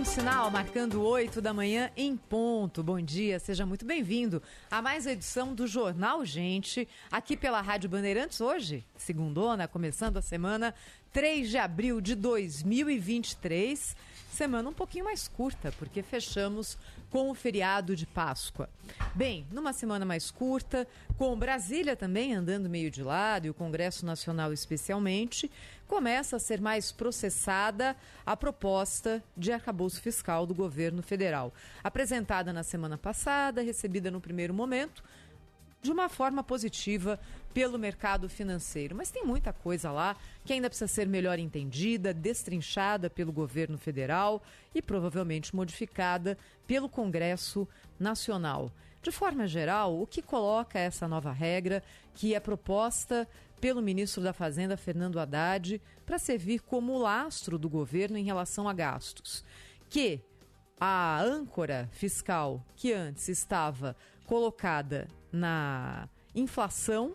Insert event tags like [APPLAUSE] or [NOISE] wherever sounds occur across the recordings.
Quinto sinal, marcando 8 da manhã em ponto. Bom dia, seja muito bem-vindo a mais uma edição do Jornal Gente, aqui pela Rádio Bandeirantes, hoje, segundona, começando a semana, 3 de abril de 2023. Semana um pouquinho mais curta, porque fechamos com o feriado de Páscoa. Bem, numa semana mais curta, com Brasília também andando meio de lado e o Congresso Nacional especialmente, começa a ser mais processada a proposta de arcabouço fiscal do governo federal. Apresentada na semana passada, recebida no primeiro momento, de uma forma positiva pelo mercado financeiro. Mas tem muita coisa lá que ainda precisa ser melhor entendida, destrinchada pelo governo federal e provavelmente modificada pelo Congresso Nacional. De forma geral, o que coloca essa nova regra, que é proposta pelo ministro da Fazenda, Fernando Haddad, para servir como lastro do governo em relação a gastos? Que a âncora fiscal que antes estava colocada na inflação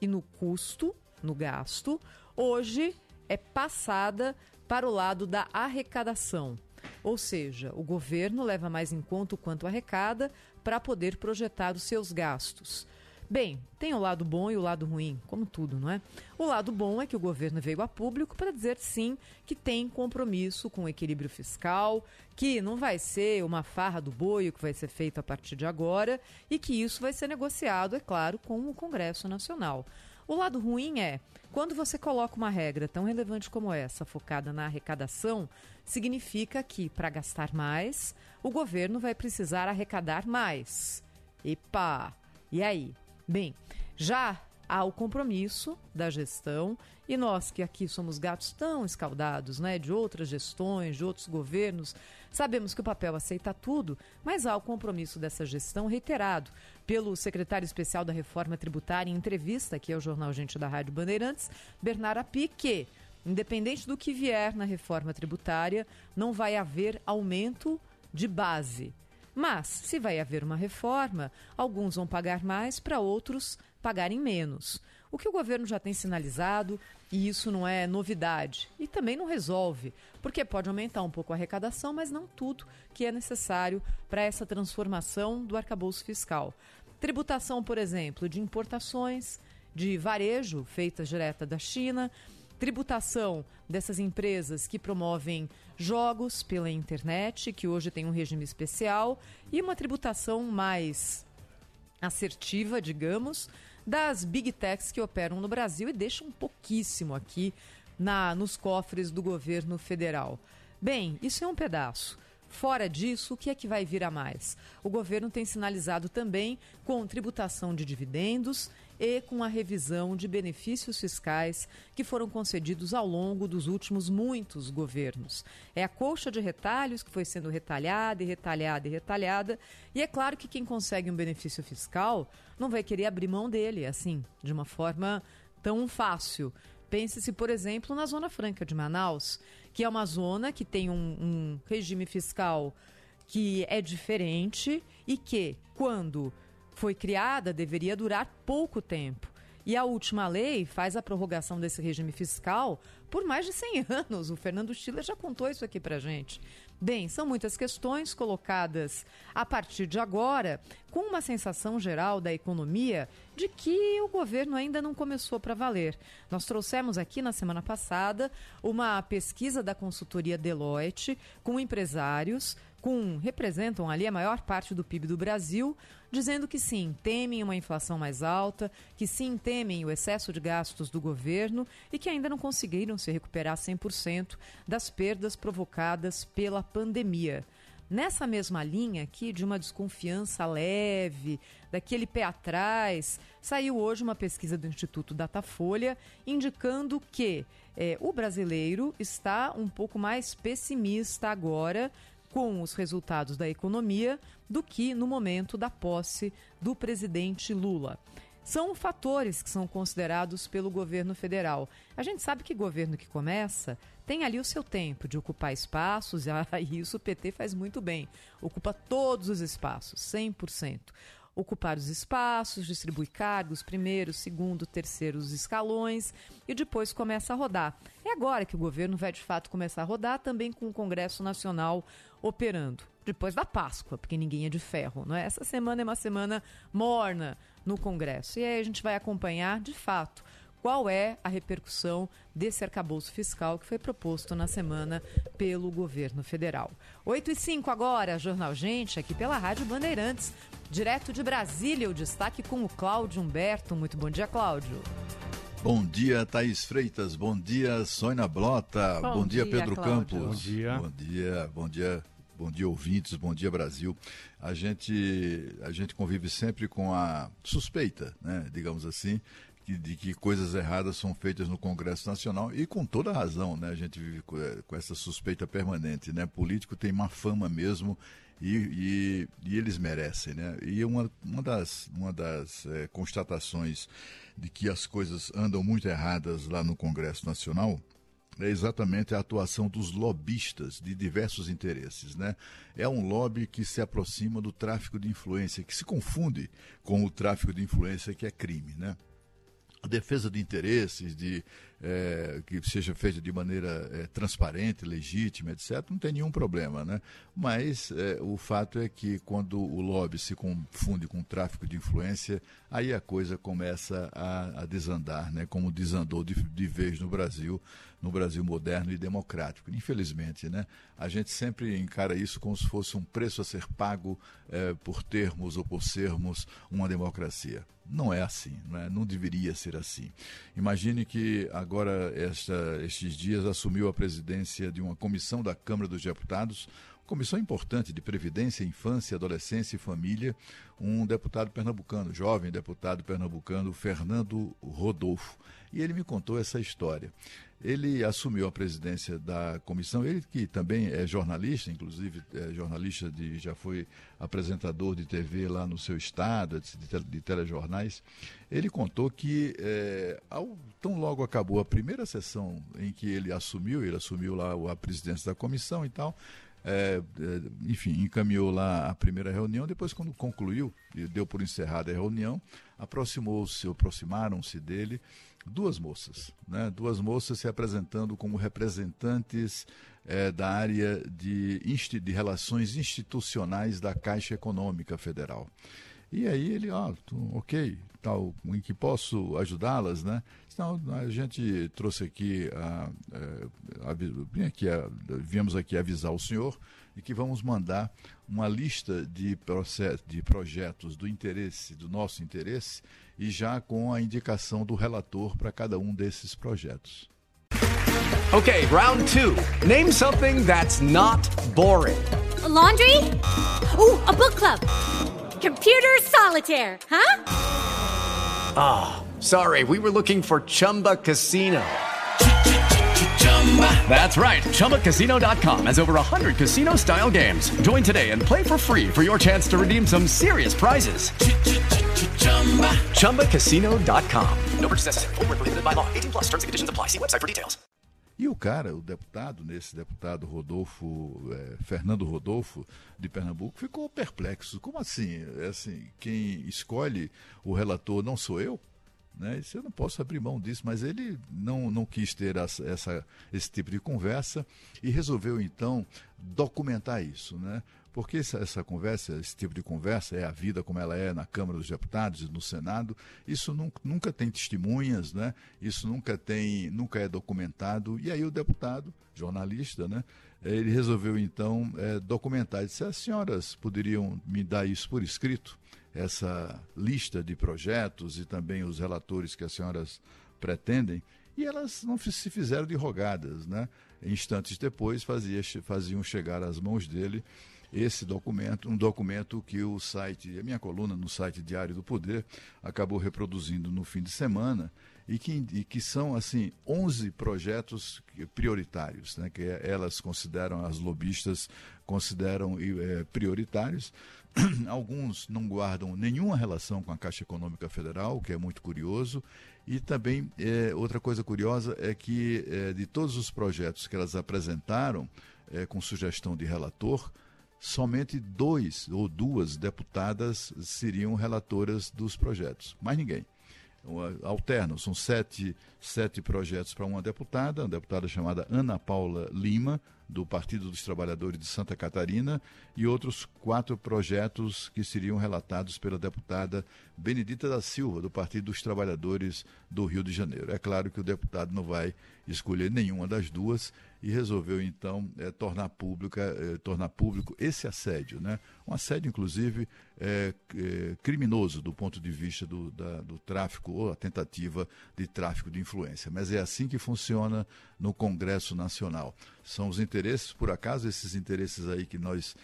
e no custo, no gasto, hoje é passada para o lado da arrecadação. Ou seja, o governo leva mais em conta o quanto arrecada para poder projetar os seus gastos. Bem, tem o lado bom e o lado ruim, como tudo, não é? O lado bom é que o governo veio a público para dizer sim que tem compromisso com o equilíbrio fiscal, que não vai ser uma farra do boi que vai ser feito a partir de agora e que isso vai ser negociado, é claro, com o Congresso Nacional. O lado ruim é, quando você coloca uma regra tão relevante como essa, focada na arrecadação, significa que, para gastar mais, o governo vai precisar arrecadar mais. Epa! E aí? Bem, já há o compromisso da gestão e nós que aqui somos gatos tão escaldados, né, de outras gestões, de outros governos, sabemos que o papel aceita tudo, mas há o compromisso dessa gestão reiterado pelo secretário especial da Reforma Tributária em entrevista aqui ao Jornal Gente da Rádio Bandeirantes, Bernardo Api, que independente do que vier na reforma tributária, não vai haver aumento de base. Mas, se vai haver uma reforma, alguns vão pagar mais para outros pagarem menos. O que o governo já tem sinalizado, e isso não é novidade, e também não resolve, porque pode aumentar um pouco a arrecadação, mas não tudo que é necessário para essa transformação do arcabouço fiscal. Tributação, por exemplo, de importações, de varejo feitas direta da China, tributação dessas empresas que promovem jogos pela internet, que hoje tem um regime especial, e uma tributação mais assertiva, digamos, das big techs que operam no Brasil e deixam pouquíssimo aqui na nos cofres do governo federal. Bem, isso é um pedaço. Fora disso, o que é que vai vir a mais? O governo tem sinalizado também com tributação de dividendos e com a revisão de benefícios fiscais que foram concedidos ao longo dos últimos muitos governos. É a colcha de retalhos que foi sendo retalhada e retalhada e retalhada, e é claro que quem consegue um benefício fiscal não vai querer abrir mão dele assim, de uma forma tão fácil. Pense-se, por exemplo, na Zona Franca de Manaus, que é uma zona que tem um, um regime fiscal que é diferente e que, quando foi criada deveria durar pouco tempo. E a última lei faz a prorrogação desse regime fiscal por mais de 100 [LAUGHS] anos. O Fernando Stiller já contou isso aqui pra gente. Bem, são muitas questões colocadas a partir de agora, com uma sensação geral da economia de que o governo ainda não começou para valer. Nós trouxemos aqui na semana passada uma pesquisa da consultoria Deloitte com empresários, com representam ali a maior parte do PIB do Brasil, dizendo que sim, temem uma inflação mais alta, que sim, temem o excesso de gastos do governo e que ainda não conseguiram se recuperar 100% das perdas provocadas pela pandemia. Nessa mesma linha aqui de uma desconfiança leve, daquele pé atrás, saiu hoje uma pesquisa do Instituto Datafolha indicando que eh, o brasileiro está um pouco mais pessimista agora com os resultados da economia do que no momento da posse do presidente Lula. São fatores que são considerados pelo governo federal. A gente sabe que governo que começa tem ali o seu tempo de ocupar espaços, [LAUGHS] e isso o PT faz muito bem. Ocupa todos os espaços, 100% ocupar os espaços, distribui cargos, primeiro, segundo, terceiros escalões e depois começa a rodar. É agora que o governo vai de fato começar a rodar, também com o Congresso Nacional operando. Depois da Páscoa, porque ninguém é de ferro, não é? Essa semana é uma semana morna no Congresso. E aí a gente vai acompanhar, de fato, qual é a repercussão desse arcabouço fiscal que foi proposto na semana pelo governo federal. 8 e 5 agora, Jornal Gente, aqui pela Rádio Bandeirantes. Direto de Brasília, o destaque com o Cláudio Humberto. Muito bom dia, Cláudio. Bom dia, Thaís Freitas. Bom dia, Sônia Blota. Bom, bom dia, dia, Pedro Cláudio. Campos. Bom dia. Bom dia, bom dia. Bom dia, ouvintes. Bom dia, Brasil. A gente, a gente convive sempre com a suspeita, né, digamos assim, de que coisas erradas são feitas no Congresso Nacional e com toda razão, né? A gente vive com, é, com essa suspeita permanente, né? Político tem má fama mesmo e, e, e, eles merecem, né? E uma, uma das, uma das é, constatações de que as coisas andam muito erradas lá no Congresso Nacional é exatamente a atuação dos lobistas de diversos interesses. Né? É um lobby que se aproxima do tráfico de influência, que se confunde com o tráfico de influência que é crime. Né? A defesa de interesses, de é, que seja feita de maneira é, transparente, legítima, etc., não tem nenhum problema. Né? Mas é, o fato é que quando o lobby se confunde com o tráfico de influência, aí a coisa começa a, a desandar, né? como desandou de, de vez no Brasil, no Brasil moderno e democrático. Infelizmente, né? a gente sempre encara isso como se fosse um preço a ser pago é, por termos ou por sermos uma democracia. Não é assim, não, é? não deveria ser assim. Imagine que agora agora, esta, estes dias, assumiu a presidência de uma comissão da Câmara dos Deputados, comissão importante de Previdência, Infância, Adolescência e Família, um deputado pernambucano, jovem deputado pernambucano, Fernando Rodolfo. E ele me contou essa história. Ele assumiu a presidência da comissão, ele que também é jornalista, inclusive é jornalista de, já foi apresentador de TV lá no seu estado, de, de telejornais. Ele contou que é, ao, tão logo acabou a primeira sessão em que ele assumiu, ele assumiu lá a presidência da comissão e tal, é, é, enfim, encaminhou lá a primeira reunião. Depois, quando concluiu, e deu por encerrada a reunião, aproximou-se, aproximaram-se dele duas moças, né? duas moças se apresentando como representantes é, da área de, de relações institucionais da Caixa Econômica Federal. E aí ele, oh, ok, tal, em que posso ajudá-las, né? Então, a gente trouxe aqui, a, a, a, aqui a, viemos aqui avisar o senhor de que vamos mandar uma lista de, processos, de projetos do interesse, do nosso interesse, e já com a indicação do relator para cada um desses projetos. Ok, round two. Name something that's not boring. A laundry? Uh, a book club. Computer solitaire, huh? Ah, oh, sorry, we were looking for Chumba Casino. That's right. ChumbaCasino.com has over 100 casino style games. Join today and play for free for your chance to redeem some serious prizes. ChumbaCasino.com. No purchase necessary. Prohibited by law. 18 plus terms and conditions apply. See website for details. E o cara, o deputado, nesse deputado Rodolfo, é, Fernando Rodolfo, de Pernambuco, ficou perplexo. Como assim? É assim, quem escolhe o relator não sou eu? Né? Isso eu não posso abrir mão disso, mas ele não, não quis ter essa, essa, esse tipo de conversa e resolveu então documentar isso. Né? Porque essa, essa, conversa, esse tipo de conversa, é a vida como ela é na Câmara dos Deputados e no Senado, isso nunca, nunca tem testemunhas, né? isso nunca tem, nunca é documentado. E aí o deputado, jornalista, né? ele resolveu então é, documentar. e disse, as senhoras poderiam me dar isso por escrito? Essa lista de projetos e também os relatores que as senhoras pretendem, e elas não se fizeram de rogadas, né? Instantes depois fazia, faziam chegar às mãos dele esse documento, um documento que o site, a minha coluna no site Diário do Poder acabou reproduzindo no fim de semana e que, e que são assim 11 projetos prioritários, né, que elas consideram as lobistas consideram é, prioritários. [CLEARS THROAT] Alguns não guardam nenhuma relação com a Caixa Econômica Federal, o que é muito curioso. E também é, outra coisa curiosa é que é, de todos os projetos que elas apresentaram é, com sugestão de relator, somente dois ou duas deputadas seriam relatoras dos projetos, mais ninguém. Alternam, são sete, sete projetos para uma deputada, uma deputada chamada Ana Paula Lima, do Partido dos Trabalhadores de Santa Catarina, e outros quatro projetos que seriam relatados pela deputada Benedita da Silva, do Partido dos Trabalhadores do Rio de Janeiro. É claro que o deputado não vai escolher nenhuma das duas e resolveu então é, tornar pública, é, tornar público esse assédio, né? Um assédio inclusive é, criminoso do ponto de vista do, da, do tráfico ou a tentativa de tráfico de influência. Mas é assim que funciona no Congresso Nacional. São os interesses, por acaso, esses interesses aí que nós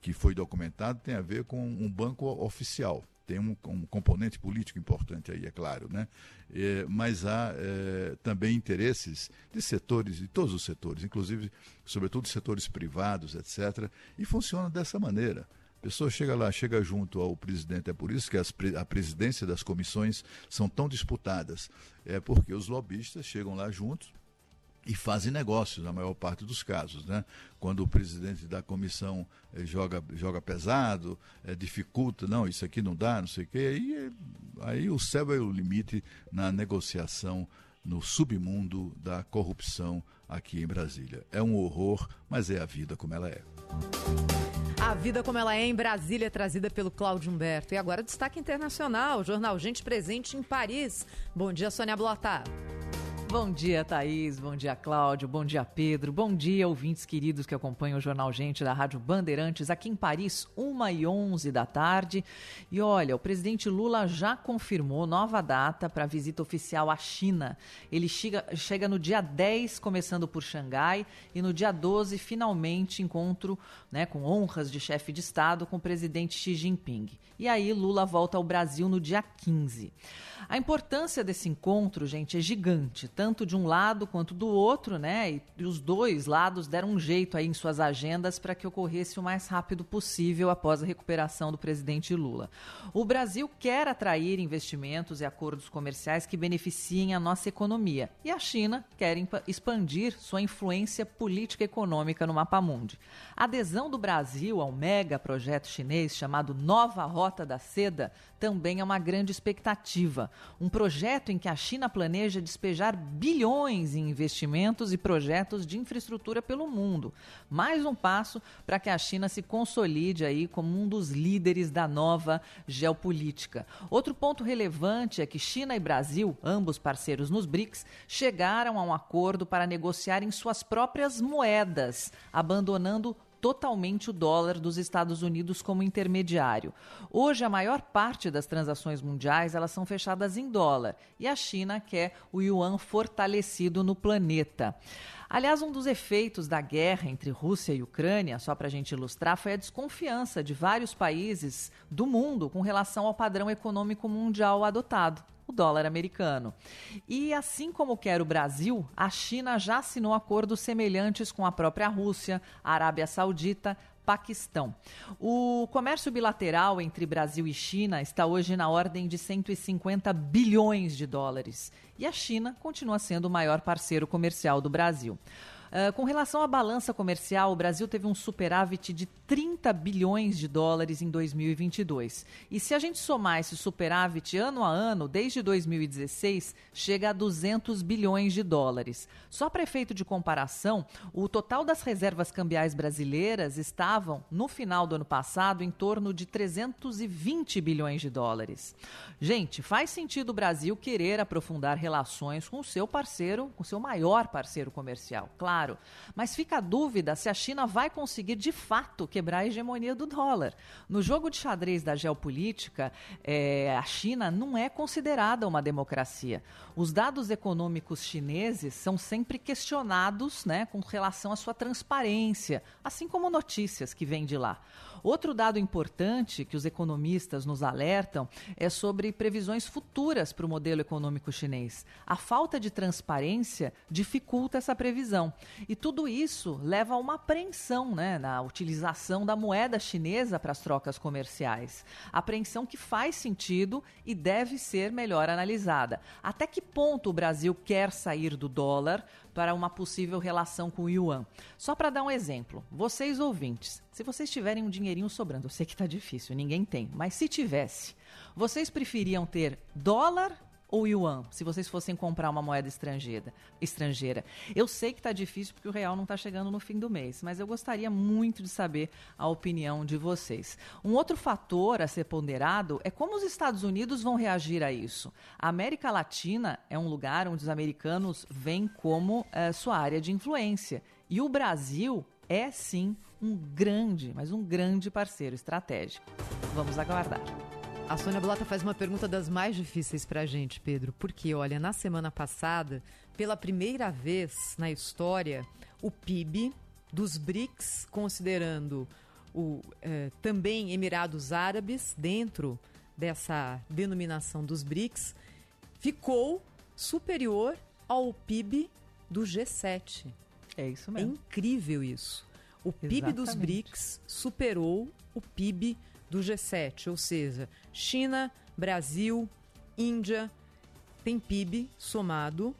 que foi documentado tem a ver com um banco oficial tem um, um, componente político importante aí, é claro, né? É, mas há é, também interesses de setores, de todos os setores, inclusive, sobretudo setores privados, etc. E funciona dessa maneira. Pessoa chega lá, chega junto ao presidente. É por isso que as, a presidência das comissões são tão disputadas. É porque os lobistas chegam lá juntos, e fazem negócios na maior parte dos casos. Né? Quando o presidente da comissão eh, joga, joga pesado, eh, dificulta, não, isso aqui não dá, não sei o quê, aí, eh, aí o céu é o limite na negociação no submundo da corrupção aqui em Brasília. É um horror, mas é a vida como ela é. A vida como ela é em Brasília, trazida pelo Cláudio Humberto. E agora destaque internacional, jornal Gente Presente em Paris. Bom dia, Sônia Blota. Bom dia, Thaís. Bom dia, Cláudio. Bom dia, Pedro. Bom dia, ouvintes queridos que acompanham o Jornal Gente da Rádio Bandeirantes, aqui em Paris, 1 e 11 da tarde. E olha, o presidente Lula já confirmou nova data para a visita oficial à China. Ele chega, chega no dia 10, começando por Xangai, e no dia 12, finalmente, encontro né, com honras de chefe de Estado com o presidente Xi Jinping. E aí, Lula volta ao Brasil no dia 15. A importância desse encontro, gente, é gigante, tanto de um lado quanto do outro, né? E, e os dois lados deram um jeito aí em suas agendas para que ocorresse o mais rápido possível após a recuperação do presidente Lula. O Brasil quer atrair investimentos e acordos comerciais que beneficiem a nossa economia, e a China quer expandir sua influência política e econômica no mapa mundi. A adesão do Brasil ao mega projeto chinês chamado Nova Rota da Seda também é uma grande expectativa. Um projeto em que a China planeja despejar bilhões em investimentos e projetos de infraestrutura pelo mundo. Mais um passo para que a China se consolide aí como um dos líderes da nova geopolítica. Outro ponto relevante é que China e Brasil, ambos parceiros nos BRICS, chegaram a um acordo para negociar em suas próprias moedas, abandonando totalmente o dólar dos Estados Unidos como intermediário. Hoje, a maior parte das transações mundiais elas são fechadas em dólar e a China quer o yuan fortalecido no planeta. Aliás, um dos efeitos da guerra entre Rússia e Ucrânia, só para a gente ilustrar, foi a desconfiança de vários países do mundo com relação ao padrão econômico mundial adotado o dólar americano. E assim como quer o Brasil, a China já assinou acordos semelhantes com a própria Rússia, Arábia Saudita, Paquistão. O comércio bilateral entre Brasil e China está hoje na ordem de 150 bilhões de dólares. E a China continua sendo o maior parceiro comercial do Brasil. Uh, com relação à balança comercial, o Brasil teve um superávit de 30 bilhões de dólares em 2022. E se a gente somar esse superávit ano a ano, desde 2016, chega a 200 bilhões de dólares. Só para efeito de comparação, o total das reservas cambiais brasileiras estavam, no final do ano passado, em torno de 320 bilhões de dólares. Gente, faz sentido o Brasil querer aprofundar relações com o seu parceiro, com o seu maior parceiro comercial, claro. Mas fica a dúvida se a China vai conseguir de fato quebrar a hegemonia do dólar. No jogo de xadrez da geopolítica, é, a China não é considerada uma democracia. Os dados econômicos chineses são sempre questionados né, com relação à sua transparência, assim como notícias que vêm de lá. Outro dado importante que os economistas nos alertam é sobre previsões futuras para o modelo econômico chinês. A falta de transparência dificulta essa previsão. E tudo isso leva a uma apreensão né, na utilização da moeda chinesa para as trocas comerciais. Apreensão que faz sentido e deve ser melhor analisada. Até que ponto o Brasil quer sair do dólar para uma possível relação com o yuan. Só para dar um exemplo, vocês ouvintes, se vocês tiverem um dinheirinho sobrando, eu sei que está difícil, ninguém tem, mas se tivesse, vocês preferiam ter dólar ou yuan, se vocês fossem comprar uma moeda estrangeira. estrangeira. Eu sei que está difícil porque o real não está chegando no fim do mês, mas eu gostaria muito de saber a opinião de vocês. Um outro fator a ser ponderado é como os Estados Unidos vão reagir a isso. A América Latina é um lugar onde os americanos veem como é, sua área de influência. E o Brasil é sim um grande, mas um grande parceiro estratégico. Vamos aguardar. A Sônia Blota faz uma pergunta das mais difíceis para a gente, Pedro. Porque, olha, na semana passada, pela primeira vez na história, o PIB dos BRICS, considerando o, eh, também Emirados Árabes dentro dessa denominação dos BRICS, ficou superior ao PIB do G7. É isso É mesmo. incrível isso. O PIB dos Exatamente. BRICS superou o PIB do G7, ou seja, China, Brasil, Índia tem PIB somado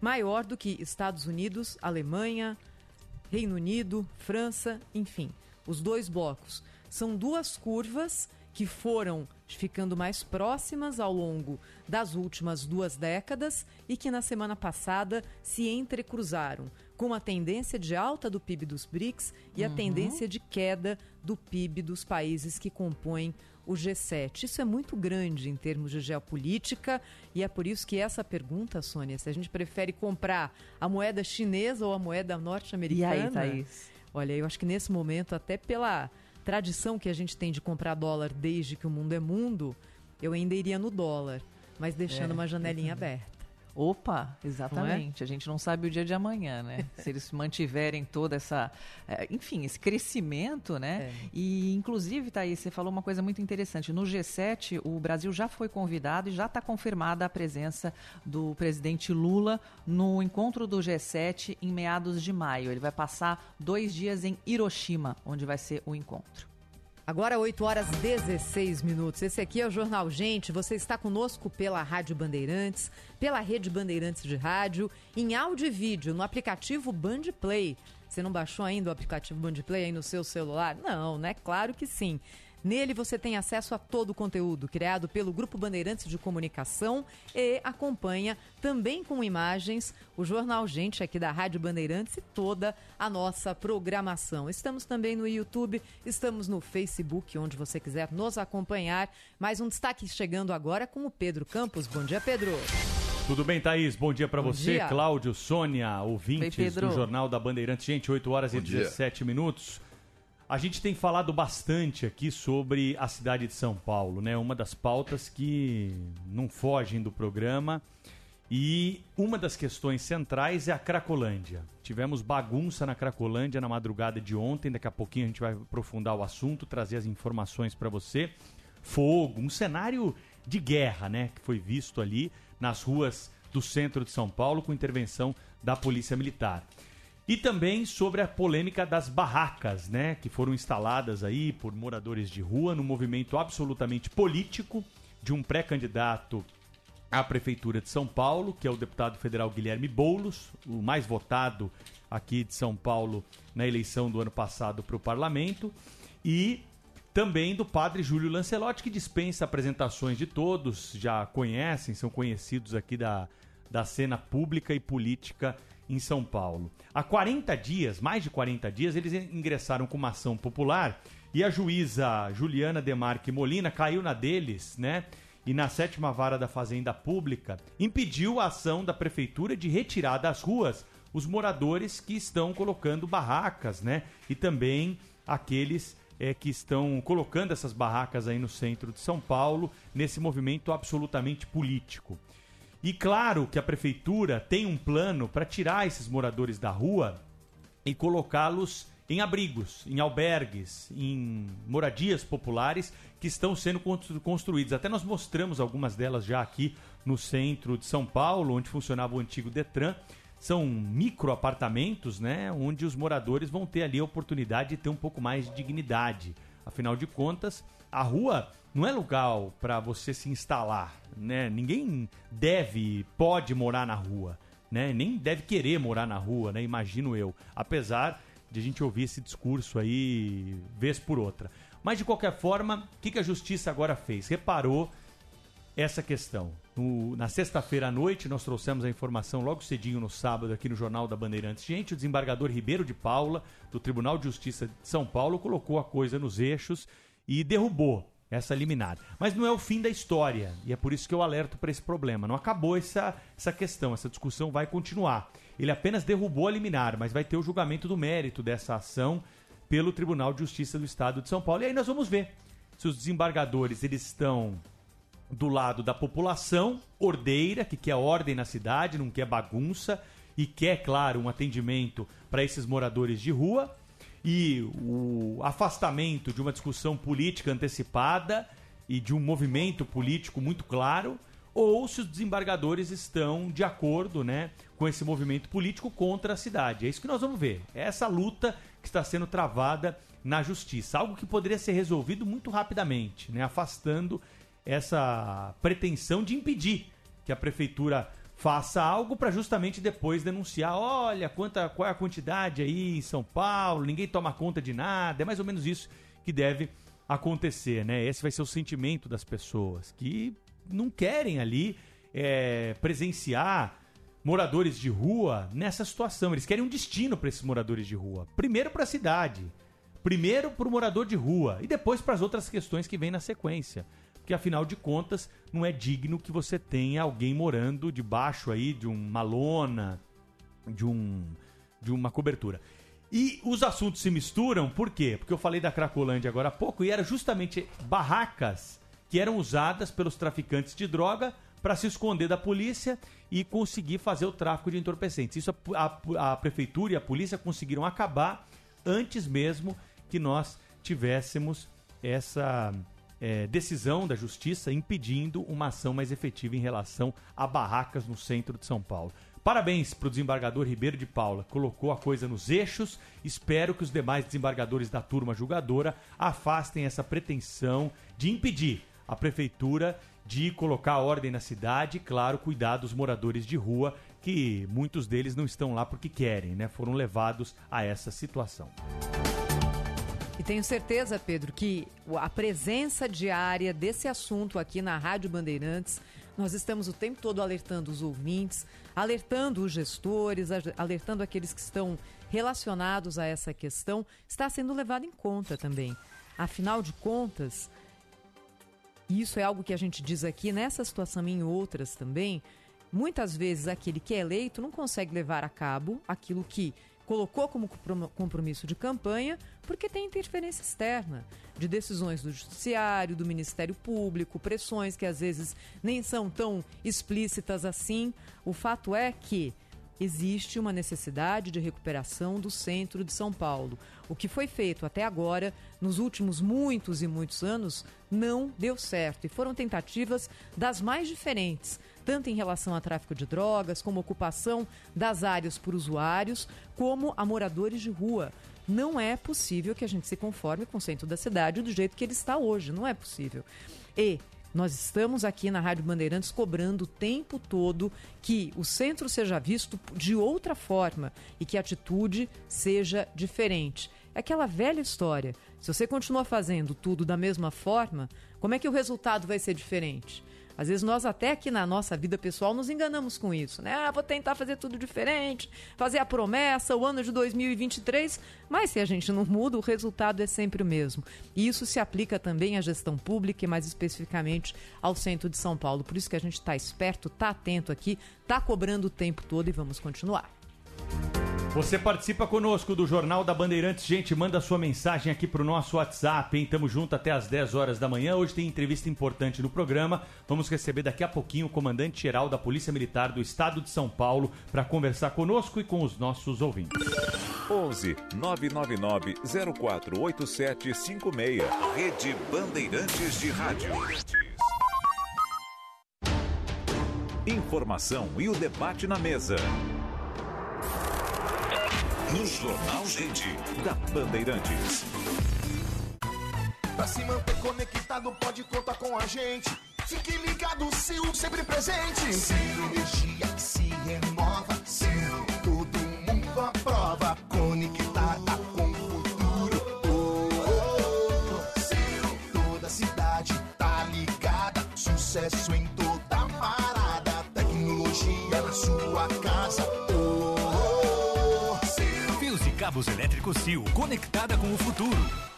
maior do que Estados Unidos, Alemanha, Reino Unido, França, enfim, os dois blocos. São duas curvas que foram ficando mais próximas ao longo das últimas duas décadas e que na semana passada se entrecruzaram, com a tendência de alta do PIB dos BRICS e a tendência de queda do PIB dos países que compõem o G7. Isso é muito grande em termos de geopolítica e é por isso que essa pergunta, Sônia, se a gente prefere comprar a moeda chinesa ou a moeda E norte-americana. aí, Thaís? Olha, eu acho que nesse momento, até pela tradição que a gente tem de comprar dólar desde que o mundo é mundo, eu ainda iria no dólar, mas deixando É, uma janelinha [LAUGHS] aberta. Opa, exatamente. A gente não sabe o dia de amanhã, né? [LAUGHS] Se eles mantiverem toda essa, eh, enfim, esse crescimento, né? É. E inclusive, Thaís, você falou uma coisa muito interessante. No G7, o Brasil já foi convidado e já está confirmada a presença do presidente Lula no encontro do G7 em meados de maio. Ele vai passar dois dias em Hiroshima, onde vai ser o encontro. Agora 8 horas 16 minutos. Esse aqui é o Jornal Gente. Você está conosco pela Rádio Bandeirantes, pela Rede Bandeirantes de Rádio, em áudio e vídeo no aplicativo Band Play. Você não baixou ainda o aplicativo Band Play aí no seu celular? Não, né? Claro que sim. Nele você tem acesso a todo o conteúdo criado pelo Grupo Bandeirantes de Comunicação e acompanha também com imagens o Jornal Gente aqui da Rádio Bandeirantes e toda a nossa programação. Estamos também no YouTube, estamos no Facebook, onde você quiser nos acompanhar. Mais um destaque chegando agora com o Pedro Campos. Bom dia, Pedro. Tudo bem, Thaís? Bom dia Bom você, dia. Cláudio, Sônia, ouvintes Oi, do Jornal da Bandeirantes. Gente, 8 horas Bom e dia. 17 minutos. A gente tem falado bastante aqui sobre a cidade de São Paulo, né? Uma das pautas que não fogem do programa. E uma das questões centrais é a Cracolândia. Tivemos bagunça na Cracolândia na madrugada de ontem. Daqui a pouquinho a gente vai aprofundar o assunto, trazer as informações para você. Fogo, um cenário de guerra, né? Que foi visto ali nas ruas do centro de São Paulo com intervenção da Polícia Militar. E também sobre a polêmica das barracas, né, que foram instaladas aí por moradores de rua no movimento absolutamente político de um pré-candidato à prefeitura de São Paulo, que é o deputado federal Guilherme Boulos, o mais votado aqui de São Paulo na eleição do ano passado para o parlamento. E também do padre Júlio Lancelotti, que dispensa apresentações de todos, já conhecem, são conhecidos aqui da, da cena pública e política em São Paulo. Há 40 dias, mais de 40 dias, eles ingressaram com uma ação popular e a juíza Juliana Demarque Molina caiu na deles, né? E na sétima vara da Fazenda Pública impediu a ação da prefeitura de retirar das ruas os moradores que estão colocando barracas, né? E também aqueles é, que estão colocando essas barracas aí no centro de São Paulo, nesse movimento absolutamente político. E claro que a prefeitura tem um plano para tirar esses moradores da rua e colocá-los em abrigos, em albergues, em moradias populares que estão sendo construídas. Até nós mostramos algumas delas já aqui no centro de São Paulo, onde funcionava o antigo Detran. São micro apartamentos, né, onde os moradores vão ter ali a oportunidade de ter um pouco mais de dignidade. Afinal de contas, a rua não é lugar para você se instalar, né? Ninguém deve, pode morar na rua, né? Nem deve querer morar na rua, né? Imagino eu. Apesar de a gente ouvir esse discurso aí vez por outra. Mas de qualquer forma, o que, que a justiça agora fez? Reparou essa questão. No, na sexta-feira à noite, nós trouxemos a informação logo cedinho no sábado aqui no Jornal da Bandeirantes. Gente, o desembargador Ribeiro de Paula, do Tribunal de Justiça de São Paulo, colocou a coisa nos eixos e derrubou essa liminar. Mas não é o fim da história, e é por isso que eu alerto para esse problema. Não acabou essa, essa questão, essa discussão vai continuar. Ele apenas derrubou a liminar, mas vai ter o julgamento do mérito dessa ação pelo Tribunal de Justiça do Estado de São Paulo. E aí nós vamos ver se os desembargadores eles estão do lado da população ordeira, que quer ordem na cidade, não quer bagunça e quer, claro, um atendimento para esses moradores de rua, e o afastamento de uma discussão política antecipada e de um movimento político muito claro, ou se os desembargadores estão de acordo né, com esse movimento político contra a cidade. É isso que nós vamos ver. É essa luta que está sendo travada na justiça. Algo que poderia ser resolvido muito rapidamente, né, afastando essa pretensão de impedir que a prefeitura faça algo para justamente depois denunciar, olha, quanta, qual é a quantidade aí em São Paulo, ninguém toma conta de nada, é mais ou menos isso que deve acontecer, né? Esse vai ser o sentimento das pessoas que não querem ali é, presenciar moradores de rua nessa situação. Eles querem um destino para esses moradores de rua. Primeiro para a cidade, primeiro para o morador de rua e depois para as outras questões que vêm na sequência porque afinal de contas não é digno que você tenha alguém morando debaixo aí de uma lona, de um de uma cobertura. E os assuntos se misturam, por quê? Porque eu falei da Cracolândia agora há pouco e era justamente barracas que eram usadas pelos traficantes de droga para se esconder da polícia e conseguir fazer o tráfico de entorpecentes. Isso a, a, a prefeitura e a polícia conseguiram acabar antes mesmo que nós tivéssemos essa é, decisão da justiça impedindo uma ação mais efetiva em relação a barracas no centro de São Paulo. Parabéns para o desembargador Ribeiro de Paula, colocou a coisa nos eixos. Espero que os demais desembargadores da turma julgadora afastem essa pretensão de impedir a prefeitura de colocar ordem na cidade, claro, cuidar dos moradores de rua, que muitos deles não estão lá porque querem, né? Foram levados a essa situação. E tenho certeza, Pedro, que a presença diária desse assunto aqui na Rádio Bandeirantes, nós estamos o tempo todo alertando os ouvintes, alertando os gestores, alertando aqueles que estão relacionados a essa questão, está sendo levado em conta também. Afinal de contas, e isso é algo que a gente diz aqui nessa situação e em outras também, muitas vezes aquele que é eleito não consegue levar a cabo aquilo que colocou como compromisso de campanha porque tem interferência externa de decisões do Judiciário, do Ministério Público, pressões que às vezes nem são tão explícitas assim. O fato é que existe uma necessidade de recuperação do centro de São Paulo. O que foi feito até agora, nos últimos muitos e muitos anos, não deu certo e foram tentativas das mais diferentes, tanto em relação a tráfico de drogas, como ocupação das áreas por usuários, como a moradores de rua. Não é possível que a gente se conforme com o centro da cidade do jeito que ele está hoje, não é possível. E Nós estamos aqui na Rádio Bandeirantes cobrando o tempo todo que o centro seja visto de outra forma e que a atitude seja diferente. É aquela velha história. Se você continua fazendo tudo da mesma forma, como é que o resultado vai ser diferente? Às vezes nós até aqui na nossa vida pessoal nos enganamos com isso, né? Ah, vou tentar fazer tudo diferente, fazer a promessa, o ano de 2023, mas se a gente não muda, o resultado é sempre o mesmo. E isso se aplica também à gestão pública e mais especificamente ao centro de São Paulo. Por isso que a gente está esperto, está atento aqui, está cobrando o tempo todo e vamos continuar. Você participa conosco do Jornal da Bandeirantes. Gente, manda sua mensagem aqui pro nosso WhatsApp, hein? Tamo junto até as 10 horas da manhã. Hoje tem entrevista importante no programa. Vamos receber daqui a pouquinho o comandante-geral da Polícia Militar do Estado de São Paulo para conversar conosco e com os nossos ouvintes. 11 999 048756. Rede Bandeirantes de Rádio. Informação e o debate na mesa. No Jornal Gente, da Bandeirantes. Pra se manter conectado, pode contar com a gente. Fique ligado, Sil, sempre presente. Sil, energia que se renova. Sil, todo mundo aprova. Conectada com o futuro. Oh, oh, oh. Sil, toda cidade tá ligada. Sucesso cabos elétricos Sil, conectada com o futuro.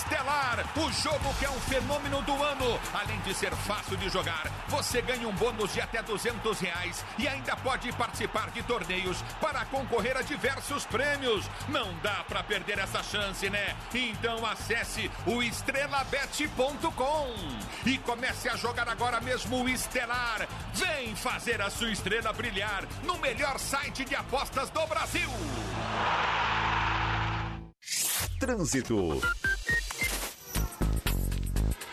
Estelar, o jogo que é um fenômeno do ano. Além de ser fácil de jogar, você ganha um bônus de até 200 reais e ainda pode participar de torneios para concorrer a diversos prêmios. Não dá para perder essa chance, né? Então acesse o estrelabet.com e comece a jogar agora mesmo o Estelar. Vem fazer a sua estrela brilhar no melhor site de apostas do Brasil. Trânsito.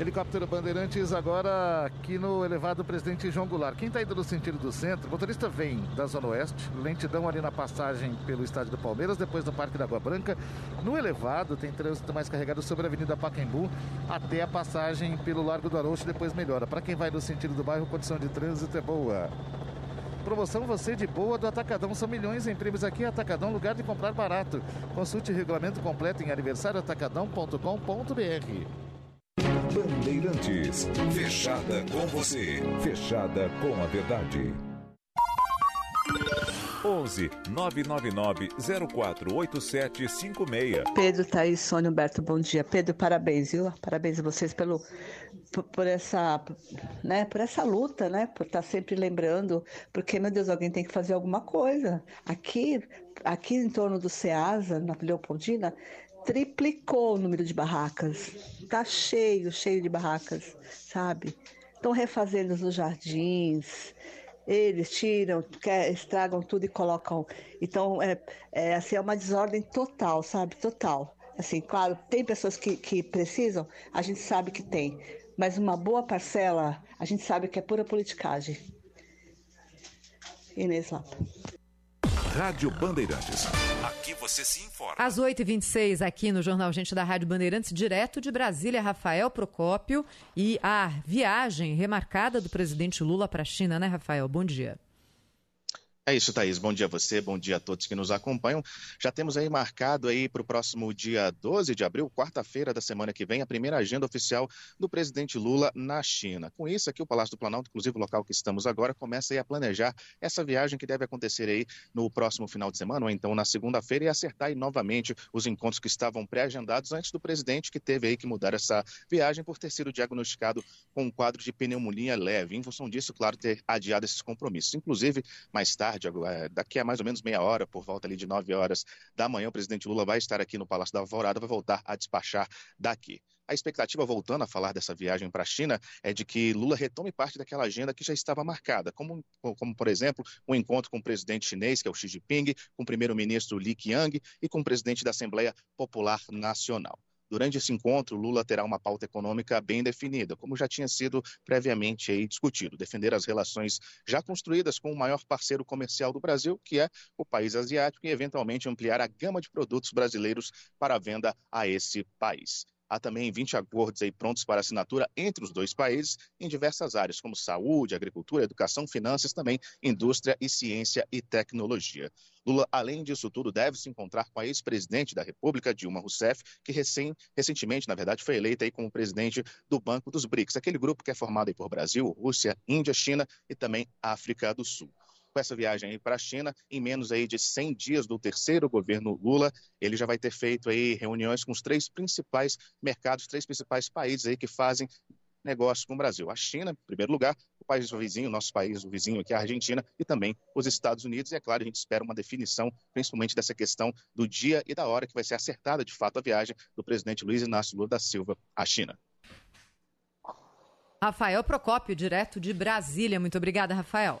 Helicóptero Bandeirantes agora aqui no elevado Presidente João Goulart. Quem está indo no sentido do centro, o motorista vem da Zona Oeste, lentidão ali na passagem pelo estádio do Palmeiras, depois do Parque da Água Branca. No elevado tem trânsito mais carregado sobre a Avenida Pacaembu até a passagem pelo Largo do Arouche, depois melhora. Para quem vai no sentido do bairro, condição de trânsito é boa. Promoção você de boa do Atacadão. São milhões em prêmios aqui. Atacadão, lugar de comprar barato. Consulte regulamento completo em aniversarioatacadão.com.br. Bandeirantes. Fechada com você. Fechada com a verdade. 11 999 048756. Pedro, Thaís, Sônia, Humberto, bom dia. Pedro, parabéns, viu? Parabéns a vocês pelo, por, por essa, né, por essa luta, né? Por estar sempre lembrando, porque, meu Deus, alguém tem que fazer alguma coisa. Aqui, aqui em torno do Ceasa, na Leopoldina, triplicou o número de barracas. Tá cheio, cheio de barracas, sabe? Estão refazendo os jardins, eles tiram, quer, estragam tudo e colocam. Então, é, é, assim, é uma desordem total, sabe? Total. Assim, claro, tem pessoas que, que precisam, a gente sabe que tem, mas uma boa parcela, a gente sabe que é pura politicagem. Inês Lapa. Rádio Bandeirantes. Aqui você se informa. Às 8h26, aqui no Jornal Gente da Rádio Bandeirantes, direto de Brasília, Rafael Procópio e a viagem remarcada do presidente Lula para a China, né, Rafael? Bom dia. É isso, Thaís. Bom dia a você, bom dia a todos que nos acompanham. Já temos aí marcado aí para o próximo dia 12 de abril, quarta-feira da semana que vem, a primeira agenda oficial do presidente Lula na China. Com isso, aqui o Palácio do Planalto, inclusive o local que estamos agora, começa aí a planejar essa viagem que deve acontecer aí no próximo final de semana, ou então na segunda-feira, e acertar aí novamente os encontros que estavam pré-agendados antes do presidente, que teve aí que mudar essa viagem por ter sido diagnosticado com um quadro de pneumonia leve. Em função disso, claro, ter adiado esses compromissos. Inclusive, mais tarde, daqui a mais ou menos meia hora, por volta ali de 9 horas da manhã, o presidente Lula vai estar aqui no Palácio da Alvorada, vai voltar a despachar daqui. A expectativa, voltando a falar dessa viagem para a China, é de que Lula retome parte daquela agenda que já estava marcada, como, como por exemplo, um encontro com o presidente chinês, que é o Xi Jinping, com o primeiro-ministro Li Qiang e com o presidente da Assembleia Popular Nacional. Durante esse encontro, Lula terá uma pauta econômica bem definida, como já tinha sido previamente aí discutido, defender as relações já construídas com o maior parceiro comercial do Brasil, que é o país asiático, e eventualmente ampliar a gama de produtos brasileiros para venda a esse país. Há também 20 acordos aí prontos para assinatura entre os dois países em diversas áreas, como saúde, agricultura, educação, finanças, também indústria e ciência e tecnologia. Lula, além disso tudo, deve se encontrar com a ex-presidente da República, Dilma Rousseff, que recém, recentemente, na verdade, foi eleita aí como presidente do Banco dos BRICS, aquele grupo que é formado aí por Brasil, Rússia, Índia, China e também África do Sul com essa viagem para a China, em menos aí de 100 dias do terceiro governo Lula, ele já vai ter feito aí reuniões com os três principais mercados, três principais países aí que fazem negócio com o Brasil. A China, em primeiro lugar, o país vizinho, nosso país, o vizinho aqui, a Argentina, e também os Estados Unidos. E é claro, a gente espera uma definição, principalmente dessa questão do dia e da hora que vai ser acertada de fato a viagem do presidente Luiz Inácio Lula da Silva à China. Rafael Procópio, direto de Brasília. Muito obrigada, Rafael.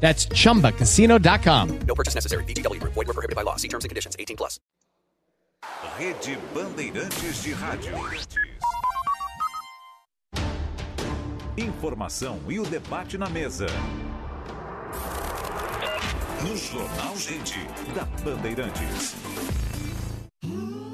That's chumbacasino.com. No purchase necessary. VGW Group. Void were prohibited by law. See terms and conditions. 18 plus. Rede Bandeirantes de Rádio. Informação e o debate na mesa. No Jornal Gente, da Bandeirantes.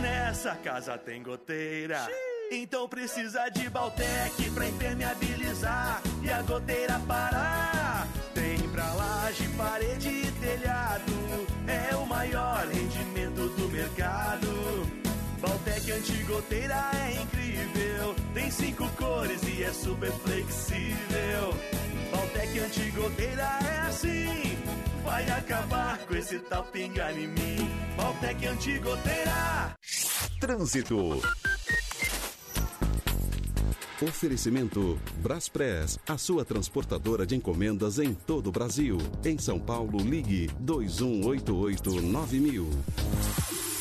Nessa casa tem goteira. Então precisa de Baltec pra impermeabilizar e a goteira parar. Tem pra laje, parede e telhado. É o maior rendimento do mercado. Baltec antigoteira é incrível. Tem cinco cores e é super flexível. Baltec antigoteira é assim. Vai acabar com esse tal pingar em mim. Baltec antigoteira. Trânsito. Oferecimento Braspress, a sua transportadora de encomendas em todo o Brasil. Em São Paulo, ligue 2188-9000.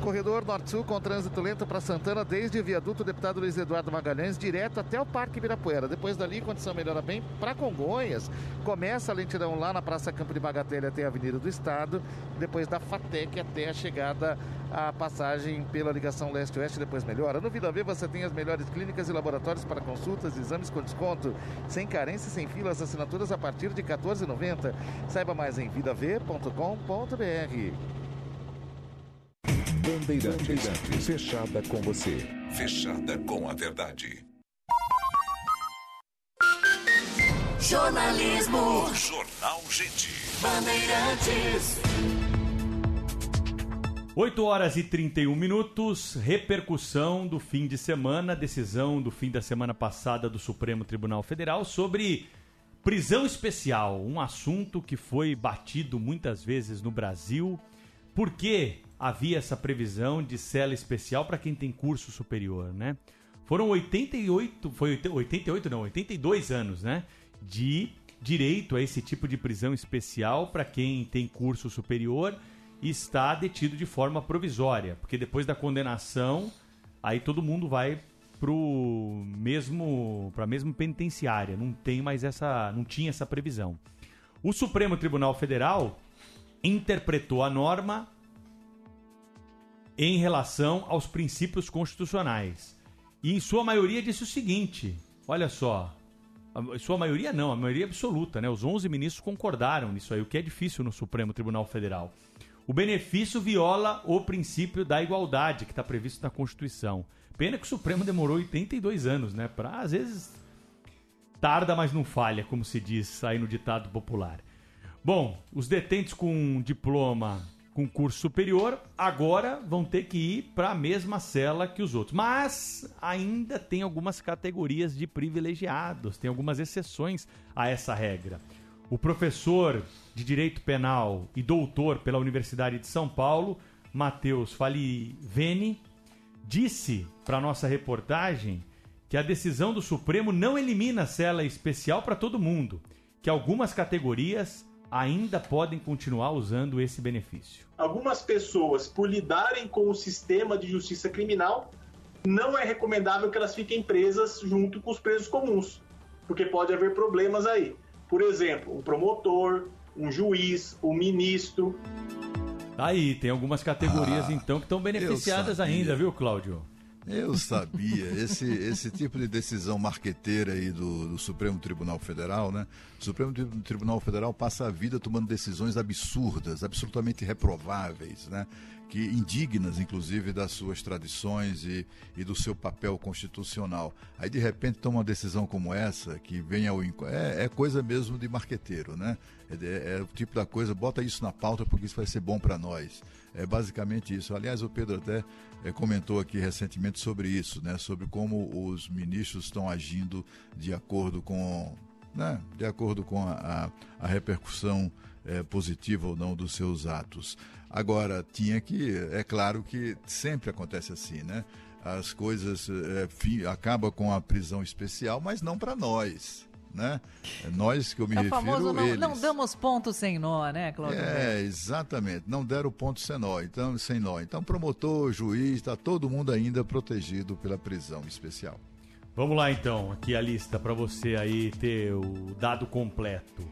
Corredor Norte-Sul com trânsito lento para Santana, desde o viaduto Deputado Luiz Eduardo Magalhães, direto até o Parque Ibirapuera. Depois dali, condição melhora bem para Congonhas. Começa a lentidão lá na Praça Campo de Bagatelle até a Avenida do Estado. Depois da FATEC até a chegada à passagem pela ligação leste-oeste. Depois melhora. No Vida V você tem as melhores clínicas e laboratórios para consultas exames com desconto. Sem carência sem filas, assinaturas a partir de R$ 14,90. Saiba mais em vidav.com.br. Bandeirantes, fechada com você. Fechada com a verdade. Jornalismo. Jornal Gente. Bandeirantes. 8 horas e 31 minutos, repercussão do fim de semana, decisão do fim da semana passada do Supremo Tribunal Federal sobre prisão especial, um assunto que foi batido muitas vezes no Brasil. Por que havia essa previsão de cela especial para quem tem curso superior, né? Foram 88, foi 88 não, 82 anos, né, de direito a esse tipo de prisão especial para quem tem curso superior e está detido de forma provisória, porque depois da condenação, aí todo mundo vai pro mesmo para mesmo penitenciária. Não tem mais essa, não tinha essa previsão. O Supremo Tribunal Federal interpretou a norma em relação aos princípios constitucionais. E em sua maioria disse o seguinte: olha só, a sua maioria não, a maioria absoluta, né? Os 11 ministros concordaram nisso aí, o que é difícil no Supremo Tribunal Federal. O benefício viola o princípio da igualdade que está previsto na Constituição. Pena que o Supremo demorou 82 anos, né? Para às vezes tarda, mas não falha, como se diz aí no ditado popular. Bom, os detentes com diploma com curso superior agora vão ter que ir para a mesma cela que os outros. Mas ainda tem algumas categorias de privilegiados, tem algumas exceções a essa regra. O professor de Direito Penal e doutor pela Universidade de São Paulo, Matheus Falivene, disse para nossa reportagem que a decisão do Supremo não elimina a cela especial para todo mundo, que algumas categorias ainda podem continuar usando esse benefício. Algumas pessoas, por lidarem com o sistema de justiça criminal, não é recomendável que elas fiquem presas junto com os presos comuns, porque pode haver problemas aí. Por exemplo, um promotor, um juiz, um ministro. Tá aí, tem algumas categorias Ah, então que estão beneficiadas ainda, viu, Cláudio? Eu sabia, esse, esse tipo de decisão marqueteira aí do, do Supremo Tribunal Federal, né? O Supremo Tri- Tribunal Federal passa a vida tomando decisões absurdas, absolutamente reprováveis, né? Que indignas, inclusive, das suas tradições e, e do seu papel constitucional. Aí, de repente, toma uma decisão como essa, que vem ao é, é coisa mesmo de marqueteiro, né? É, de- é o tipo da coisa, bota isso na pauta porque isso vai ser bom para nós. É basicamente isso. Aliás, o Pedro até eh, comentou aqui recentemente sobre isso, né? Sobre como os ministros estão agindo de acordo com, né? De acordo com a, a, a repercussão eh, positiva ou não dos seus atos. Agora, tinha que, é claro que sempre acontece assim, né? As coisas fi, acaba com a prisão especial, mas não para nós, né? É nós que eu me É o refiro famoso não, eles. não damos ponto sem nó, né, Cláudio? É, exatamente. Não deram ponto sem nó. Então, sem nó. Então, promotor, juiz, está todo mundo ainda protegido pela prisão especial. Vamos lá então, aqui a lista para você aí ter o dado completo.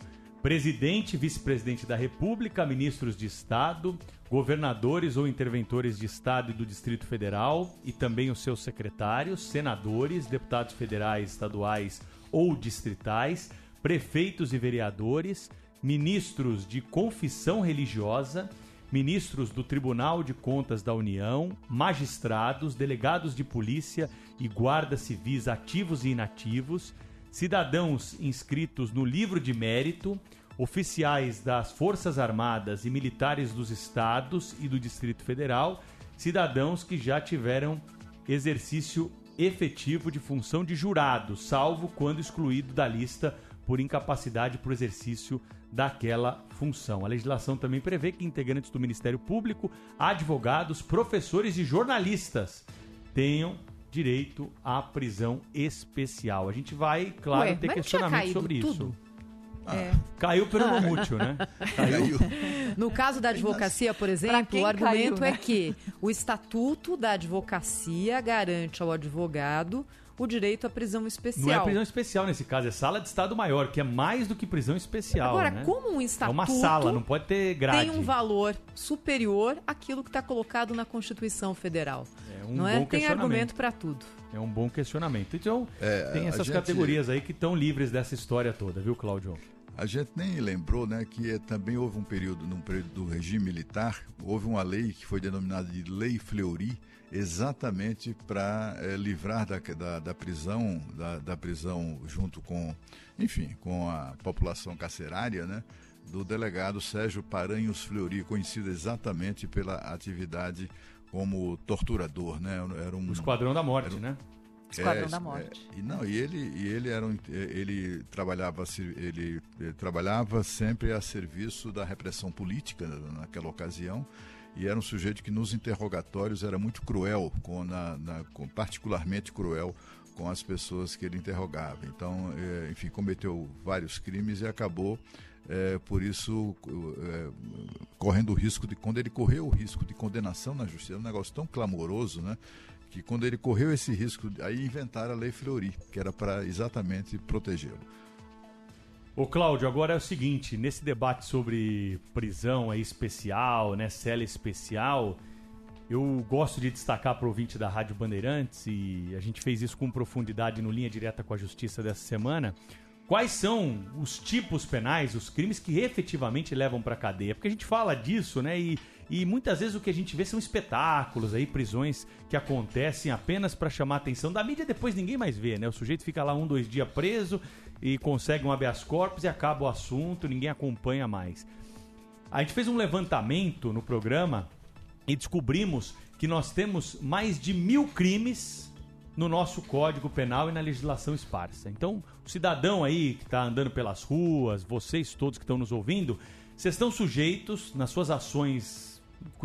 Presidente, vice-presidente da República, ministros de Estado, governadores ou interventores de Estado e do Distrito Federal e também os seus secretários, senadores, deputados federais, estaduais ou distritais, prefeitos e vereadores, ministros de confissão religiosa, ministros do Tribunal de Contas da União, magistrados, delegados de polícia e guardas civis ativos e inativos, cidadãos inscritos no livro de mérito, oficiais das Forças Armadas e militares dos estados e do Distrito Federal, cidadãos que já tiveram exercício efetivo de função de jurado, salvo quando excluído da lista por incapacidade para o exercício daquela função. A legislação também prevê que integrantes do Ministério Público, advogados, professores e jornalistas tenham direito à prisão especial. A gente vai, claro, Ué, ter questionamento sobre tudo? isso. É. Caiu pelo Ah. mútil, né? [LAUGHS] Caiu. No caso da advocacia, por exemplo, o argumento caiu, é né? que o estatuto da advocacia garante ao advogado o direito à prisão especial. Não é prisão especial nesse caso, é sala de Estado Maior, que é mais do que prisão especial. Agora, né? como um É estatuto uma sala, não pode ter grade. tem um valor superior àquilo que está colocado na Constituição Federal. É um não é? bom Tem questionamento. argumento para tudo. É um bom questionamento. Então, É, tem essas gente- categorias aí que estão livres dessa história toda, viu, Cláudio? A gente nem lembrou né, que eh, também houve um período, num período do regime militar, houve uma lei que foi denominada de Lei Fleury, exatamente para livrar da, da, da prisão, da, da prisão junto com, enfim, com a população carcerária, né? Do delegado Sérgio Paranhos Fleury, conhecido exatamente pela atividade como torturador, né? Era um, O Esquadrão da Morte, um- né? Esquadrão é, da é, Morte. e não, e ele, e ele era um, ele trabalhava se- ele, eh, trabalhava sempre a serviço da repressão política na- naquela ocasião e era um sujeito que nos interrogatórios era muito cruel com, na, na- com- particularmente cruel com as pessoas que ele interrogava. Então, eh, enfim, cometeu vários crimes e acabou eh, por isso eh, correndo o risco de quando ele correu o risco de condenação na justiça, é um negócio tão clamoroso, né? Que quando ele correu esse risco, aí inventaram a Lei Fleury, que era para exatamente protegê-lo. Ô Cláudio, agora é o seguinte, nesse debate sobre prisão especial, né, cela especial, eu gosto de destacar para o ouvinte da Rádio Bandeirantes, e a gente fez isso com profundidade no Linha Direta com a Justiça dessa semana, quais são os tipos penais, os crimes que efetivamente levam para cadeia. Porque a gente fala disso, né, e, e muitas vezes o que a gente vê são espetáculos aí, prisões que acontecem apenas para chamar a atenção da mídia, depois ninguém mais vê, né? O sujeito fica lá um, dois dias preso e consegue um habeas corpus e acaba o assunto, ninguém acompanha mais. A gente fez um levantamento no programa e descobrimos que nós temos mais de mil crimes no nosso Código Penal e na legislação esparsa. Então, o cidadão aí que está andando pelas ruas, vocês todos que estão nos ouvindo, vocês estão sujeitos nas suas ações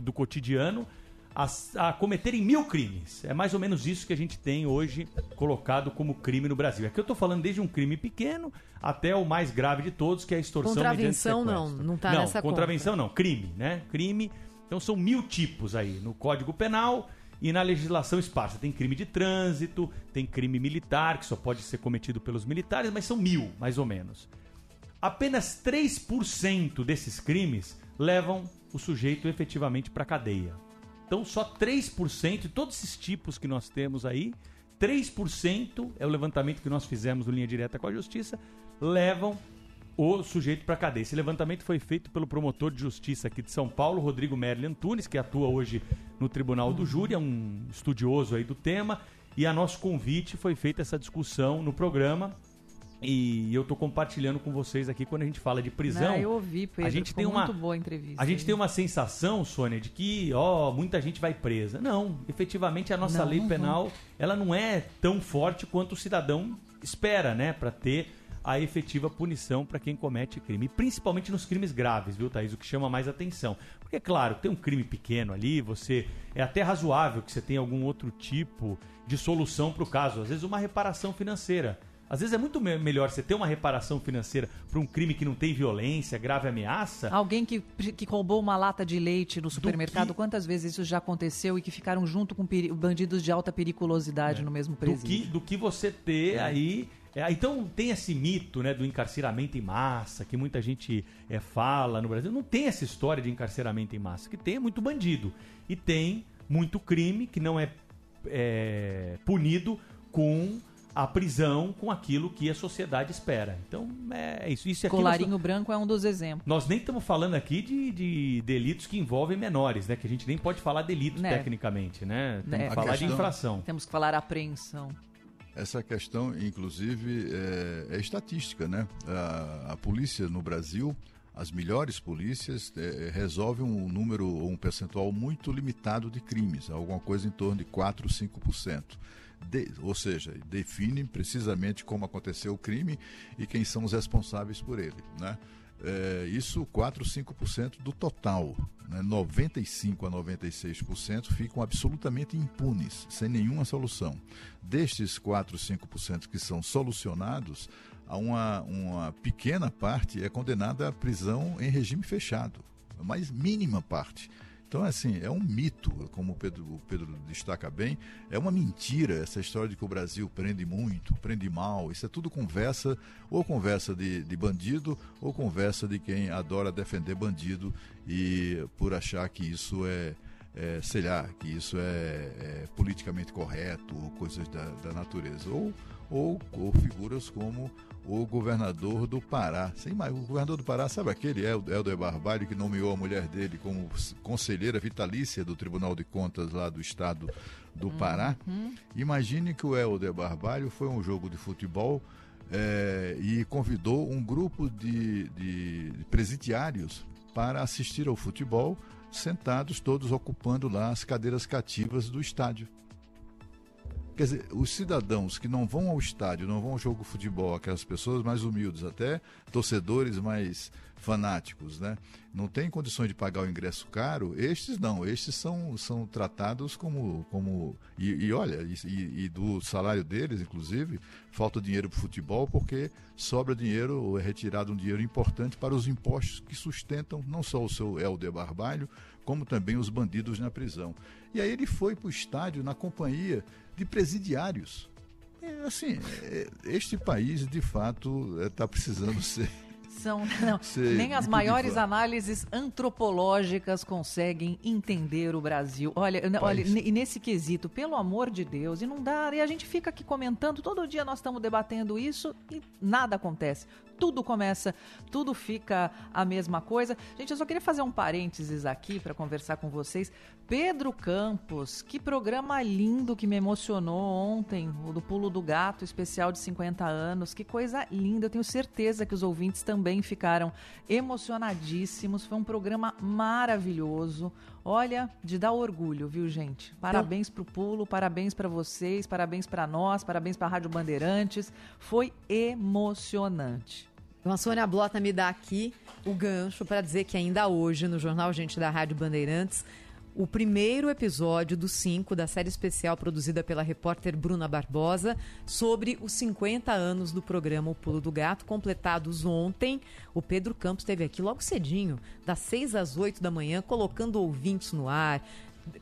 do cotidiano a, a, cometerem mil crimes. É mais ou menos isso que a gente tem hoje colocado como crime no Brasil. Aqui eu estou falando desde um crime pequeno até o mais grave de todos, que é a extorsão Contravenção não, não está nessa contravenção conta. não, crime, né? Crime. Então são mil tipos aí no Código Penal e na legislação esparsa. Tem crime de trânsito, tem crime militar, que só pode ser cometido pelos militares, mas são mil, mais ou menos. Apenas 3% desses crimes levam o sujeito efetivamente para cadeia. Então, só 3% de todos esses tipos que nós temos aí, 3% é o levantamento que nós fizemos no Linha Direta com a Justiça, levam o sujeito para cadeia. Esse levantamento foi feito pelo promotor de justiça aqui de São Paulo, Rodrigo Merlin Antunes, que atua hoje no Tribunal do Júri, é um estudioso aí do tema, e a nosso convite foi feita essa discussão no programa e eu tô compartilhando com vocês aqui quando a gente fala de prisão. Não, eu ouvi, Pedro, a gente tem uma muito boa entrevista. A gente tem uma sensação, Sônia, de que, ó, muita gente vai presa. Não, efetivamente a nossa Não, lei não penal, vão. ela não é tão forte quanto o cidadão espera, né, para ter a efetiva punição para quem comete crime, principalmente nos crimes graves, viu, Thaís? O que chama mais atenção. Porque, claro, tem um crime pequeno ali, você é até razoável que você tenha algum outro tipo de solução para o caso, às vezes uma reparação financeira. Às vezes é muito me- melhor você ter uma reparação financeira para um crime que não tem violência, grave ameaça. Alguém que, que roubou uma lata de leite no supermercado, quantas vezes isso já aconteceu e que ficaram junto com bandidos de alta periculosidade no mesmo do presídio? que, do que você ter aí. é, então tem esse mito né, do encarceramento em massa, que muita gente é, fala no Brasil. Não tem essa história de encarceramento em massa. que tem é muito bandido. E tem muito crime que não é, é, punido com a prisão, com aquilo que a sociedade espera. Então é isso. isso aqui nós- Colarinho branco é um dos exemplos. nós nem estamos falando aqui de, de delitos que envolvem menores, né? Que a gente nem pode falar delito Né. tecnicamente, né? Temos É. que falar de questão- infração. Temos que falar apreensão. Essa questão, inclusive, é, é estatística, né? A, a polícia no Brasil, as melhores polícias, é, resolvem um número, um percentual muito limitado de crimes, alguma coisa em torno de 4, 5%. De, ou seja, define precisamente como aconteceu o crime e quem são os responsáveis por ele, né? É, isso 4, 5% do total. Né? 95 a 96% ficam absolutamente impunes, sem nenhuma solução. Destes 4, 5% que são solucionados, uma, uma pequena parte é condenada à prisão em regime fechado, a mais mínima parte. Então, assim, é um mito, como o Pedro, o Pedro destaca bem, é uma mentira essa história de que o Brasil prende muito, prende mal. Isso é tudo conversa, ou conversa de, de bandido, ou conversa de quem adora defender bandido e por achar que isso é, é sei lá, que isso é, é politicamente correto, ou coisas da, da natureza. Ou, ou, ou figuras como o governador do Pará. Você imagina, o governador do Pará, sabe aquele El- Helder Barbalho que nomeou a mulher dele como conselheira vitalícia do Tribunal de Contas lá do estado do Pará? Imagine que o Helder Barbalho foi a um jogo de futebol eh, e convidou um grupo de, de presidiários para assistir ao futebol, sentados todos ocupando lá as cadeiras cativas do estádio. Quer dizer, os cidadãos que não vão ao estádio, não vão ao jogo de futebol, aquelas pessoas mais humildes, até torcedores mais fanáticos, né? Não tem condições de pagar o ingresso caro, estes não, estes são, são tratados como. como e, e olha, e, e, do salário deles, inclusive, falta dinheiro para o futebol porque sobra dinheiro ou é retirado um dinheiro importante para os impostos que sustentam não só o seu Helder Barbalho, como também os bandidos na prisão. E aí ele foi para o estádio na companhia de presidiários. É, assim, é, este país de fato está precisando [LAUGHS] ser são. Não, Sei, nem as maiores análises antropológicas conseguem entender o Brasil. Olha, olha, e nesse quesito, pelo amor de Deus, e não dá. E a gente fica aqui comentando, todo dia nós estamos debatendo isso e nada acontece. Tudo começa, tudo fica a mesma coisa. Gente, eu só queria fazer um parênteses aqui para conversar com vocês. Pedro Campos, que programa lindo que me emocionou ontem, o do Pulo do Gato, especial de 50 anos. Que coisa linda. Eu tenho certeza que os ouvintes também ficaram emocionadíssimos. Foi um programa maravilhoso. Olha, de dar orgulho, viu, gente? Parabéns para o Pulo, parabéns para vocês, parabéns para nós, parabéns para a Rádio Bandeirantes. Foi emocionante. Então a Sônia Blota me dá aqui o gancho para dizer que ainda hoje, no Jornal Gente da Rádio Bandeirantes, o primeiro episódio dos cinco da série especial produzida pela repórter Bruna Barbosa sobre os 50 anos do programa O Pulo do Gato, completados ontem. O Pedro Campos esteve aqui logo cedinho, das 6 às 8 da manhã, colocando ouvintes no ar,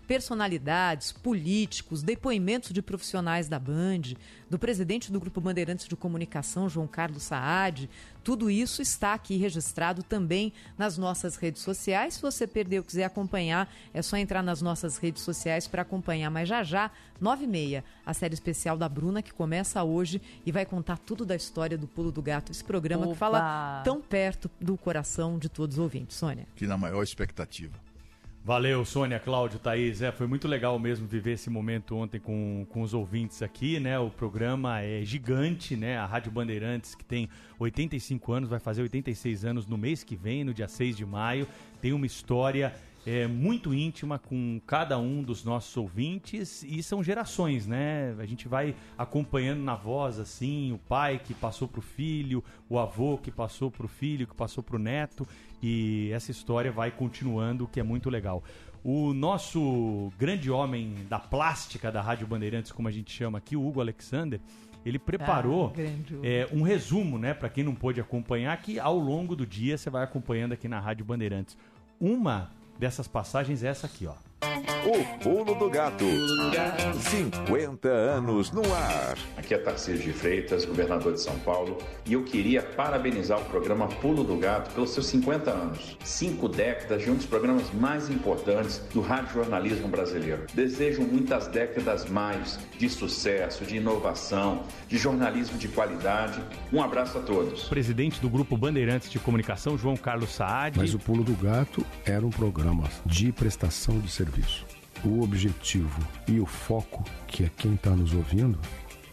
personalidades, políticos, depoimentos de profissionais da Band, do presidente do Grupo Bandeirantes de Comunicação, João Carlos Saad. Tudo isso está aqui registrado também nas nossas redes sociais. Se você perdeu, quiser acompanhar, é só entrar nas nossas redes sociais para acompanhar. Mas já já, 9 e meia, a série especial da Bruna, que começa hoje e vai contar tudo da história do Pulo do Gato. Esse programa Opa. que fala tão perto do coração de todos os ouvintes. Sônia. Que na maior expectativa. Valeu, Sônia, Cláudio, Thaís. É, foi muito legal mesmo viver esse momento ontem com, com os ouvintes aqui, né? O programa é gigante, né? A Rádio Bandeirantes, que tem 85 anos, vai fazer 86 anos no mês que vem, no dia 6 de maio. Tem uma história é, muito íntima com cada um dos nossos ouvintes e são gerações, né? A gente vai acompanhando na voz assim, o pai que passou para o filho, o avô que passou para o filho, que passou para o neto e essa história vai continuando, o que é muito legal. O nosso grande homem da plástica da Rádio Bandeirantes, como a gente chama aqui, o Hugo Alexander, ele preparou ah, é, um resumo, né, para quem não pôde acompanhar, que ao longo do dia você vai acompanhando aqui na Rádio Bandeirantes. Uma dessas passagens é essa aqui, ó. O Pulo do Gato. 50 anos no ar. Aqui é Tarcísio de Freitas, governador de São Paulo, e eu queria parabenizar o programa Pulo do Gato pelos seus 50 anos. Cinco décadas de um dos programas mais importantes do radiojornalismo brasileiro. Desejo muitas décadas mais de sucesso, de inovação, de jornalismo de qualidade. Um abraço a todos. Presidente do Grupo Bandeirantes de Comunicação, João Carlos Saad. Mas o Pulo do Gato era um programa de prestação de serviço o objetivo e o foco, que é quem está nos ouvindo,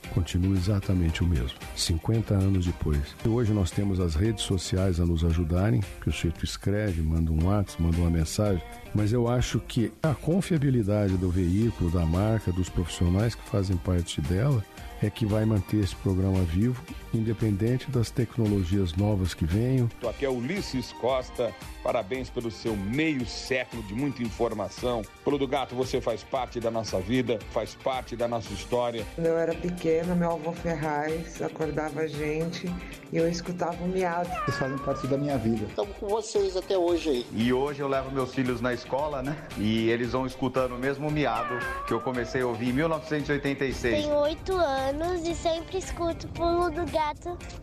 continua exatamente o mesmo, 50 anos depois. Hoje nós temos as redes sociais a nos ajudarem, que o sujeito escreve, manda um WhatsApp, manda uma mensagem, mas eu acho que a confiabilidade do veículo, da marca, dos profissionais que fazem parte dela, é que vai manter esse programa vivo, independente das tecnologias novas que venham. Aqui é Ulisses Costa, parabéns pelo seu meio século de muita informação. Pulo do Gato, você faz parte da nossa vida, faz parte da nossa história. Quando eu era pequena, meu avô Ferraz acordava a gente e eu escutava o miado. Vocês fazem parte da minha vida. Estamos com vocês até hoje aí. E hoje eu levo meus filhos na escola, né? E eles vão escutando o mesmo miado que eu comecei a ouvir em 1986. Tenho oito anos e sempre escuto o pulo do gato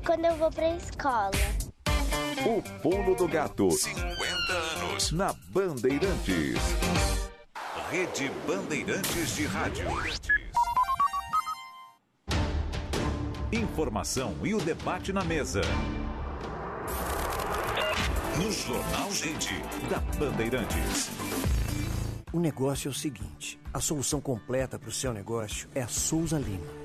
quando eu vou pra escola. O Pulo do Gato. 50 anos. Na Bandeirantes. Rede Bandeirantes de Rádio. Informação e o debate na mesa. No Jornal Gente, da Bandeirantes. O negócio é o seguinte: a solução completa para o seu negócio é a Souza Lima.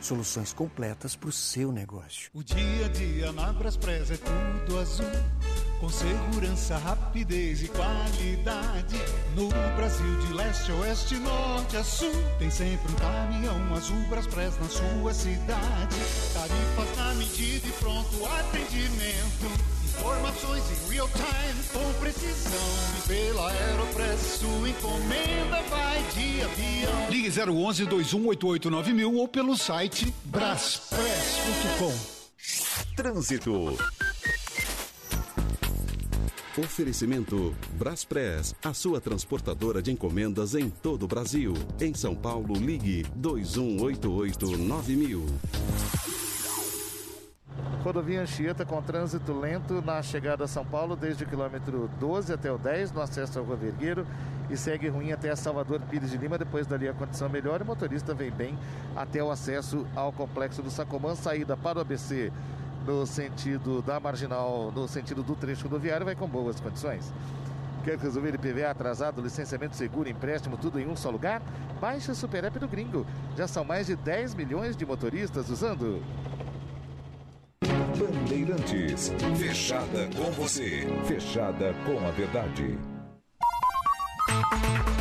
Soluções completas para o seu negócio. O dia a dia na Braspress é tudo azul. Com segurança, rapidez e qualidade. No Brasil, de leste a oeste, norte a sul. Tem sempre um caminhão azul Braspress na sua cidade. Tarifas na medida e pronto atendimento. Informações em real time com precisão. E pela Aeropress, sua encomenda vai de avião. Ligue 011 2188 9000 ou pelo site braspress.com. Trânsito. Oferecimento Braspress, a sua transportadora de encomendas em todo o Brasil. Em São Paulo, ligue 2188-9000. Rodovia Anchieta com trânsito lento na chegada a São Paulo, desde o quilômetro 12 até o 10, no acesso ao Rua Vergueiro, e segue ruim até Salvador Pires de Lima. Depois dali a condição melhor e o motorista vem bem até o acesso ao complexo do Sacomã, saída para o ABC no sentido da marginal, no sentido do trecho rodoviário, vai com boas condições. Quer resolver IPVA atrasado, licenciamento seguro, empréstimo, tudo em um só lugar? Baixe o Super App do Gringo. Já são mais de 10 milhões de motoristas usando. Bandeirantes, fechada com você, fechada com a verdade.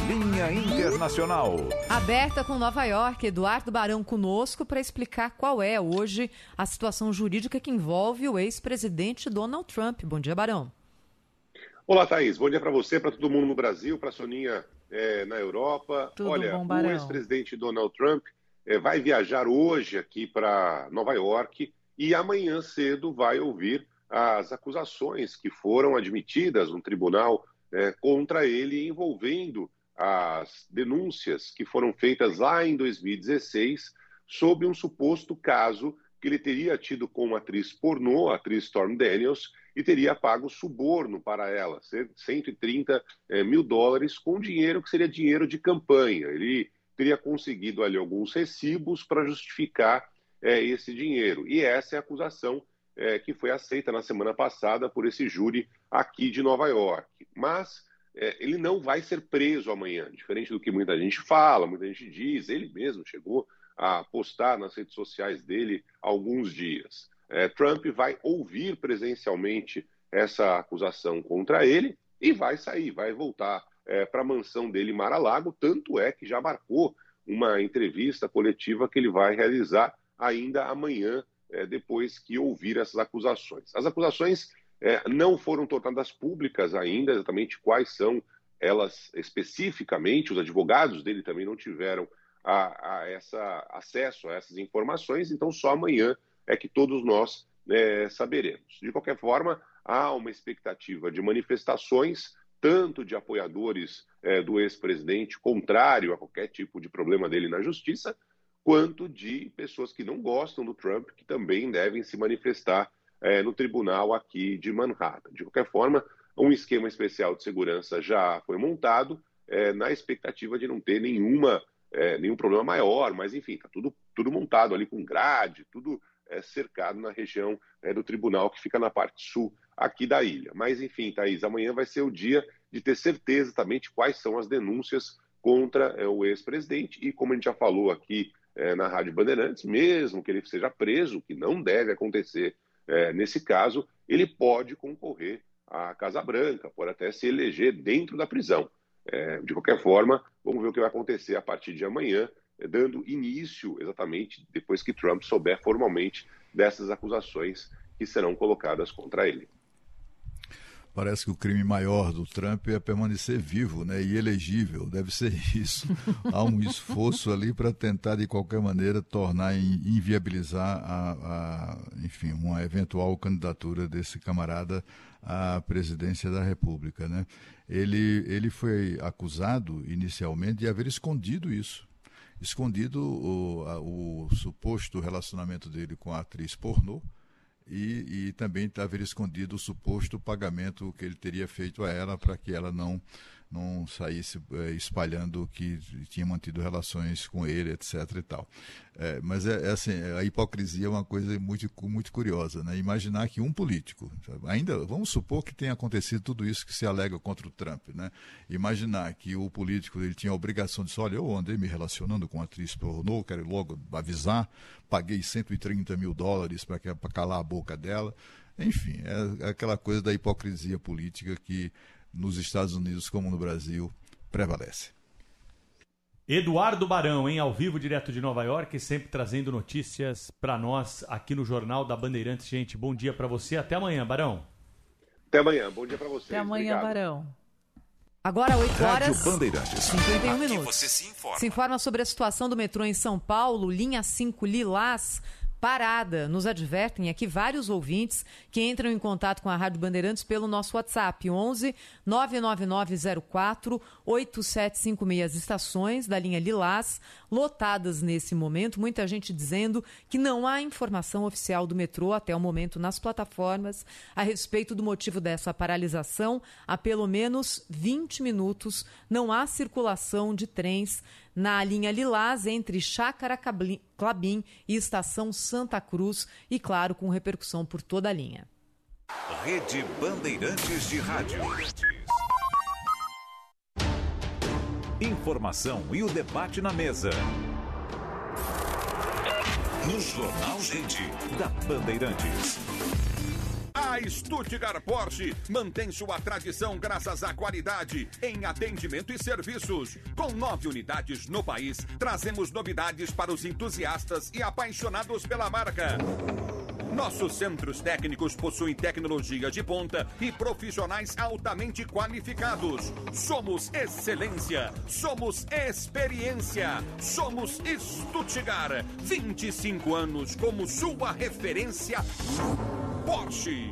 Linha Internacional. Aberta com Nova York, Eduardo Barão conosco para explicar qual é hoje a situação jurídica que envolve o ex-presidente Donald Trump. Bom dia, Barão. Olá, Thaís. Bom dia para você, para todo mundo no Brasil, para a Soninha é, na Europa. Tudo Olha, bom, o ex-presidente Donald Trump é, vai viajar hoje aqui para Nova York e amanhã cedo vai ouvir as acusações que foram admitidas no tribunal é, contra ele envolvendo as denúncias que foram feitas lá em 2016 sobre um suposto caso que ele teria tido com uma atriz pornô, a atriz Storm Daniels, e teria pago suborno para ela, 130 eh, mil dólares, com dinheiro que seria dinheiro de campanha. Ele teria conseguido ali alguns recibos para justificar eh, esse dinheiro. E essa é a acusação eh, que foi aceita na semana passada por esse júri aqui de Nova York. Mas é, ele não vai ser preso amanhã, diferente do que muita gente fala, muita gente diz. Ele mesmo chegou a postar nas redes sociais dele alguns dias. É, Trump vai ouvir presencialmente essa acusação contra ele e vai sair, vai voltar é, para a mansão dele em Mar-a-Lago. Tanto é que já marcou uma entrevista coletiva que ele vai realizar ainda amanhã, é, depois que ouvir essas acusações. As acusações é, não foram tornadas públicas ainda, exatamente quais são elas especificamente. Os advogados dele também não tiveram a, a essa, acesso a essas informações, então só amanhã é que todos nós é, saberemos. De qualquer forma, há uma expectativa de manifestações, tanto de apoiadores é, do ex-presidente, contrário a qualquer tipo de problema dele na justiça, quanto de pessoas que não gostam do Trump, que também devem se manifestar é, no tribunal aqui de Manhattan. De qualquer forma, um esquema especial de segurança já foi montado, é, na expectativa de não ter nenhuma, é, nenhum problema maior, mas enfim, está tudo, tudo montado ali com grade, tudo é, cercado na região é, do tribunal que fica na parte sul aqui da ilha. Mas enfim, Thaís, amanhã vai ser o dia de ter certeza também de quais são as denúncias contra é, o ex-presidente e como a gente já falou aqui é, na Rádio Bandeirantes, mesmo que ele seja preso, que não deve acontecer é, nesse caso, ele pode concorrer à Casa Branca, pode até se eleger dentro da prisão. É, de qualquer forma, vamos ver o que vai acontecer a partir de amanhã, é, dando início exatamente depois que Trump souber formalmente dessas acusações que serão colocadas contra ele. Parece que o crime maior do Trump é permanecer vivo né, e elegível. Deve ser [LAUGHS] isso. Há um esforço ali para tentar, de qualquer maneira, tornar, inviabilizar, a, a, enfim, uma eventual candidatura desse camarada à presidência da República. Né? Ele, ele foi acusado, inicialmente, de haver escondido isso. Escondido o, a, o suposto relacionamento dele com a atriz pornô, e, e também haver escondido o suposto pagamento que ele teria feito a ela para que ela não não saísse é, espalhando que tinha mantido relações com ele, etc. e tal. É, mas é, é, assim, a hipocrisia é uma coisa muito, muito curiosa, né? Imaginar que um político, ainda vamos supor que tenha acontecido tudo isso que se alega contra o Trump, né? Imaginar que o político ele tinha a obrigação de dizer, olha, eu andei me relacionando com a atriz pornô, quero logo avisar, paguei 130 mil dólares para calar a boca dela. Enfim, é aquela coisa da hipocrisia política que nos Estados Unidos como no Brasil prevalece. Eduardo Barão, em ao vivo direto de Nova York, sempre trazendo notícias para nós aqui no Jornal da Bandeirantes. Gente, bom dia para você. Até amanhã, Barão. Até amanhã. Bom dia para você. Até amanhã, Obrigado. Barão. Agora, 8 horas. Rádio Bandeirantes. 51 Aqui minutos. você se informa. Se informa sobre a situação do metrô em São Paulo, linha 5 Lilás. Parada. Nos advertem aqui vários ouvintes que entram em contato com a Rádio Bandeirantes pelo nosso WhatsApp 11 99904 8756. As estações da linha Lilás lotadas nesse momento. Muita gente dizendo que não há informação oficial do metrô até o momento nas plataformas a respeito do motivo dessa paralisação. Há pelo menos 20 minutos não há circulação de trens na linha Lilás entre Chácara Clabim e Estação Santa Cruz e, claro, com repercussão por toda a linha. Rede Bandeirantes de Rádio. Informação e o debate na mesa. No Jornal Gente, da Bandeirantes. A Stuttgart Porsche mantém sua tradição graças à qualidade em atendimento e serviços. Com nove unidades no país, trazemos novidades para os entusiastas e apaixonados pela marca. Nossos centros técnicos possuem tecnologia de ponta e profissionais altamente qualificados. Somos excelência, somos experiência, somos Stuttgart. 25 anos como sua referência Porsche.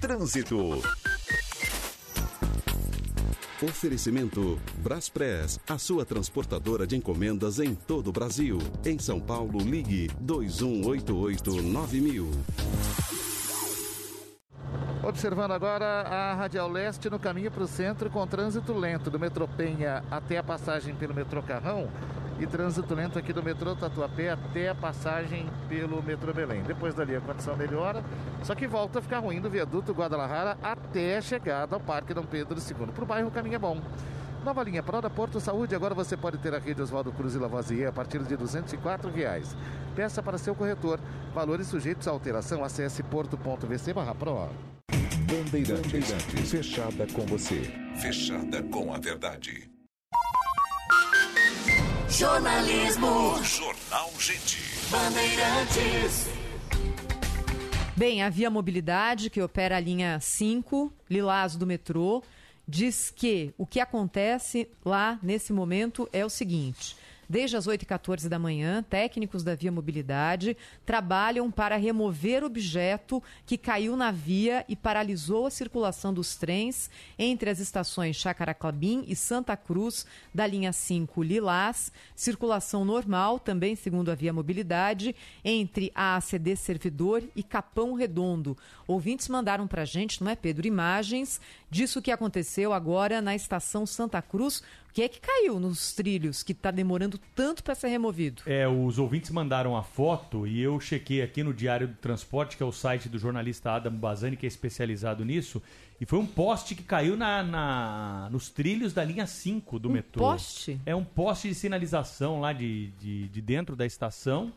Trânsito. Oferecimento Braspress, a sua transportadora de encomendas em todo o Brasil. Em São Paulo, ligue 2188-9000. Observando agora a Radial Leste no caminho para o centro com trânsito lento do metrô Penha até a passagem pelo metrô Carrão e trânsito lento aqui do metrô Tatuapé até a passagem pelo metrô Belém. Depois dali a condição melhora, só que volta a ficar ruim do viaduto Guadalajara até a chegada ao Parque Dom Pedro II. Para o bairro o caminho é bom. Nova linha Proda Porto Saúde, agora você pode ter a rede Oswaldo Cruz e Lavoisier a partir de 204 reais. Peça para seu corretor. Valores sujeitos à alteração. Acesse porto.vc barra pro. Bandeirantes. Fechada com você. Fechada com a verdade. Jornalismo. Jornal Gente. Bandeirantes. Bem, a Via Mobilidade, que opera a linha 5, Lilás do metrô, diz que o que acontece lá nesse momento é o seguinte. Desde as 8h14 da manhã, técnicos da Via Mobilidade trabalham para remover objeto que caiu na via e paralisou a circulação dos trens entre as estações Chacaraclabim e Santa Cruz, da linha 5 Lilás. Circulação normal, também segundo a Via Mobilidade, entre a ACD Servidor e Capão Redondo. Ouvintes mandaram para a gente, não é, Pedro, imagens disso que aconteceu agora na estação Santa Cruz. O que é que caiu nos trilhos que está demorando tanto para ser removido? É, os ouvintes mandaram a foto e eu chequei aqui no Diário do Transporte, que é o site do jornalista Adam Bazani, que é especializado nisso, e foi um poste que caiu na, na- nos trilhos da linha 5 do metrô. poste? É um poste de sinalização lá de, de, de dentro da estação.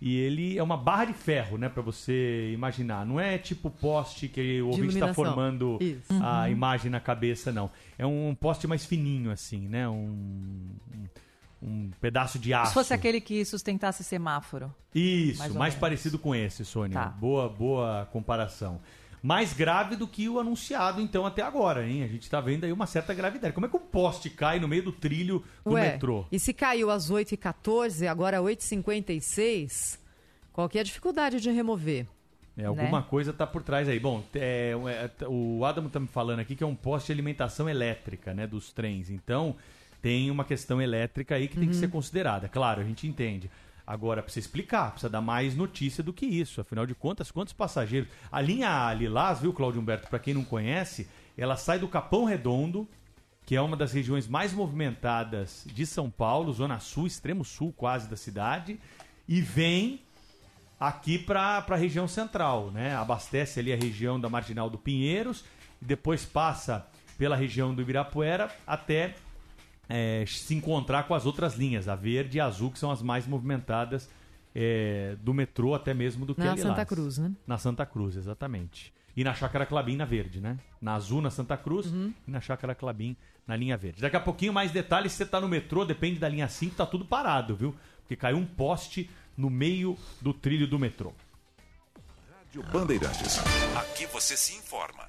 E ele é uma barra de ferro, né, Pra você imaginar. Não é tipo poste que o ouvinte está formando Isso. a Uhum. imagem na cabeça, não. É um poste mais fininho, assim, né? Um, um, pedaço de aço. Se fosse aquele que sustentasse semáforo. Isso, Mais mais, parecido com esse, Sônia. Tá. Boa, boa comparação. Mais grave do que o anunciado, então, até agora, hein? A gente está vendo aí uma certa gravidade. Como é que um poste cai no meio do trilho do Ué, metrô? E se caiu às 8h14, agora 8h56, qual que é a dificuldade de remover? É, alguma né? coisa tá por trás aí. Bom, é, é, o Adamo tá me falando aqui que é um poste de alimentação elétrica, né, dos trens. Então, tem uma questão elétrica aí que tem que Uhum. ser considerada. Claro, a gente entende. Agora, precisa explicar, precisa dar mais notícia do que isso. Afinal de contas, quantos passageiros... A linha Lilás, viu, Cláudio Humberto, para quem não conhece, ela sai do Capão Redondo, que é uma das regiões mais movimentadas de São Paulo, zona sul, extremo sul quase da cidade, e vem aqui para a região central, né? Abastece ali a região da Marginal do Pinheiros e depois passa pela região do Ibirapuera até é, se encontrar com as outras linhas, a verde e a azul, que são as mais movimentadas é, do metrô, até mesmo do que Na. Santa Cruz, né? Na Santa Cruz, exatamente. E na Chácara Clabim, na verde, né? Na azul, na Santa Cruz, Uhum. e na Chácara Clabim, na linha verde. Daqui a pouquinho, mais detalhes, se você tá no metrô, depende da linha 5, tá tudo parado, viu? Porque caiu um poste no meio do trilho do metrô. Rádio Bandeirantes. Aqui você se informa.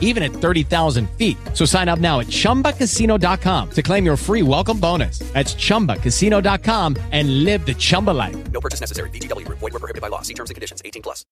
even at 30,000 feet. So sign up now at chumbacasino.com to claim your free welcome bonus. That's chumbacasino.com and live the Chumba life. No purchase necessary. VGW Group. Void were prohibited by law. See terms and conditions. 18 plus.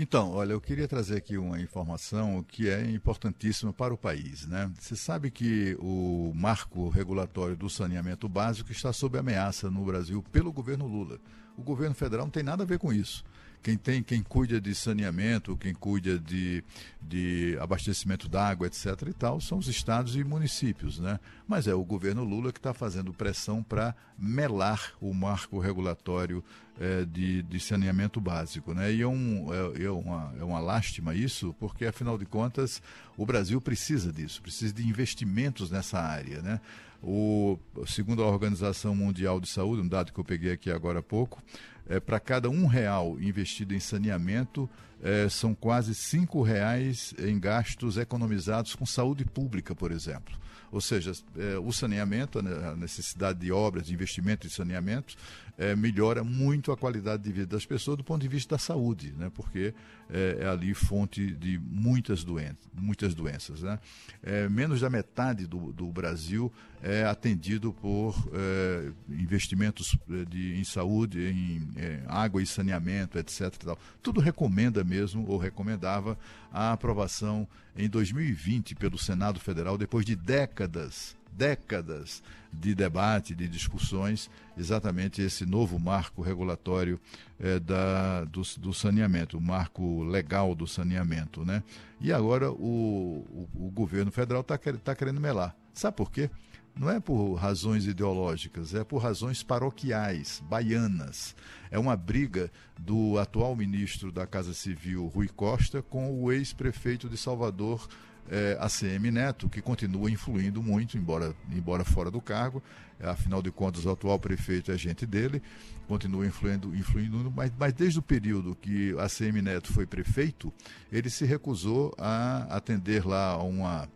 Então, olha, eu queria trazer aqui uma informação que é importantíssima para o país. Né? Você sabe que o marco regulatório do saneamento básico está sob ameaça no Brasil pelo governo Lula. O governo federal não tem nada a ver com isso. Quem tem, quem cuida de saneamento, quem cuida de, de abastecimento d'água, etc. e tal, são os estados e municípios, né? Mas é o governo Lula que está fazendo pressão para melar o marco regulatório eh, de, de saneamento básico, né? E é, um, é, é uma, é uma lástima isso, porque afinal de contas o Brasil precisa disso, precisa de investimentos nessa área, né? O, segundo a Organização Mundial de Saúde, um dado que eu peguei aqui agora há pouco, é, para cada um real investido em saneamento, é, são quase cinco reais em gastos economizados com saúde pública, por exemplo. Ou seja, é, o saneamento, a necessidade de obras, de investimento em saneamento, é, melhora muito a qualidade de vida das pessoas do ponto de vista da saúde, né? porque é, é ali fonte de muitas, doen muitas doenças. Né? É, menos da metade do, do Brasil é atendido por é, investimentos de, em saúde, em é, água e saneamento, etc. Tudo recomenda mesmo, ou recomendava, a aprovação em 2020 pelo Senado Federal, depois de décadas décadas de debate, de discussões, exatamente esse novo marco regulatório eh, da, do, do, saneamento, o marco legal do saneamento. Né? E agora o, o, o governo federal está tá querendo melar. Sabe por quê? Não é por razões ideológicas, é por razões paroquiais, baianas. É uma briga do atual ministro da Casa Civil, Rui Costa, com o ex-prefeito de Salvador, é, ACM Neto, que continua influindo muito, embora, embora fora do cargo. Afinal de contas, o atual prefeito é gente dele, continua influindo, influindo mas, mas desde o período que ACM Neto foi prefeito, ele se recusou a atender lá a uma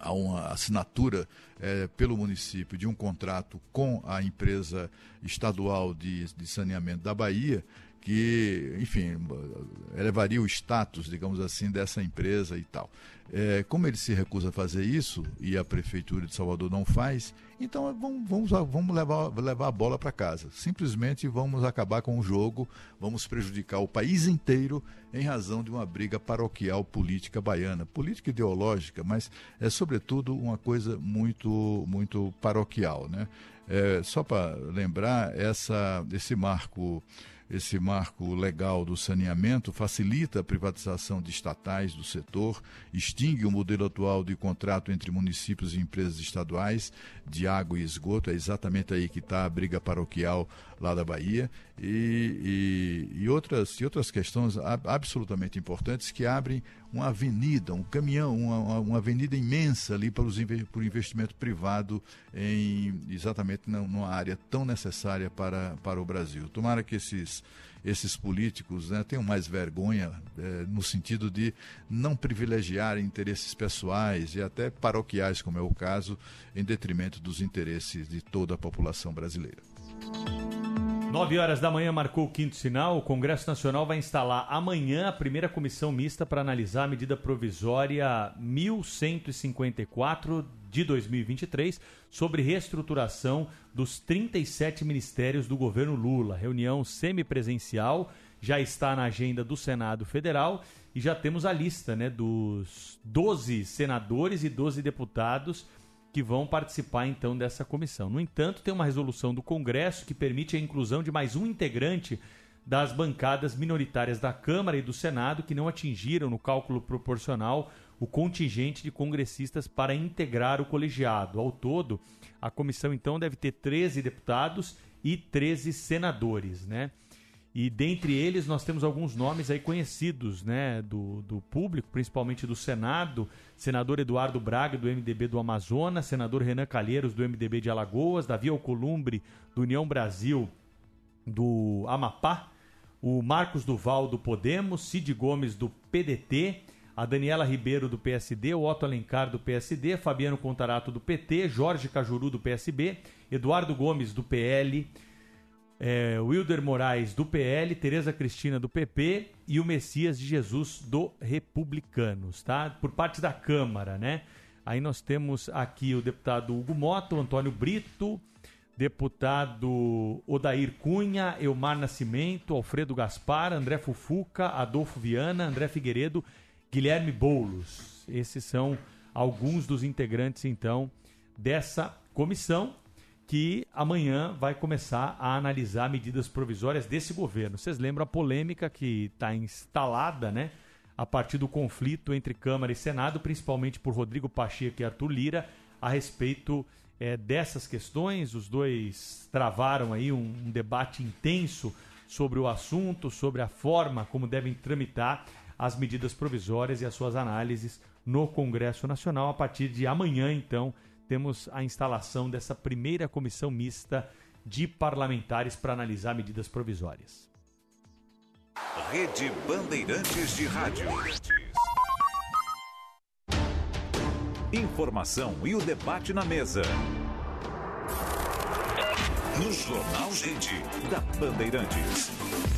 a uma assinatura é, pelo município de um contrato com a empresa estadual de, de saneamento da Bahia, que, enfim, elevaria o status, digamos assim, dessa empresa e tal. É, como ele se recusa a fazer isso e a prefeitura de Salvador não faz, então vamos, vamos, levar, levar a bola para casa. Simplesmente vamos acabar com o jogo, vamos prejudicar o país inteiro em razão de uma briga paroquial política baiana, política ideológica, mas é sobretudo uma coisa muito, muito paroquial, né? É, só para lembrar, essa, esse marco esse marco legal do saneamento facilita a privatização de estatais do setor, extingue o modelo atual de contrato entre municípios e empresas estaduais de água e esgoto, é exatamente aí que está a briga paroquial lá da Bahia, e, e, e, outras, e outras questões absolutamente importantes que abrem uma avenida, um caminhão, uma, uma avenida imensa ali para, os, para o investimento privado em exatamente numa área tão necessária para, para o Brasil. Tomara que esses, esses políticos né, tenham mais vergonha é, no sentido de não privilegiar interesses pessoais e até paroquiais, como é o caso, em detrimento dos interesses de toda a população brasileira. 9 horas da manhã marcou o quinto sinal. O Congresso Nacional vai instalar amanhã a primeira comissão mista para analisar a medida provisória 1154 de 2023 sobre reestruturação dos 37 ministérios do governo Lula. Reunião semipresencial já está na agenda do Senado Federal e já temos a lista né, dos 12 senadores e 12 deputados que vão participar então dessa comissão. No entanto, tem uma resolução do Congresso que permite a inclusão de mais um integrante das bancadas minoritárias da Câmara e do Senado que não atingiram no cálculo proporcional o contingente de congressistas para integrar o colegiado. Ao todo, a comissão então deve ter 13 deputados e 13 senadores, né? E dentre eles nós temos alguns nomes aí conhecidos, né, do, do público, principalmente do Senado, senador Eduardo Braga do MDB do Amazonas, senador Renan Calheiros do MDB de Alagoas, Davi Alcolumbre do União Brasil do Amapá, o Marcos Duval do Podemos, Cid Gomes do PDT, a Daniela Ribeiro do PSD, o Otto Alencar do PSD, Fabiano Contarato do PT, Jorge Cajuru do PSB, Eduardo Gomes do PL, é, Wilder Moraes do PL, Tereza Cristina do PP e o Messias de Jesus do Republicanos, tá? Por parte da Câmara, né? Aí nós temos aqui o deputado Hugo Moto, Antônio Brito, deputado Odair Cunha, Elmar Nascimento, Alfredo Gaspar, André Fufuca, Adolfo Viana, André Figueiredo, Guilherme Boulos. Esses são alguns dos integrantes, então, dessa comissão que amanhã vai começar a analisar medidas provisórias desse governo. Vocês lembram a polêmica que está instalada, né? A partir do conflito entre Câmara e Senado, principalmente por Rodrigo Pacheco e Arthur Lira, a respeito é, dessas questões. Os dois travaram aí um, um debate intenso sobre o assunto, sobre a forma como devem tramitar as medidas provisórias e as suas análises no Congresso Nacional. A partir de amanhã, então, temos a instalação dessa primeira comissão mista de parlamentares para analisar medidas provisórias. Rede Bandeirantes de Rádio. Informação e o debate na mesa. No Jornal Gente, da Bandeirantes.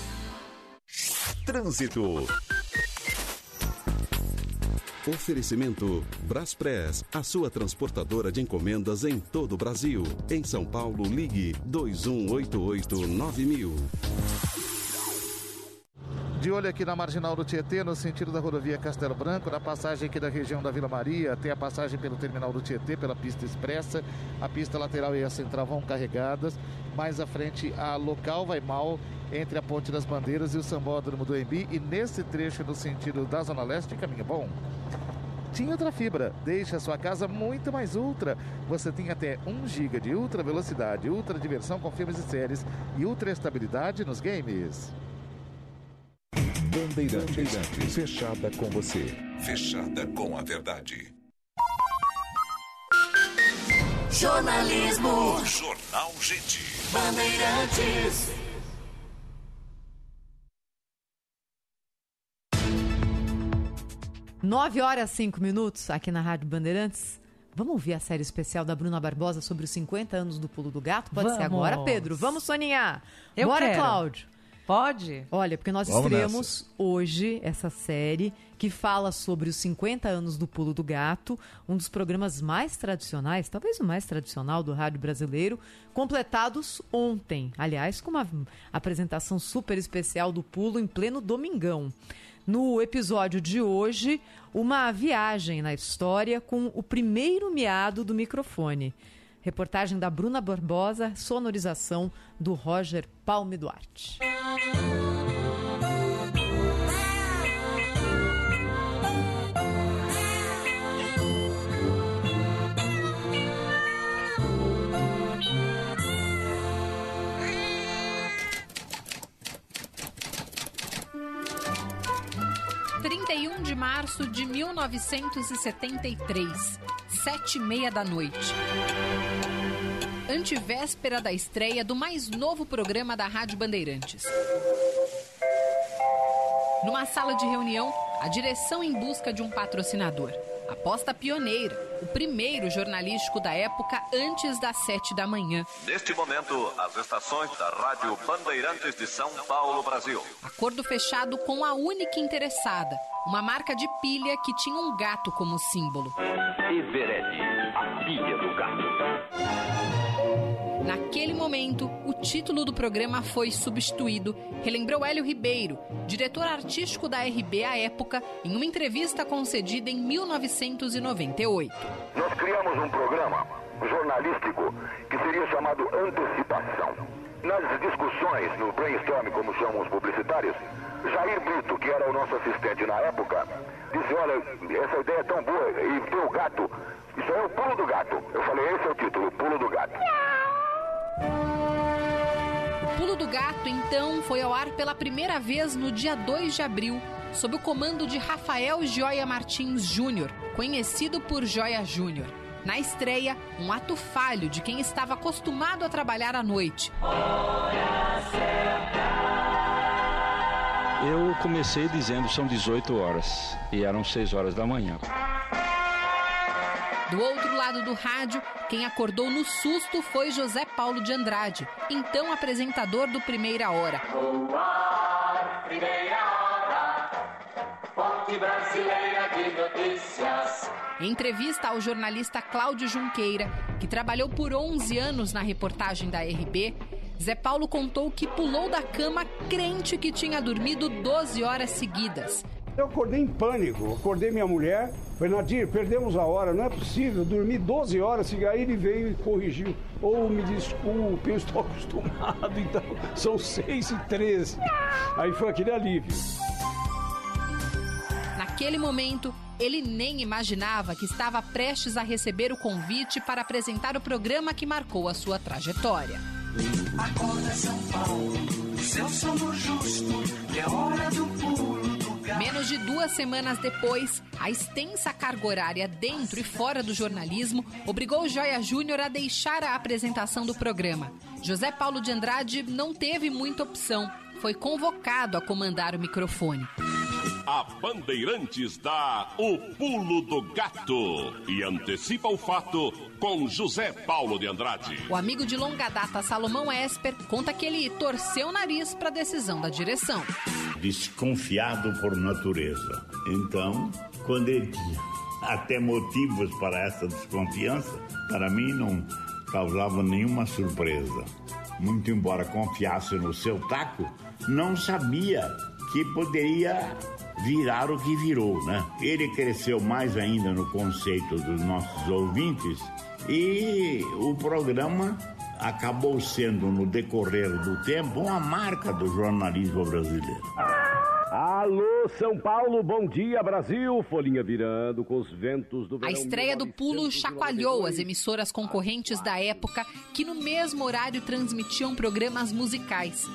Trânsito. Oferecimento Braspress, a sua transportadora de encomendas em todo o Brasil. Em São Paulo, ligue 2188-9000. De olho aqui na marginal do Tietê, no sentido da rodovia Castelo Branco, na passagem aqui da região da Vila Maria, tem a passagem pelo terminal do Tietê, pela pista expressa. A pista lateral e a central vão carregadas. Mais à frente, a local vai mal entre a Ponte das Bandeiras e o Sambódromo do Embi. E nesse trecho no sentido da Zona Leste, caminho bom. TIM Ultra Fibra. Deixa a sua casa muito mais ultra. Você tem até 1 GB de ultra velocidade, ultra diversão com filmes e séries e ultra estabilidade nos games. Bandeirantes, fechada com você. Fechada com a verdade. Jornalismo. Jornal Gente. Bandeirantes. Nove horas cinco minutos aqui na Rádio Bandeirantes. Vamos ouvir a série especial da Bruna Barbosa sobre os 50 anos do Pulo do Gato? Pode ser Vamos. agora, Pedro? Vamos, Soninha! Eu Bora, quero. Cláudio! Pode? Olha, porque nós Vamos estreamos hoje essa série que fala sobre os 50 anos do Pulo do Gato, um dos programas mais tradicionais, talvez o mais tradicional do rádio brasileiro, completados ontem. Aliás, com uma apresentação super especial do Pulo em pleno domingão. No episódio de hoje, uma viagem na história com o primeiro miado do microfone. Reportagem da Bruna Barbosa, sonorização do Roger Palme Duarte. 31 de março de 1973, sete e meia da noite. Antivéspera da estreia do mais novo programa da Rádio Bandeirantes. Numa sala de reunião, a direção em busca de um patrocinador. Aposta pioneira, o primeiro jornalístico da época antes das sete da manhã. Neste momento, as estações da Rádio Bandeirantes de São Paulo, Brasil. Acordo fechado com a única interessada, uma marca de pilha que tinha um gato como símbolo. Everett, a pilha do gato. Naquele momento, título do programa foi substituído, relembrou Hélio Ribeiro, diretor artístico da RB à época, em uma entrevista concedida em 1998. Nós criamos um programa jornalístico que seria chamado Antecipação. Nas discussões, no brainstorm, como chamam os publicitários, Jair Brito, que era o nosso assistente na época, disse: Olha, essa ideia é tão boa, e tem o gato, isso é o pulo do gato. Eu falei: Esse é o título, o pulo do gato. Pulo do Gato, então, foi ao ar pela primeira vez no dia 2 de abril, sob o comando de Rafael Joia Martins Júnior, conhecido por Joia Júnior. Na estreia, um ato falho de quem estava acostumado a trabalhar à noite. Eu comecei dizendo são 18 horas e eram 6 horas da manhã. Do outro lado do rádio, quem acordou no susto foi José Paulo de Andrade, então apresentador do Primeira Hora. Primeira hora, fonte brasileira de notícias. Em entrevista ao jornalista Cláudio Junqueira, que trabalhou por 11 anos na reportagem da RB, Zé Paulo contou que pulou da cama crente que tinha dormido 12 horas seguidas. Eu acordei em pânico, acordei minha mulher, falei, Nadir, perdemos a hora, não é possível, dormi 12 horas, e aí ele veio e corrigiu. Ou me desculpe, eu estou [LAUGHS] acostumado, então são 6 e 13. Aí foi aquele alívio. Naquele momento, ele nem imaginava que estava prestes a receber o convite para apresentar o programa que marcou a sua trajetória. Acorda São Paulo, seu sono justo, que é hora do pulo. Menos de duas semanas depois, a extensa carga horária dentro e fora do jornalismo obrigou Joia Júnior a deixar a apresentação do programa. José Paulo de Andrade não teve muita opção. Foi convocado a comandar o microfone. A Bandeirantes dá o pulo do gato e antecipa o fato com José Paulo de Andrade. O amigo de longa data Salomão Esper conta que ele torceu o nariz para a decisão da direção. desconfiado por natureza. Então, quando ele tinha [LAUGHS] até motivos para essa desconfiança, para mim não causava nenhuma surpresa. Muito embora confiasse no seu taco, não sabia que poderia virar o que virou, né? Ele cresceu mais ainda no conceito dos nossos ouvintes e o programa acabou sendo, no decorrer do tempo, uma marca do jornalismo brasileiro. Alô, São Paulo, bom dia, Brasil. Folhinha virando com os ventos do verão. A estreia do Pulo chacoalhou as emissoras concorrentes da época que no mesmo horário transmitiam programas musicais.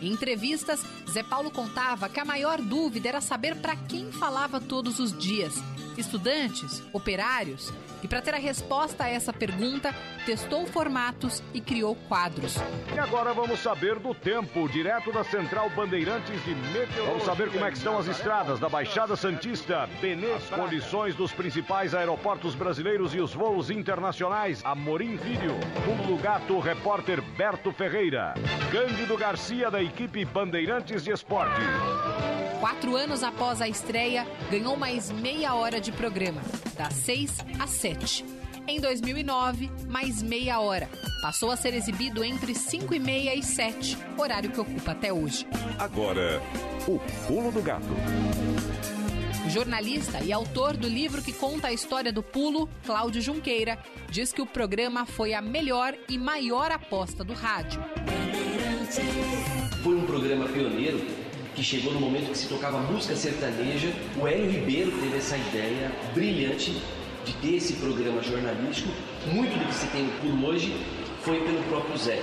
Em entrevistas, Zé Paulo contava que a maior dúvida era saber para quem falava todos os dias: estudantes, operários. E para ter a resposta a essa pergunta, testou formatos e criou quadros. E agora vamos saber do tempo, direto da Central Bandeirantes de Meteorologia. Vamos saber como é que estão as estradas da Baixada Santista, Benê, condições dos principais aeroportos brasileiros e os voos internacionais. Amorim Vídeo, Pulo do Gato, repórter Berto Ferreira. Cândido Garcia, da equipe Bandeirantes de Esporte. Quatro anos após a estreia, ganhou mais meia hora de programa, das 6 às 7. Em 2009, mais meia hora. Passou a ser exibido entre 5 e meia e 7, horário que ocupa até hoje. Agora, o Pulo do Gato. Jornalista e autor do livro que conta a história do pulo, Cláudio Junqueira, diz que o programa foi a melhor e maior aposta do rádio. Foi um programa pioneiro que chegou no momento que se tocava música sertaneja. O Hélio Ribeiro teve essa ideia brilhante de ter esse programa jornalístico. Muito do que se tem pulo hoje foi pelo próprio Zé.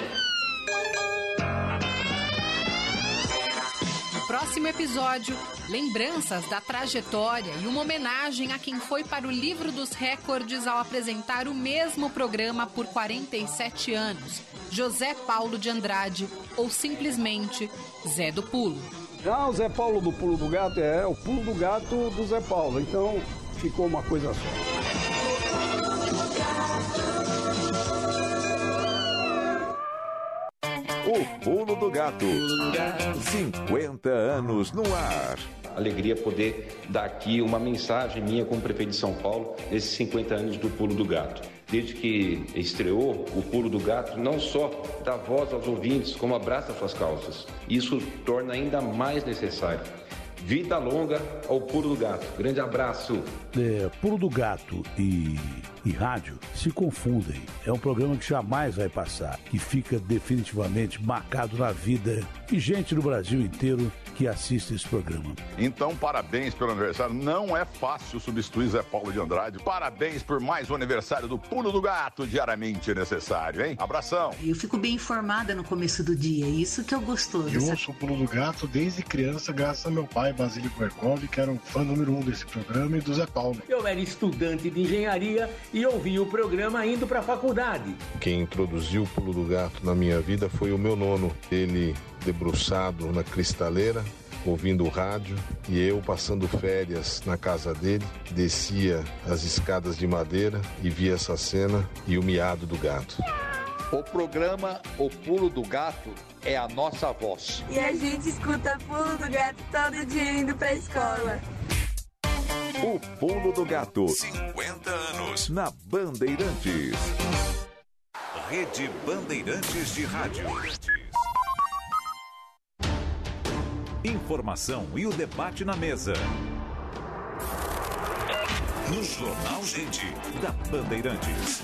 Próximo episódio, lembranças da trajetória e uma homenagem a quem foi para o livro dos recordes ao apresentar o mesmo programa por 47 anos, José Paulo de Andrade, ou simplesmente Zé do Pulo. Não, o Zé Paulo do Pulo do Gato é o Pulo do Gato do Zé Paulo. Então ficou uma coisa só. O Pulo do Gato. 50 anos no ar. Alegria poder dar aqui uma mensagem minha como prefeito de São Paulo nesses 50 anos do Pulo do Gato. Desde que estreou o Pulo do Gato, não só dá voz aos ouvintes, como abraça suas causas. Isso torna ainda mais necessário. Vida longa ao Pulo do Gato. Grande abraço. É, Pulo do Gato e, e rádio se confundem. É um programa que jamais vai passar, que fica definitivamente marcado na vida de gente no Brasil inteiro que assiste esse programa. Então, parabéns pelo aniversário. Não é fácil substituir Zé Paulo de Andrade. Parabéns por mais um aniversário do Pulo do Gato, diariamente necessário, hein? Abração. Eu fico bem informada no começo do dia, isso que eu gostoso. Eu ouço o Pulo do Gato desde criança, graças a meu pai, Basílio Berkov, que era um fã número um desse programa, e do Zé Paulo. Eu era estudante de engenharia e ouvia o programa indo para a faculdade. Quem introduziu o Pulo do Gato na minha vida foi o meu nono. Ele debruçado na cristaleira, ouvindo o rádio, e eu passando férias na casa dele, descia as escadas de madeira e via essa cena e o miado do gato. O programa O Pulo do Gato é a nossa voz. E a gente escuta Pulo do Gato todo dia indo pra escola. O Pulo do Gato. 50 anos na Bandeirantes. Rede Bandeirantes de Rádio. Informação e o debate na mesa. No Jornal Gente, da Bandeirantes.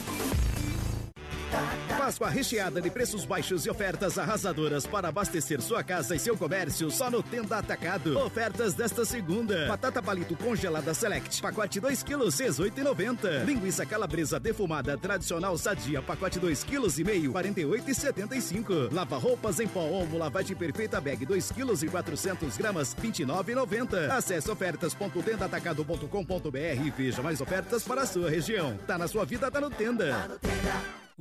Páscoa recheada de preços baixos e ofertas arrasadoras para abastecer sua casa e seu comércio só no Tenda Atacado. Ofertas desta segunda. Batata palito congelada Select, pacote 2 kg, 18,90. Linguiça calabresa defumada tradicional sadia, pacote 2 kg e meio, 48,75. Lava roupas em pó Omo lavagem perfeita bag 2 kg e 400 gramas, 29,90. Acesse ofertas.tendaatacado.com.br e veja mais ofertas para a sua região. Tá na sua vida, tá no Tenda.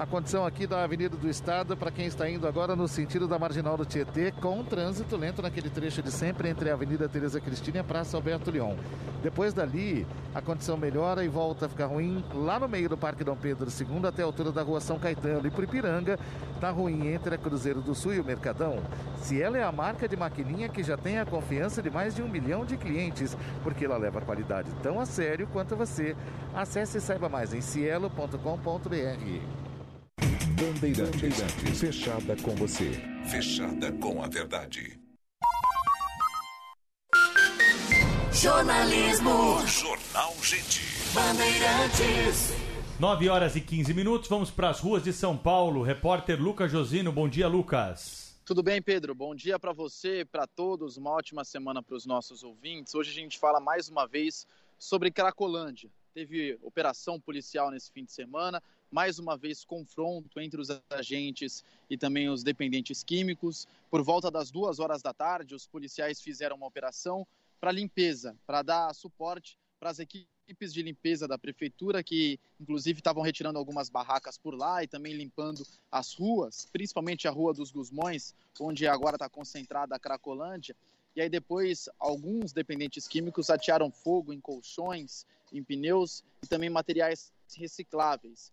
A condição aqui da Avenida do Estado, para quem está indo agora no sentido da Marginal do Tietê, com trânsito lento naquele trecho de sempre entre a Avenida Tereza Cristina e a Praça Alberto Leon. Depois dali, a condição melhora e volta a ficar ruim lá no meio do Parque Dom Pedro II até a altura da Rua São Caetano. E por Ipiranga, está ruim entre a Cruzeiro do Sul e o Mercadão. Se ela é a marca de maquininha que já tem a confiança de mais de um milhão de clientes, porque ela leva a qualidade tão a sério quanto você. Acesse e saiba mais em cielo.com.br. Bandeirantes, fechada com você, fechada com a verdade. Jornalismo. Jornal Gente. Bandeirantes. 9 horas e 15 minutos, vamos para as ruas de São Paulo. Repórter Lucas Josino, bom dia, Lucas. Tudo bem, Pedro? Bom dia para você, para todos. Uma ótima semana para os nossos ouvintes. Hoje a gente fala mais uma vez sobre Cracolândia. Teve operação policial nesse fim de semana, mais uma vez confronto entre os agentes e também os dependentes químicos. Por volta das duas horas da tarde, os policiais fizeram uma operação para limpeza, para dar suporte para as equipes de limpeza da prefeitura, que inclusive estavam retirando algumas barracas por lá e também limpando as ruas, principalmente a Rua dos Gusmões, onde agora está concentrada a Cracolândia. E aí depois alguns dependentes químicos atearam fogo em colchões, em pneus e também materiais recicláveis.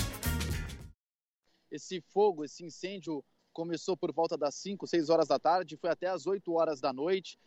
Esse fogo, esse incêndio começou por volta das 5, 6 horas da tarde, foi até as 8 horas da noite.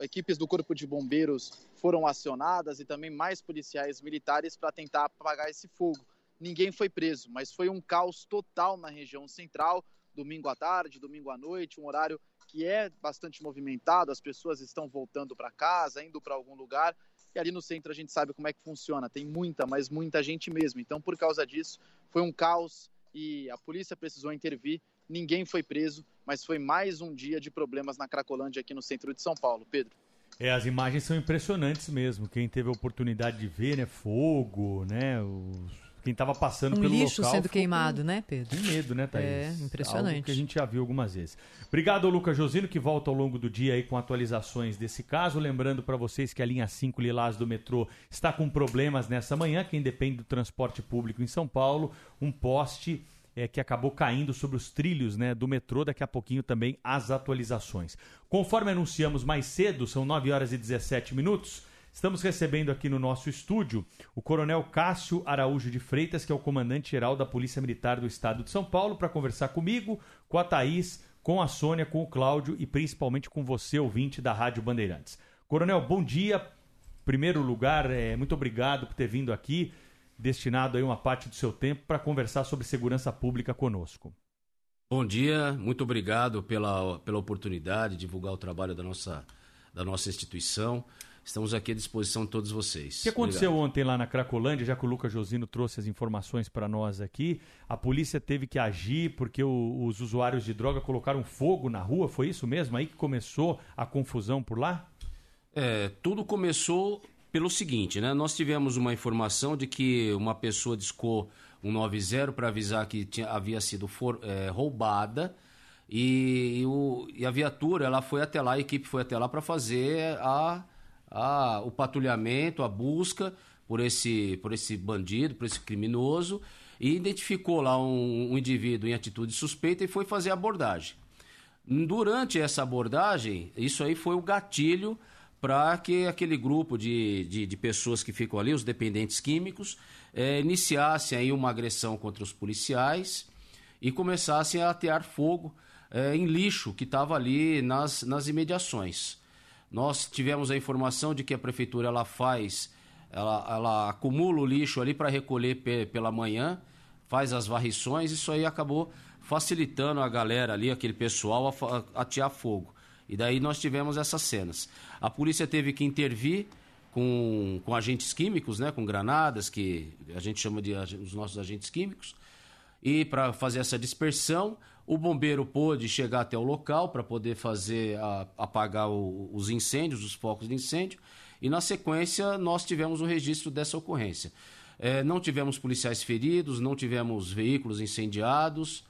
Equipes do Corpo de Bombeiros foram acionadas e também mais policiais militares para tentar apagar esse fogo. Ninguém foi preso, mas foi um caos total na região central, domingo à tarde, domingo à noite, um horário que é bastante movimentado, as pessoas estão voltando para casa, indo para algum lugar, e ali no centro a gente sabe como é que funciona, tem muita, mas muita gente mesmo. Então, por causa disso, foi um caos e a polícia precisou intervir. Ninguém foi preso, mas foi mais um dia de problemas na Cracolândia aqui no centro de São Paulo. Pedro. É, as imagens são impressionantes mesmo. Quem teve a oportunidade de ver, né? Fogo, né? Os... Quem estava passando um pelo lixo local. sendo queimado, né, Pedro? Com medo, né, Thaís? É, impressionante. Algo que a gente já viu algumas vezes. Obrigado ao Lucas Josino, que volta ao longo do dia aí com atualizações desse caso. Lembrando para vocês que a linha 5 Lilás do metrô está com problemas nessa manhã. Quem depende do transporte público em São Paulo, um poste é, que acabou caindo sobre os trilhos né, do metrô. Daqui a pouquinho também as atualizações. Conforme anunciamos mais cedo, são 9 horas e 17 minutos. Estamos recebendo aqui no nosso estúdio o Coronel Cássio Araújo de Freitas, que é o comandante-geral da Polícia Militar do Estado de São Paulo, para conversar comigo, com a Thaís, com a Sônia, com o Cláudio e principalmente com você, ouvinte da Rádio Bandeirantes. Coronel, bom dia. Primeiro lugar, é, muito obrigado por ter vindo aqui destinado aí uma parte do seu tempo para conversar sobre segurança pública conosco. Bom dia, muito obrigado pela, pela oportunidade de divulgar o trabalho da nossa, da nossa instituição. Estamos aqui à disposição de todos vocês. O que aconteceu Obrigado. ontem lá na Cracolândia, já que o Lucas Josino trouxe as informações para nós aqui, a polícia teve que agir porque o, os usuários de droga colocaram fogo na rua, foi isso mesmo? Aí que começou a confusão por lá? É, tudo começou pelo seguinte, né? Nós tivemos uma informação de que uma pessoa discou um 90 para avisar que tinha, havia sido for, é, roubada e, e, o, e a viatura ela foi até lá, a equipe foi até lá para fazer a, a, o patrulhamento, a busca por esse, por esse bandido, por esse criminoso e identificou lá um, um indivíduo em atitude suspeita e foi fazer a abordagem. Durante essa abordagem, isso aí foi o gatilho para que aquele grupo de, de, de, pessoas que ficam ali, os dependentes químicos, é, iniciassem aí uma agressão contra os policiais e começassem a atear fogo é, em lixo que estava ali nas, nas imediações. Nós tivemos a informação de que a prefeitura ela faz, ela, ela acumula o lixo ali para recolher pe, pela manhã, faz as varrições, isso aí acabou facilitando a galera ali, aquele pessoal, a, a atear fogo. E daí nós tivemos essas cenas. A polícia teve que intervir com, com agentes químicos, né, com granadas, que a gente chama de os nossos agentes químicos, e para fazer essa dispersão, o bombeiro pôde chegar até o local para poder fazer a, apagar o, os incêndios, os focos de incêndio, e na sequência nós tivemos o registro dessa ocorrência. É, não tivemos policiais feridos, não tivemos veículos incendiados,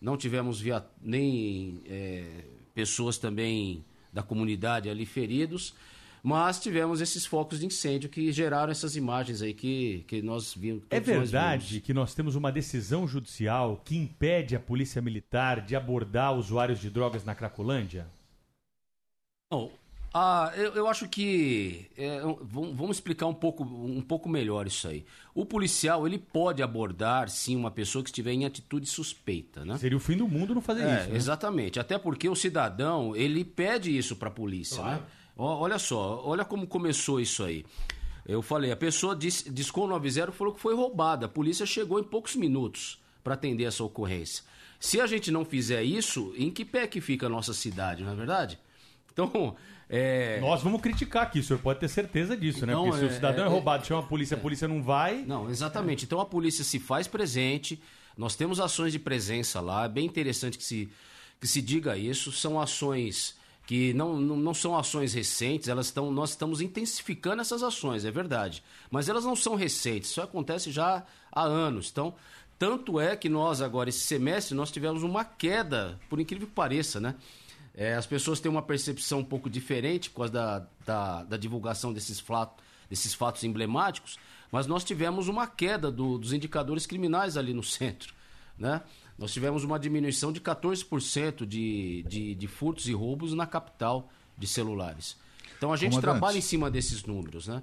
não tivemos via, nem é, pessoas também da comunidade ali feridos, mas tivemos esses focos de incêndio que geraram essas imagens aí que, que nós vimos. É verdade que nós temos uma decisão judicial que impede a polícia militar de abordar usuários de drogas na Cracolândia? Não, ah, eu, eu acho que é, vamos explicar um pouco, um pouco melhor isso aí. O policial ele pode abordar sim uma pessoa que estiver em atitude suspeita, né? Seria o fim do mundo não fazer É, isso. né? Exatamente. Até porque o cidadão ele pede isso para a polícia, né? Olha só, olha como começou isso aí. Eu falei, a pessoa dis, discou 90 falou que foi roubada. A polícia chegou em poucos minutos para atender essa ocorrência. Se a gente não fizer isso, em que pé que fica a nossa cidade, não é verdade? Então, [LAUGHS] é... Nós vamos criticar aqui, o senhor pode ter certeza disso, né? Então, Porque se o é- cidadão é, é- roubado, chama a polícia, a polícia não vai. Não, exatamente. Então a polícia se faz presente, nós temos ações de presença lá, é bem interessante que se, que se diga isso. São ações que não, não, não são ações recentes, elas estão, nós estamos intensificando essas ações, é verdade. Mas elas não são recentes, isso acontece já há anos. Então, tanto é que nós agora, esse semestre, nós tivemos uma queda, por incrível que pareça, né? É, as pessoas têm uma percepção um pouco diferente por causa da, da, da divulgação desses, flato, desses fatos emblemáticos, mas nós tivemos uma queda do- dos indicadores criminais ali no centro. Né? Nós tivemos uma diminuição de 14% de, de, de furtos e roubos na capital de celulares. Então a gente Comandante. trabalha em cima desses números. Né?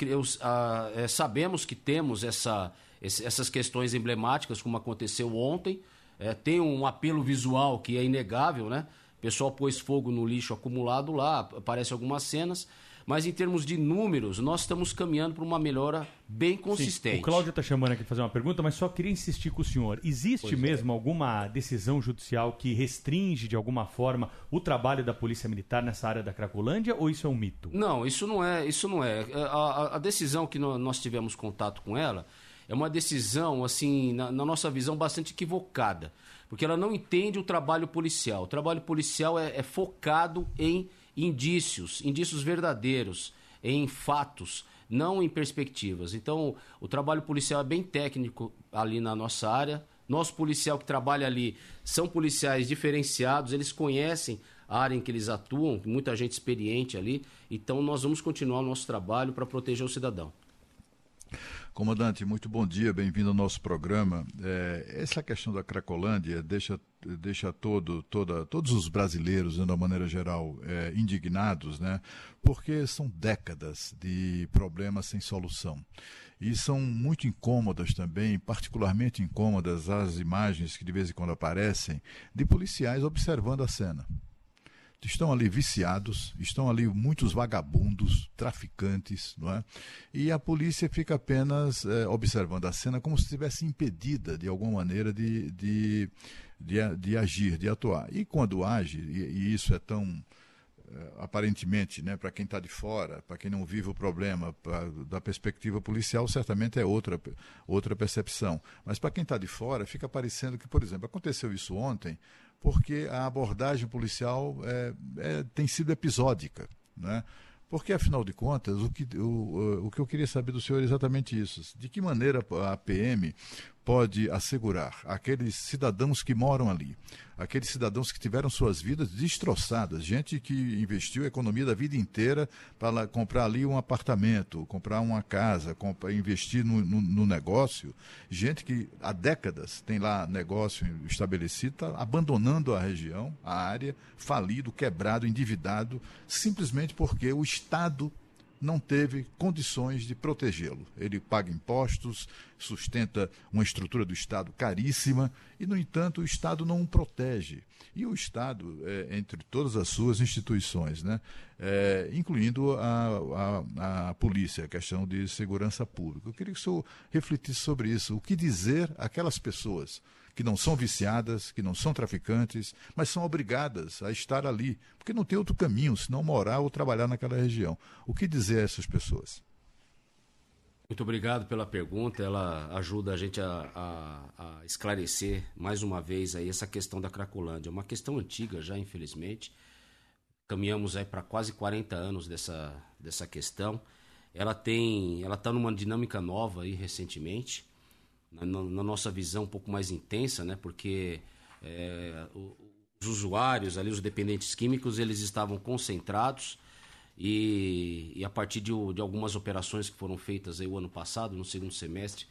Eu- a- é, sabemos que temos essa, esse- essas questões emblemáticas, como aconteceu ontem. É, tem um apelo visual que é inegável, né? O pessoal pôs fogo no lixo acumulado lá, aparecem algumas cenas. Mas em termos de números, nós estamos caminhando para uma melhora bem consistente. Sim, o Cláudio está chamando aqui para fazer uma pergunta, mas só queria insistir com o senhor. Existe Pois é. mesmo alguma decisão judicial que restringe, de alguma forma, o trabalho da Polícia Militar nessa área da Cracolândia ou isso é um mito? Não, isso não é. Isso não é. A, a- a decisão que nó- nós tivemos contato com ela é uma decisão, assim, na, na nossa visão, bastante equivocada. Porque ela não entende o trabalho policial. O trabalho policial é, é focado em indícios, indícios verdadeiros, em fatos, não em perspectivas. Então, o trabalho policial é bem técnico ali na nossa área. Nosso policial que trabalha ali são policiais diferenciados, eles conhecem a área em que eles atuam, muita gente experiente ali. Então, nós vamos continuar o nosso trabalho para proteger o cidadão. Comandante, muito bom dia, bem-vindo ao nosso programa. É, essa questão da Cracolândia deixa, deixa todo, toda, todos os brasileiros, né, de uma maneira geral, é, indignados, né? porque são décadas de problemas sem solução. E são muito incômodas também, particularmente incômodas, as imagens que de vez em quando aparecem de policiais observando a cena estão ali viciados, estão ali muitos vagabundos, traficantes, não é? E a polícia fica apenas eh, observando a cena como se estivesse impedida de alguma maneira de, de, de, de agir, de atuar. E quando age, e, e isso é tão eh, aparentemente, né, para quem está de fora, para quem não vive o problema, pra- da perspectiva policial, certamente é outra, outra percepção. Mas para quem está de fora, fica parecendo que, por exemplo, aconteceu isso ontem, porque a abordagem policial é, é- tem sido episódica. Né? Porque, afinal de contas, o que, o, o que eu queria saber do senhor é exatamente isso. De que maneira a PM pode assegurar aqueles cidadãos que moram ali, aqueles cidadãos que tiveram suas vidas destroçadas, gente que investiu a economia da vida inteira para comprar ali um apartamento, comprar uma casa, comprar, investir no, no- no negócio, gente que há décadas tem lá negócio estabelecido, está abandonando a região, a área, falido, quebrado, endividado, simplesmente porque o Estado não teve condições de protegê-lo. Ele paga impostos, sustenta uma estrutura do Estado caríssima e, no entanto, o Estado não o protege. E o Estado, é, entre todas as suas instituições, né, é, incluindo a, a, a polícia, a questão de segurança pública. Eu queria que o senhor refletisse sobre isso. O que dizer àquelas pessoas que não são viciadas, que não são traficantes, mas são obrigadas a estar ali, porque não tem outro caminho senão morar ou trabalhar naquela região. O que dizer a essas pessoas? Muito obrigado pela pergunta. Ela ajuda a gente a, a, a, esclarecer mais uma vez aí essa questão da Cracolândia. É uma questão antiga já, infelizmente. Caminhamos aí para quase 40 anos dessa, dessa questão. Ela tem, ela está numa dinâmica nova aí recentemente, na, na, nossa visão um pouco mais intensa, né? Porque é, os usuários ali, os dependentes químicos, eles estavam concentrados e, e a partir de, de, algumas operações que foram feitas aí o ano passado, no segundo semestre,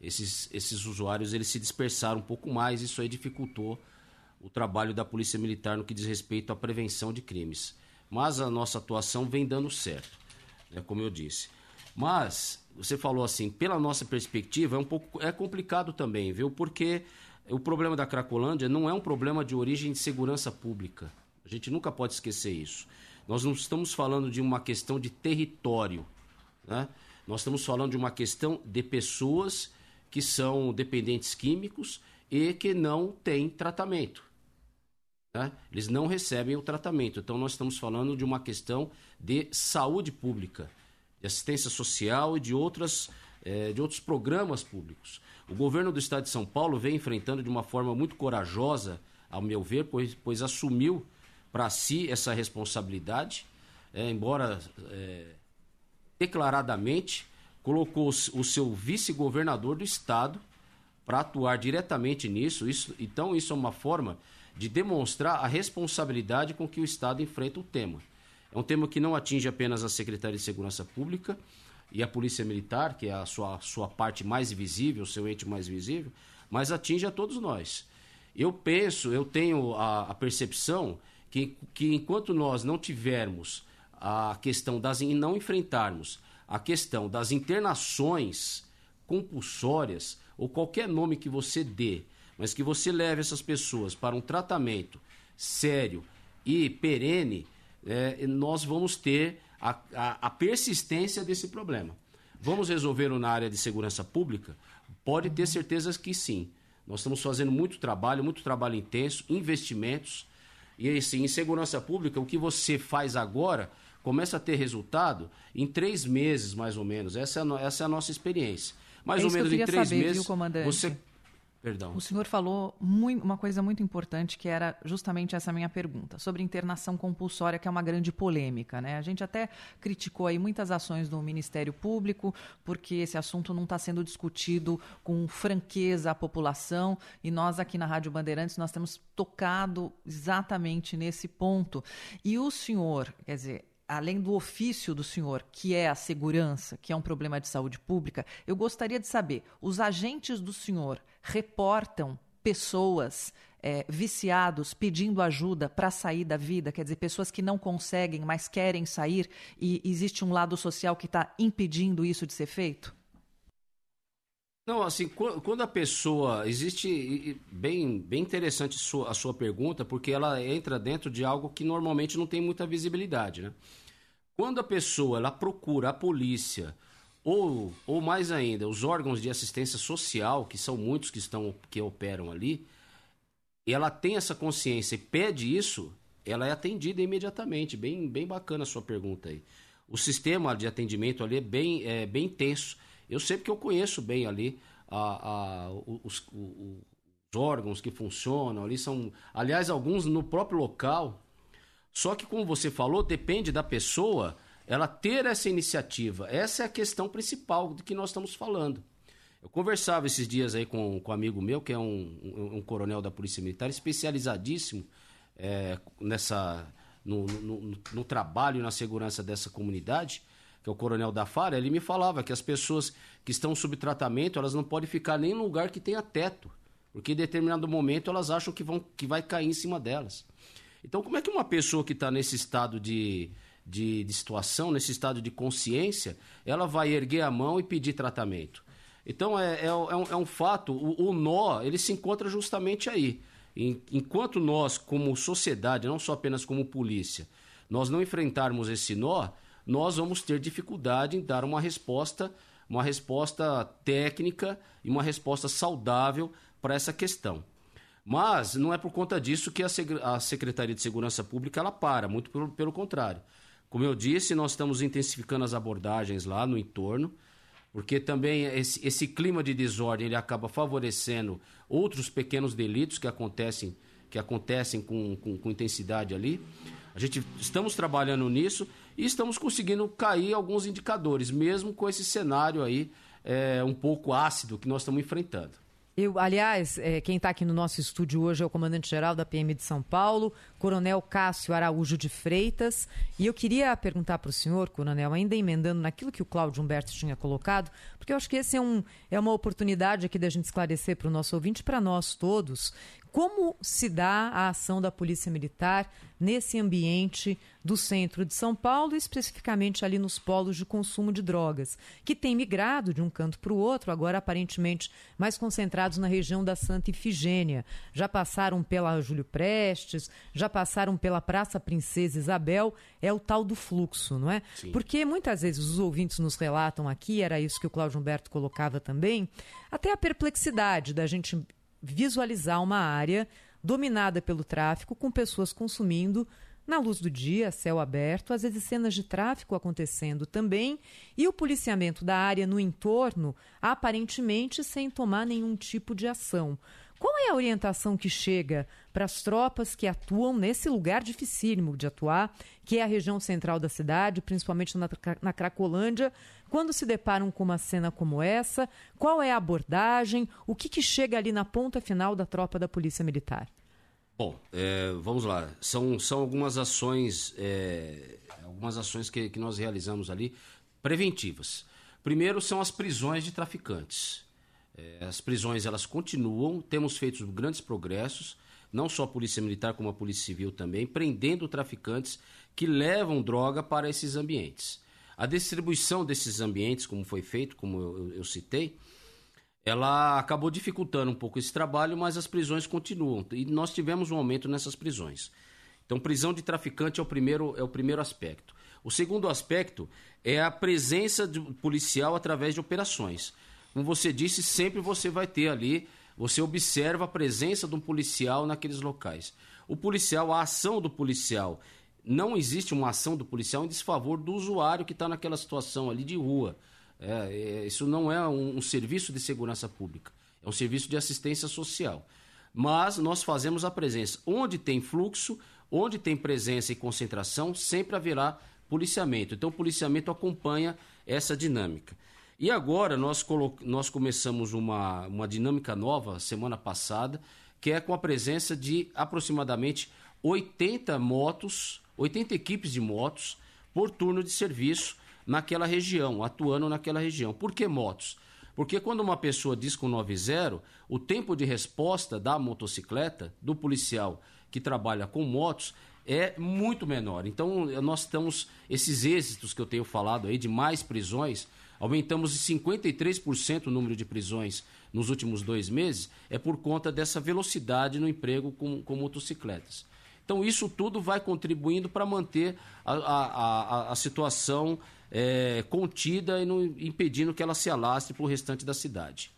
esses, esses usuários eles se dispersaram um pouco mais, isso aí dificultou o trabalho da Polícia Militar no que diz respeito à prevenção de crimes. Mas a nossa atuação vem dando certo, né, como eu disse. Mas você falou assim, pela nossa perspectiva, é um pouco é complicado também, viu? Porque o problema da Cracolândia não é um problema de origem de segurança pública. A gente nunca pode esquecer isso. Nós não estamos falando de uma questão de território, né? Nós estamos falando de uma questão de pessoas que são dependentes químicos e que não têm tratamento. Né? Eles não recebem o tratamento. Então, nós estamos falando de uma questão de saúde pública, de assistência social e de, outras, eh, de outros programas públicos. O governo do estado de São Paulo vem enfrentando de uma forma muito corajosa, ao meu ver, pois, pois assumiu para si essa responsabilidade, é, embora é, declaradamente colocou o seu vice-governador do estado para atuar diretamente nisso. Isso, então, isso é uma forma de demonstrar a responsabilidade com que o Estado enfrenta o tema. É um tema que não atinge apenas a Secretaria de Segurança Pública e a Polícia Militar, que é a sua, sua parte mais visível, o seu ente mais visível, mas atinge a todos nós. Eu penso, eu tenho a, a percepção que, que enquanto nós não tivermos a questão das e não enfrentarmos a questão das internações compulsórias ou qualquer nome que você dê, mas que você leve essas pessoas para um tratamento sério e perene, é, nós vamos ter a, a, a persistência desse problema. Vamos resolvê-lo na área de segurança pública? Pode ter certeza que sim. Nós estamos fazendo muito trabalho, muito trabalho intenso, investimentos e assim, em segurança pública, o que você faz agora começa a ter resultado em três meses, mais ou menos. Essa é a, essa é a nossa experiência. Mais é ou menos em três saber, meses. Viu? Você Perdão. O senhor falou muito, uma coisa muito importante que era justamente essa minha pergunta, sobre internação compulsória, que é uma grande polêmica. Né? A gente até criticou aí muitas ações do Ministério Público, porque esse assunto não está sendo discutido com franqueza à população, e nós aqui na Rádio Bandeirantes nós temos tocado exatamente nesse ponto. E o senhor, quer dizer, além do ofício do senhor, que é a segurança, que é um problema de saúde pública, eu gostaria de saber: os agentes do senhor reportam pessoas é, viciados pedindo ajuda para sair da vida, quer dizer, pessoas que não conseguem, mas querem sair, e existe um lado social que está impedindo isso de ser feito? Não, assim, quando a pessoa. Existe. Bem, bem interessante a sua pergunta, porque ela entra dentro de algo que normalmente não tem muita visibilidade, né? Quando a pessoa ela procura a polícia, ou, ou mais ainda, os órgãos de assistência social, que são muitos que estão que operam ali, ela tem essa consciência e pede isso, ela é atendida imediatamente. Bem, bem bacana a sua pergunta aí. O sistema de atendimento ali é bem, é, bem intenso eu sei porque eu conheço bem ali a, a, os, os, órgãos que funcionam ali são, aliás, alguns no próprio local. Só que como você falou, depende da pessoa ela ter essa iniciativa. Essa é a questão principal de que nós estamos falando. Eu conversava esses dias aí com, com um amigo meu, que é um, um, um coronel da Polícia Militar, especializadíssimo é, nessa no, no, no, trabalho e na segurança dessa comunidade que é o coronel da FARA, ele me falava que as pessoas que estão sob tratamento, elas não podem ficar nem em lugar que tenha teto, porque em determinado momento elas acham que, vão, que vai cair em cima delas. Então, como é que uma pessoa que está nesse estado de, de, de, situação, nesse estado de consciência, ela vai erguer a mão e pedir tratamento? Então, é, é, é, um, é um, fato, o, o, nó, ele se encontra justamente aí. Enquanto nós, como sociedade, não só apenas como polícia, nós não enfrentarmos esse nó, nós vamos ter dificuldade em dar uma resposta, uma resposta técnica e uma resposta saudável para essa questão. Mas não é por conta disso que a Secretaria de Segurança Pública ela para, muito pelo, pelo contrário. Como eu disse, nós estamos intensificando as abordagens lá no entorno. porque também esse, esse clima de desordem ele acaba favorecendo outros pequenos delitos que acontecem que acontecem com, com, com intensidade ali. A gente estamos trabalhando nisso e estamos conseguindo cair alguns indicadores, mesmo com esse cenário aí é, um pouco ácido que nós estamos enfrentando. Eu, aliás, é, quem está aqui no nosso estúdio hoje é o comandante-geral da PM de São Paulo, Coronel Cássio Araújo de Freitas. E eu queria perguntar para o senhor, Coronel, ainda emendando naquilo que o Cláudio Humberto tinha colocado, porque eu acho que esse é, um, é uma oportunidade aqui da gente esclarecer para o nosso ouvinte, para nós todos, como se dá a ação da Polícia Militar nesse ambiente do centro de São Paulo, especificamente ali nos polos de consumo de drogas, que tem migrado de um canto para o outro, agora aparentemente mais concentrados na região da Santa Ifigênia. Já passaram pela Júlio Prestes, já passaram pela Praça Princesa Isabel, é o tal do fluxo, não é? Sim. Porque muitas vezes os ouvintes nos relatam aqui, era isso que o Cláudio Humberto colocava também, até a perplexidade da gente visualizar uma área dominada pelo tráfico, com pessoas consumindo na luz do dia, céu aberto, às vezes cenas de tráfico acontecendo também, e o policiamento da área no entorno, aparentemente sem tomar nenhum tipo de ação. Qual é a orientação que chega para as tropas que atuam nesse lugar dificílimo de atuar, que é a região central da cidade, principalmente na, na Cracolândia, quando se deparam com uma cena como essa? Qual é a abordagem? O que, que chega ali na ponta final da tropa da Polícia Militar? Bom, é, vamos lá. São, são algumas ações, é, algumas ações que, que nós realizamos ali preventivas. Primeiro são as prisões de traficantes. É, as prisões elas continuam, temos feito grandes progressos, não só a Polícia Militar como a Polícia Civil também, prendendo traficantes que levam droga para esses ambientes. A distribuição desses ambientes, como foi feito, como eu, eu, citei, ela acabou dificultando um pouco esse trabalho, mas as prisões continuam. E nós tivemos um aumento nessas prisões. Então, prisão de traficante é o primeiro, é o primeiro aspecto. O segundo aspecto é a presença policial através de operações. Como você disse, sempre você vai ter ali, você observa a presença de um policial naqueles locais. O policial, a ação do policial, não existe uma ação do policial em desfavor do usuário que está naquela situação ali de rua. É, é, isso não é um, um serviço de segurança pública, é um serviço de assistência social. Mas nós fazemos a presença. Onde tem fluxo, onde tem presença e concentração, sempre haverá policiamento. Então, o policiamento acompanha essa dinâmica. E agora nós, nós começamos uma, uma dinâmica nova semana passada, que é com a presença de aproximadamente 80 motos, 80 equipes de motos por turno de serviço naquela região, atuando naquela região. Por que motos? Porque quando uma pessoa diz com 90, o tempo de resposta da motocicleta, do policial que trabalha com motos, é muito menor. Então, nós estamos, esses êxitos que eu tenho falado aí, de mais prisões, Aumentamos de 53% o número de prisões nos últimos dois meses, é por conta dessa velocidade no emprego com, com motocicletas. Então, isso tudo vai contribuindo para manter a, a, a, a situação é, contida e não, impedindo que ela se alastre para o restante da cidade.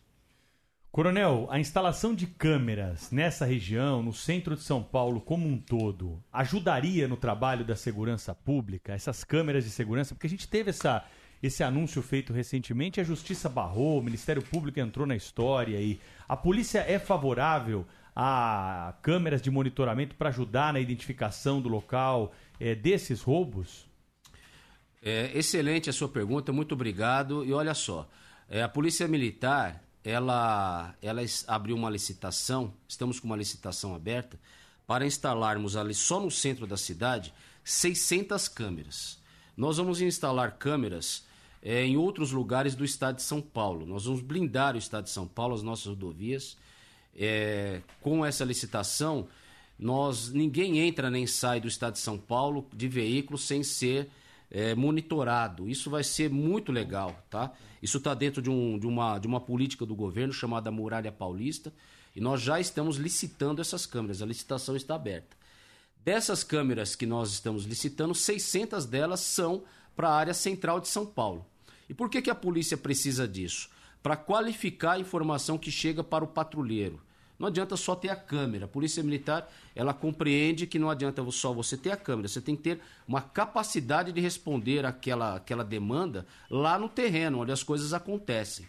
Coronel, a instalação de câmeras nessa região, no centro de São Paulo como um todo, ajudaria no trabalho da segurança pública, essas câmeras de segurança? Porque a gente teve essa esse anúncio feito recentemente, a Justiça barrou, o Ministério Público entrou na história e a polícia é favorável a câmeras de monitoramento para ajudar na identificação do local é, desses roubos? É, excelente a sua pergunta, muito obrigado. E olha só, é, a Polícia Militar ela, ela abriu uma licitação, estamos com uma licitação aberta, para instalarmos ali só no centro da cidade 600 câmeras. Nós vamos instalar câmeras é, em outros lugares do estado de São Paulo. Nós vamos blindar o estado de São Paulo, as nossas rodovias. É, com essa licitação, nós ninguém entra nem sai do estado de São Paulo de veículo sem ser é, monitorado. Isso vai ser muito legal, tá? Isso está dentro de, um, de, uma, de uma política do governo chamada Muralha Paulista e nós já estamos licitando essas câmeras. A licitação está aberta. Dessas câmeras que nós estamos licitando, 600 delas são para a área central de São Paulo. E por que, que a polícia precisa disso? Para qualificar a informação que chega para o patrulheiro, Não adianta só ter a câmera. A Polícia Militar, ela compreende que não adianta só você ter a câmera, você tem que ter uma capacidade de responder aquela, aquela demanda lá no terreno, onde as coisas acontecem.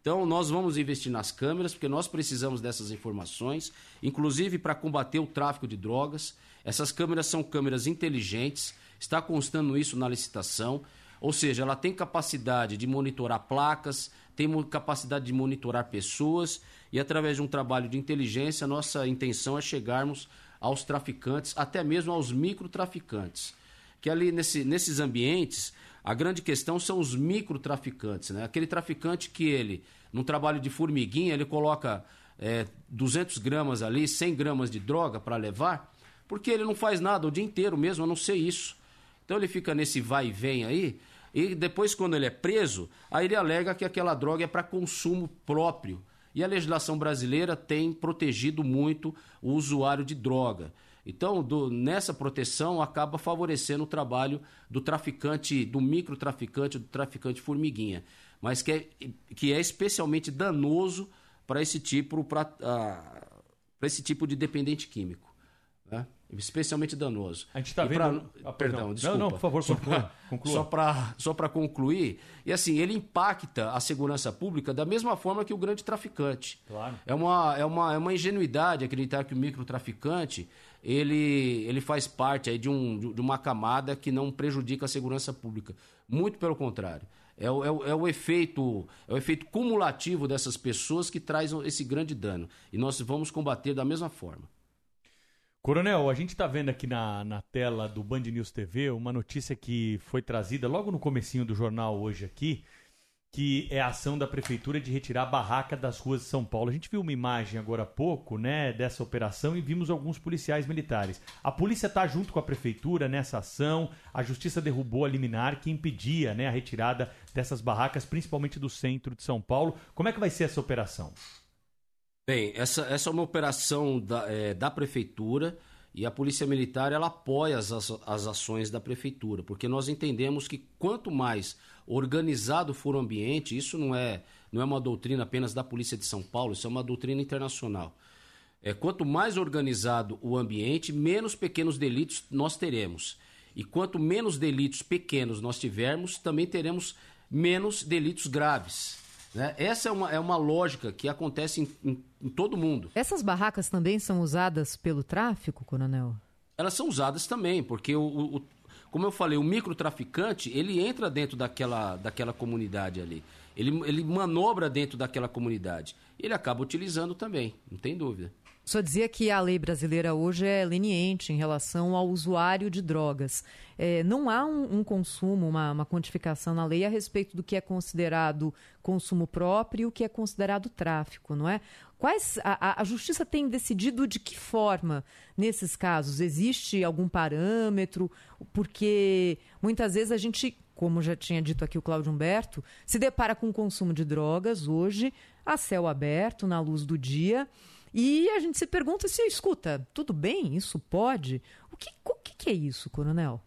Então, nós vamos investir nas câmeras, porque nós precisamos dessas informações, inclusive para combater o tráfico de drogas. Essas câmeras são câmeras inteligentes, está constando isso na licitação, ou seja, ela tem capacidade de monitorar placas, tem capacidade de monitorar pessoas e através de um trabalho de inteligência, nossa intenção é chegarmos aos traficantes, até mesmo aos microtraficantes. Que ali nesse- nesses ambientes, a grande questão são os microtraficantes, né? Aquele traficante que ele, num trabalho de formiguinha, ele coloca é, 200 gramas ali, 100 gramas de droga para levar, porque ele não faz nada o dia inteiro mesmo, a não ser isso. Então ele fica nesse vai e vem aí, e depois, quando ele é preso, aí ele alega que aquela droga é para consumo próprio. E a legislação brasileira tem protegido muito o usuário de droga. Então, do- nessa proteção, acaba favorecendo o trabalho do traficante, do microtraficante, do traficante formiguinha. Mas que é, que é especialmente danoso para esse tipo, para esse tipo de dependente químico. Especialmente danoso. A gente tá E vendo- pra- Ah, perdão. perdão, Não, desculpa. não, por favor, conclua. Só para só para concluir, e assim, ele impacta a segurança pública da mesma forma que o grande traficante. Claro. É uma, é uma, é uma ingenuidade acreditar que o microtraficante ele, ele faz parte aí de, um, de uma camada que não prejudica a segurança pública. Muito pelo contrário. É o, é, o, é o efeito é o efeito cumulativo dessas pessoas que traz esse grande dano. E nós vamos combater da mesma forma. Coronel, a gente está vendo aqui na, na tela do Band News TV uma notícia que foi trazida logo no comecinho do jornal hoje aqui, que é a ação da prefeitura de retirar a barraca das ruas de São Paulo. A gente viu uma imagem agora há pouco, né, dessa operação e vimos alguns policiais militares. A polícia está junto com a prefeitura nessa ação. A justiça derrubou a liminar que impedia, né, a retirada dessas barracas, principalmente do centro de São Paulo. Como é que vai ser essa operação? Bem, essa, essa é uma operação da, é, da prefeitura e a Polícia Militar ela apoia as, as, ações da prefeitura, porque nós entendemos que quanto mais organizado for o ambiente, isso não é, não é uma doutrina apenas da Polícia de São Paulo, isso é uma doutrina internacional. É, quanto mais organizado o ambiente, menos pequenos delitos nós teremos. E quanto menos delitos pequenos nós tivermos, também teremos menos delitos graves. Né? Essa é uma, é uma lógica que acontece em, em, em todo mundo. Essas barracas também são usadas pelo tráfico, coronel? Elas são usadas também, porque, o, o- como eu falei, o microtraficante, ele entra dentro daquela, daquela comunidade ali. Ele, ele manobra dentro daquela comunidade. Ele acaba utilizando também, não tem dúvida. O senhor dizia que a lei brasileira hoje é leniente em relação ao usuário de drogas. É, não há um, um consumo, uma, uma quantificação na lei a respeito do que é considerado consumo próprio e o que é considerado tráfico, não é? Quais a, a- justiça tem decidido de que forma nesses casos? Existe algum parâmetro? Porque muitas vezes a gente, como já tinha dito aqui o Cláudio Humberto, se depara com o consumo de drogas hoje a céu aberto, na luz do dia. E a gente se pergunta se, escuta, tudo bem? Isso pode? O que, o que é isso, coronel?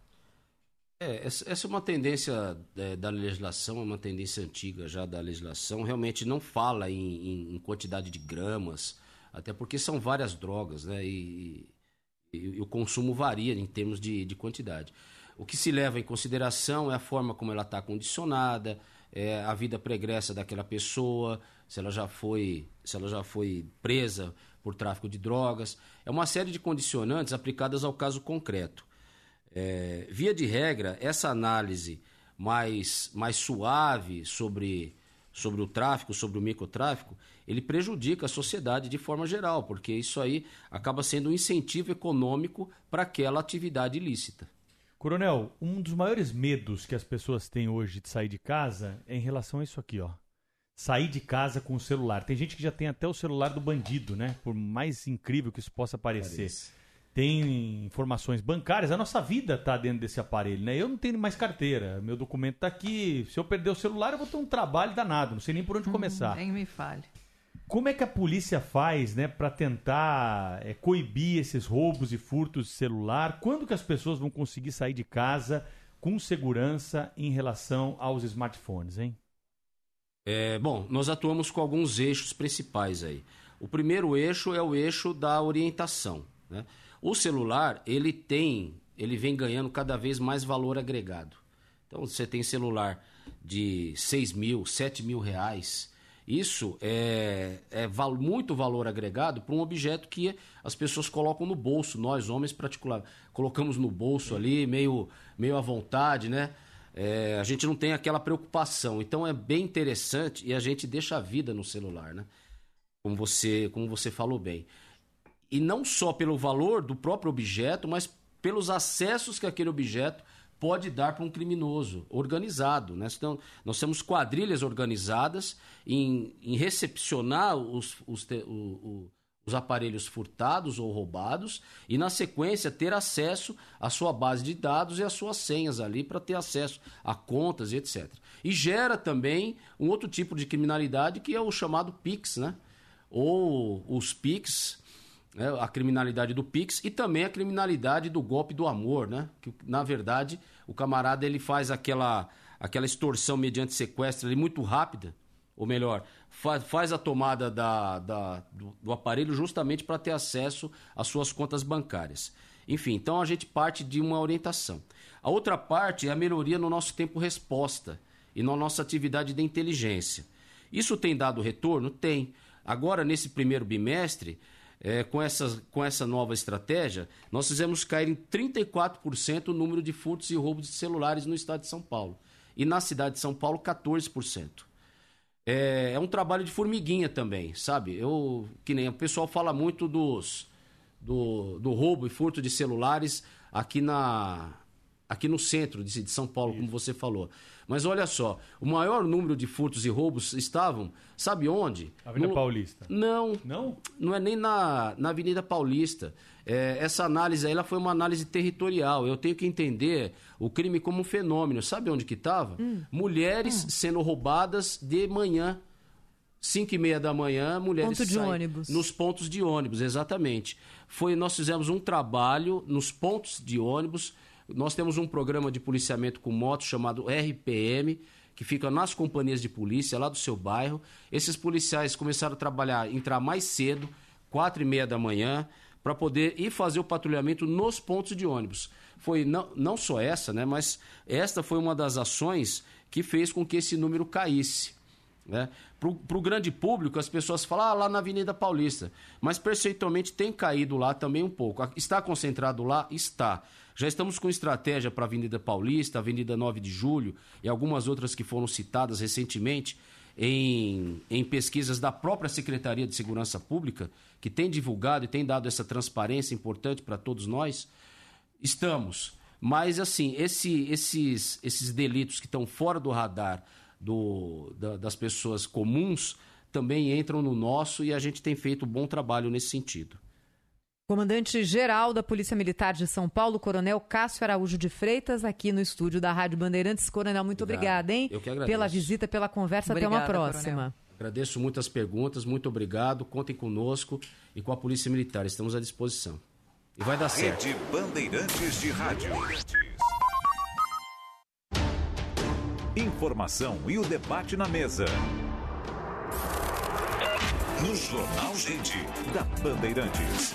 É, essa, é uma tendência é, da legislação, é uma tendência antiga já da legislação. Realmente não fala em, em- em quantidade de gramas, até porque são várias drogas, né? E, e- e o consumo varia em termos de, de quantidade. O que se leva em consideração é a forma como ela está condicionada, é a vida pregressa daquela pessoa, se ela já foi, se ela já foi presa por tráfico de drogas. É uma série de condicionantes aplicadas ao caso concreto. É, via de regra, essa análise mais, mais suave sobre, sobre o tráfico, sobre o microtráfico, ele prejudica a sociedade de forma geral, porque isso aí acaba sendo um incentivo econômico para aquela atividade ilícita. Coronel, um dos maiores medos que as pessoas têm hoje de sair de casa é em relação a isso aqui, ó. Sair de casa com o celular. Tem gente que já tem até o celular do bandido, né? Por mais incrível que isso possa parecer. Parece. Tem informações bancárias, a nossa vida tá dentro desse aparelho, né? Eu não tenho mais carteira, meu documento tá aqui. Se eu perder o celular, eu vou ter um trabalho danado, não sei nem por onde começar. Nem me fale. Como é que a polícia faz, né, para tentar é, coibir esses roubos e furtos de celular? Quando que as pessoas vão conseguir sair de casa com segurança em relação aos smartphones, hein? É, bom, nós atuamos com alguns eixos principais aí. O primeiro eixo é o eixo da orientação. Né? O celular, ele tem, ele vem ganhando cada vez mais valor agregado. Então, você tem celular de 6 mil, 7 mil reais. Isso é, é val, muito valor agregado para um objeto que as pessoas colocam no bolso. Nós, homens, particular, colocamos no bolso ali, meio, meio à vontade, né? É, a gente não tem aquela preocupação. Então é bem interessante e a gente deixa a vida no celular, né? Como você, como você falou bem. E não só pelo valor do próprio objeto, mas pelos acessos que aquele objeto pode dar para um criminoso organizado. Né? Então, nós temos quadrilhas organizadas em, em recepcionar os, os, o, o, os aparelhos furtados ou roubados e, na sequência, ter acesso à sua base de dados e às suas senhas ali para ter acesso a contas e etc. E gera também um outro tipo de criminalidade que é o chamado PIX, né? ou os PIX, né, a criminalidade do Pix e também a criminalidade do golpe do amor, né? Que na verdade o camarada ele faz aquela aquela extorsão mediante sequestro ali muito rápida, ou melhor, faz, faz a tomada da, da do, do aparelho justamente para ter acesso às suas contas bancárias. Enfim, então a gente parte de uma orientação. A outra parte é a melhoria no nosso tempo resposta e na nossa atividade de inteligência. Isso tem dado retorno? Tem. Agora, nesse primeiro bimestre, é, com, essa, com essa nova estratégia, nós fizemos cair em 34% o número de furtos e roubos de celulares no estado de São Paulo. E na cidade de São Paulo, 14%. É, é um trabalho de formiguinha também, sabe? Eu, que nem o pessoal fala muito dos, do, do roubo e furto de celulares aqui na, aqui no centro de, São Paulo, como você falou. Mas olha só, o maior número de furtos e roubos estavam, sabe onde? Avenida no... Paulista. Não. Não? Não é nem na, na Avenida Paulista. É, essa análise aí ela foi uma análise territorial. Eu tenho que entender o crime como um fenômeno. Sabe onde que estava? Hum. Mulheres hum. sendo roubadas de manhã. 5 e meia da manhã, mulheres Ponto de saem ônibus. nos pontos de ônibus, exatamente. Foi, nós fizemos um trabalho nos pontos de ônibus nós temos um programa de policiamento com motos chamado RPM, que fica nas companhias de polícia lá do seu bairro. Esses policiais começaram a trabalhar, entrar mais cedo, quatro e meia da manhã, para poder ir fazer o patrulhamento nos pontos de ônibus. Foi não, não só essa, né, mas esta foi uma das ações que fez com que esse número caísse. Né? Para o grande público, as pessoas falam ah, lá na Avenida Paulista, mas percentualmente tem caído lá também um pouco. Está concentrado lá? Está. Já estamos com estratégia para a Avenida Paulista, Avenida 9 de Julho e algumas outras que foram citadas recentemente em, em pesquisas da própria Secretaria de Segurança Pública, que tem divulgado e tem dado essa transparência importante para todos nós. Estamos. Mas, assim, esse, esses, esses delitos que estão fora do radar do, da, das pessoas comuns também entram no nosso e a gente tem feito um bom trabalho nesse sentido. Comandante-geral da Polícia Militar de São Paulo, Coronel Cássio Araújo de Freitas, aqui no estúdio da Rádio Bandeirantes. Coronel, muito Obrigado. obrigada, hein? Eu que agradeço. Pela visita, pela conversa. Obrigada, Até uma próxima. Coronel. Agradeço muitas perguntas, muito obrigado. Contem conosco e com a Polícia Militar. Estamos à disposição. E vai dar certo. Rede Bandeirantes de Rádio. Informação e o debate na mesa. No Jornal Gente, da Bandeirantes.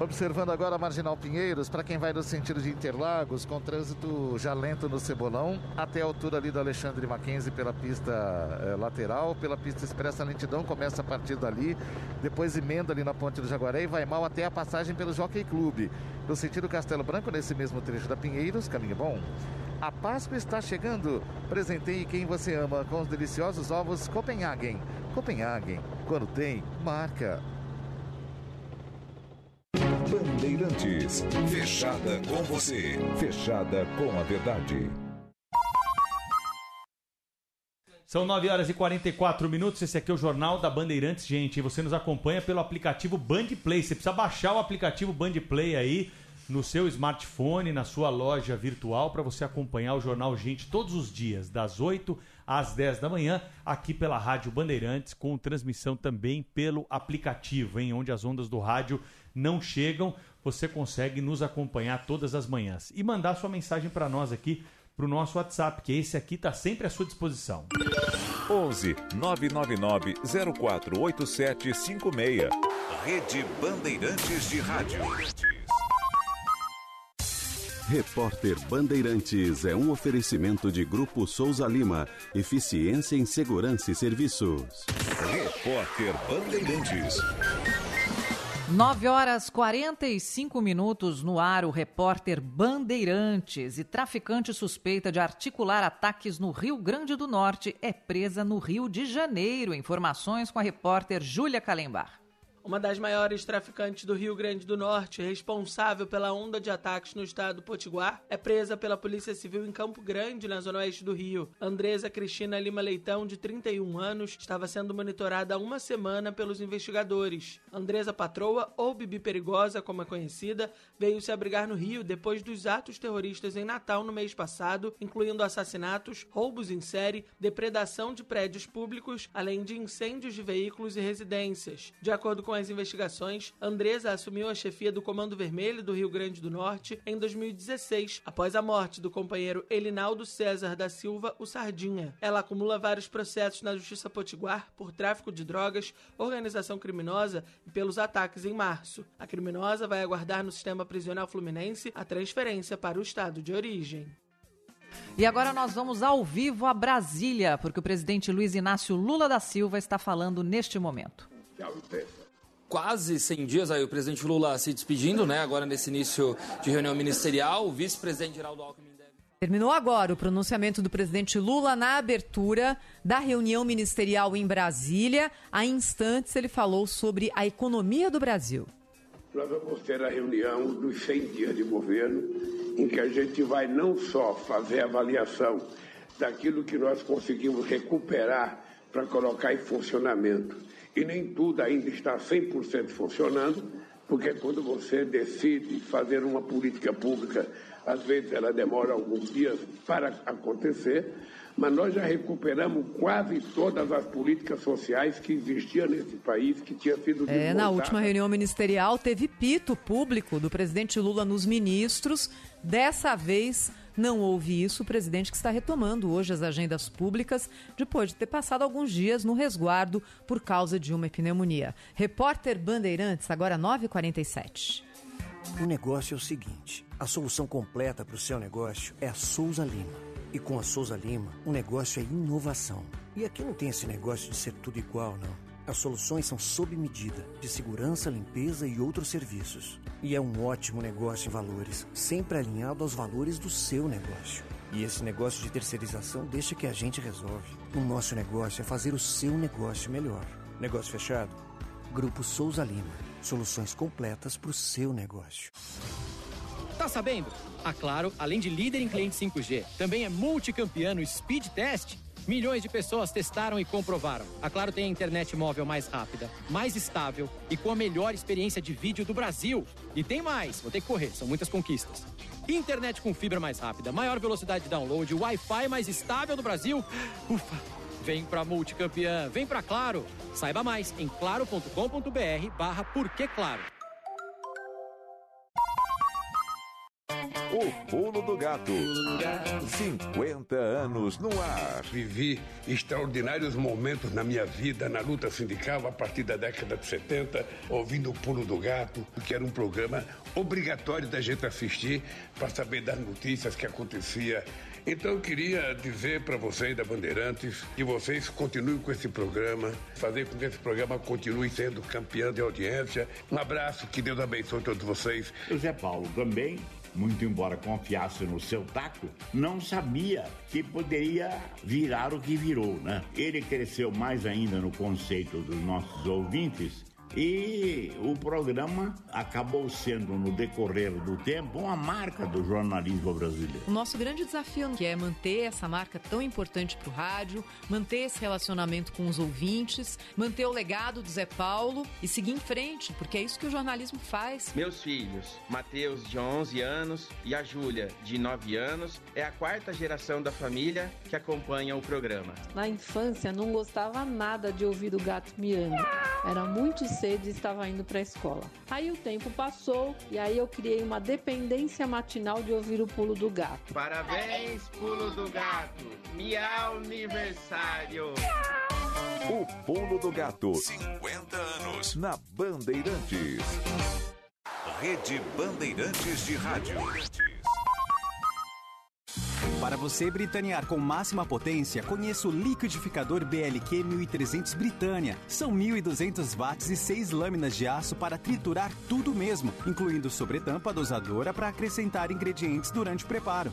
Observando agora a Marginal Pinheiros, para quem vai no sentido de Interlagos, com trânsito já lento no Cebolão, até a altura ali do Alexandre Mackenzie pela pista eh, lateral, pela pista expressa a lentidão começa a partir dali, depois emenda ali na ponte do Jaguaré e vai mal até a passagem pelo Jockey Clube. No sentido Castelo Branco, nesse mesmo trecho da Pinheiros, caminho bom. A Páscoa está chegando. Presenteie quem você ama com os deliciosos ovos Copenhagen. Copenhagen, quando tem, marca. Bandeirantes. Fechada com você. Fechada com a verdade. São 9 horas e 44 minutos. Esse aqui é o Jornal da Bandeirantes, gente. Você nos acompanha pelo aplicativo Band Play. Você precisa baixar o aplicativo Band Play aí no seu smartphone, na sua loja virtual, para você acompanhar o Jornal Gente todos os dias, das 8 às 10 da manhã, aqui pela Rádio Bandeirantes, com transmissão também pelo aplicativo, hein, onde as ondas do rádio não chegam. Você consegue nos acompanhar todas as manhãs e mandar sua mensagem para nós aqui para o nosso WhatsApp, que esse aqui está sempre à sua disposição. 11 999 048756. Rede Bandeirantes de Rádio. Repórter Bandeirantes é um oferecimento de Grupo Souza Lima. Eficiência em Segurança e Serviços. Repórter Bandeirantes. 9 horas 45 minutos no ar, o repórter Bandeirantes e traficante suspeita de articular ataques no Rio Grande do Norte é presa no Rio de Janeiro. Informações com a repórter Júlia Calembar. Uma das maiores traficantes do Rio Grande do Norte, responsável pela onda de ataques no estado do Potiguar, é presa pela Polícia Civil em Campo Grande, na zona oeste do Rio. Andresa Cristina Lima Leitão, de 31 anos, estava sendo monitorada há uma semana pelos investigadores. Andresa Patroa, ou Bibi Perigosa, como é conhecida, veio se abrigar no Rio depois dos atos terroristas em Natal no mês passado, incluindo assassinatos, roubos em série, depredação de prédios públicos, além de incêndios de veículos e residências. De acordo com as investigações, Andresa assumiu a chefia do Comando Vermelho do Rio Grande do Norte em 2016, após a morte do companheiro Elinaldo César da Silva, o Sardinha. Ela acumula vários processos na Justiça Potiguar por tráfico de drogas, organização criminosa e pelos ataques em março. A criminosa vai aguardar no sistema prisional fluminense a transferência para o estado de origem. E agora nós vamos ao vivo a Brasília, porque o presidente Luiz Inácio Lula da Silva está falando neste momento. Quase 100 dias aí o presidente Lula se despedindo, né? Agora nesse início de reunião ministerial, o vice-presidente Geraldo Alckmin deve... Terminou agora o pronunciamento do presidente Lula na abertura da reunião ministerial em Brasília. Há instantes ele falou sobre a economia do Brasil. Nós vamos ter a reunião dos 100 dias de governo, em que a gente vai não só fazer avaliação daquilo que nós conseguimos recuperar para colocar em funcionamento, e nem tudo ainda está 100% funcionando, porque quando você decide fazer uma política pública, às vezes ela demora alguns dias para acontecer, mas nós já recuperamos quase todas as políticas sociais que existiam nesse país, que tinha sido É, na última reunião ministerial teve pito público do presidente Lula nos ministros. Dessa vez não houve isso. O presidente que está retomando hoje as agendas públicas depois de ter passado alguns dias no resguardo por causa de uma pneumonia. Repórter Bandeirantes, agora 9h47. O negócio é o seguinte: a solução completa para o seu negócio é a Souza Lima. E com a Souza Lima, o negócio é inovação. E aqui não tem esse negócio de ser tudo igual, não. As soluções são sob medida, de segurança, limpeza e outros serviços. E é um ótimo negócio em valores, sempre alinhado aos valores do seu negócio. E esse negócio de terceirização deixa que a gente resolve. O nosso negócio é fazer o seu negócio melhor. Negócio fechado? Grupo Souza Lima. Soluções completas para o seu negócio. Tá sabendo? A Claro, além de líder em cliente 5G, também é multicampeão no Speed Test. Milhões de pessoas testaram e comprovaram. A Claro tem a internet móvel mais rápida, mais estável e com a melhor experiência de vídeo do Brasil. E tem mais, vou ter que correr, são muitas conquistas. Internet com fibra mais rápida, maior velocidade de download, Wi-Fi mais estável do Brasil. Ufa! Vem pra multicampeã, vem pra Claro. Saiba mais em claro.com.br barra Claro. O Pulo do Gato. 50 anos no ar. Vivi extraordinários momentos na minha vida, na luta sindical, a partir da década de 70, ouvindo o Pulo do Gato, que era um programa obrigatório da gente assistir para saber das notícias que acontecia. Então eu queria dizer para vocês da Bandeirantes que vocês continuem com esse programa, fazer com que esse programa continue sendo campeão de audiência. Um abraço, que Deus abençoe todos vocês. O Zé Paulo também, muito embora confiasse no seu taco, não sabia que poderia virar o que virou, né? Ele cresceu mais ainda no conceito dos nossos ouvintes e o programa acabou sendo, no decorrer do tempo, uma marca do jornalismo brasileiro. O nosso grande desafio que é manter essa marca tão importante para o rádio, manter esse relacionamento com os ouvintes, manter o legado do Zé Paulo e seguir em frente, porque é isso que o jornalismo faz. Meus filhos, Matheus, de 11 anos, e a Júlia, de 9 anos, é a quarta geração da família que acompanha o programa. Na infância, não gostava nada de ouvir o gato miando. Era muito cedo e estava indo para a escola. Aí o tempo passou e aí eu criei uma dependência matinal de ouvir o pulo do gato. Parabéns, pulo do gato! Miau aniversário! O Pulo do Gato. 50 anos na Bandeirantes. Rede Bandeirantes de Rádio. Para você britanear com máxima potência, conheça o liquidificador BLQ 1300 Britânia. São 1200 watts e 6 lâminas de aço para triturar tudo mesmo, incluindo sobretampa dosadora para acrescentar ingredientes durante o preparo.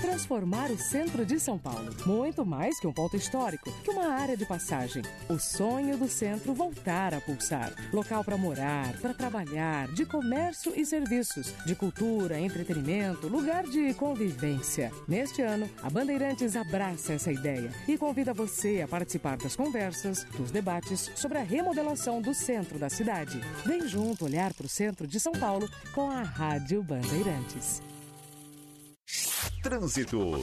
Transformar o centro de São Paulo. Muito mais que um ponto histórico, que uma área de passagem. O sonho do centro voltar a pulsar. Local para morar, para trabalhar, de comércio e serviços, de cultura, entretenimento, lugar de convivência. Neste ano, a Bandeirantes abraça essa ideia e convida você a participar das conversas, dos debates sobre a remodelação do centro da cidade. Vem junto olhar para o centro de São Paulo com a Rádio Bandeirantes. Trânsito.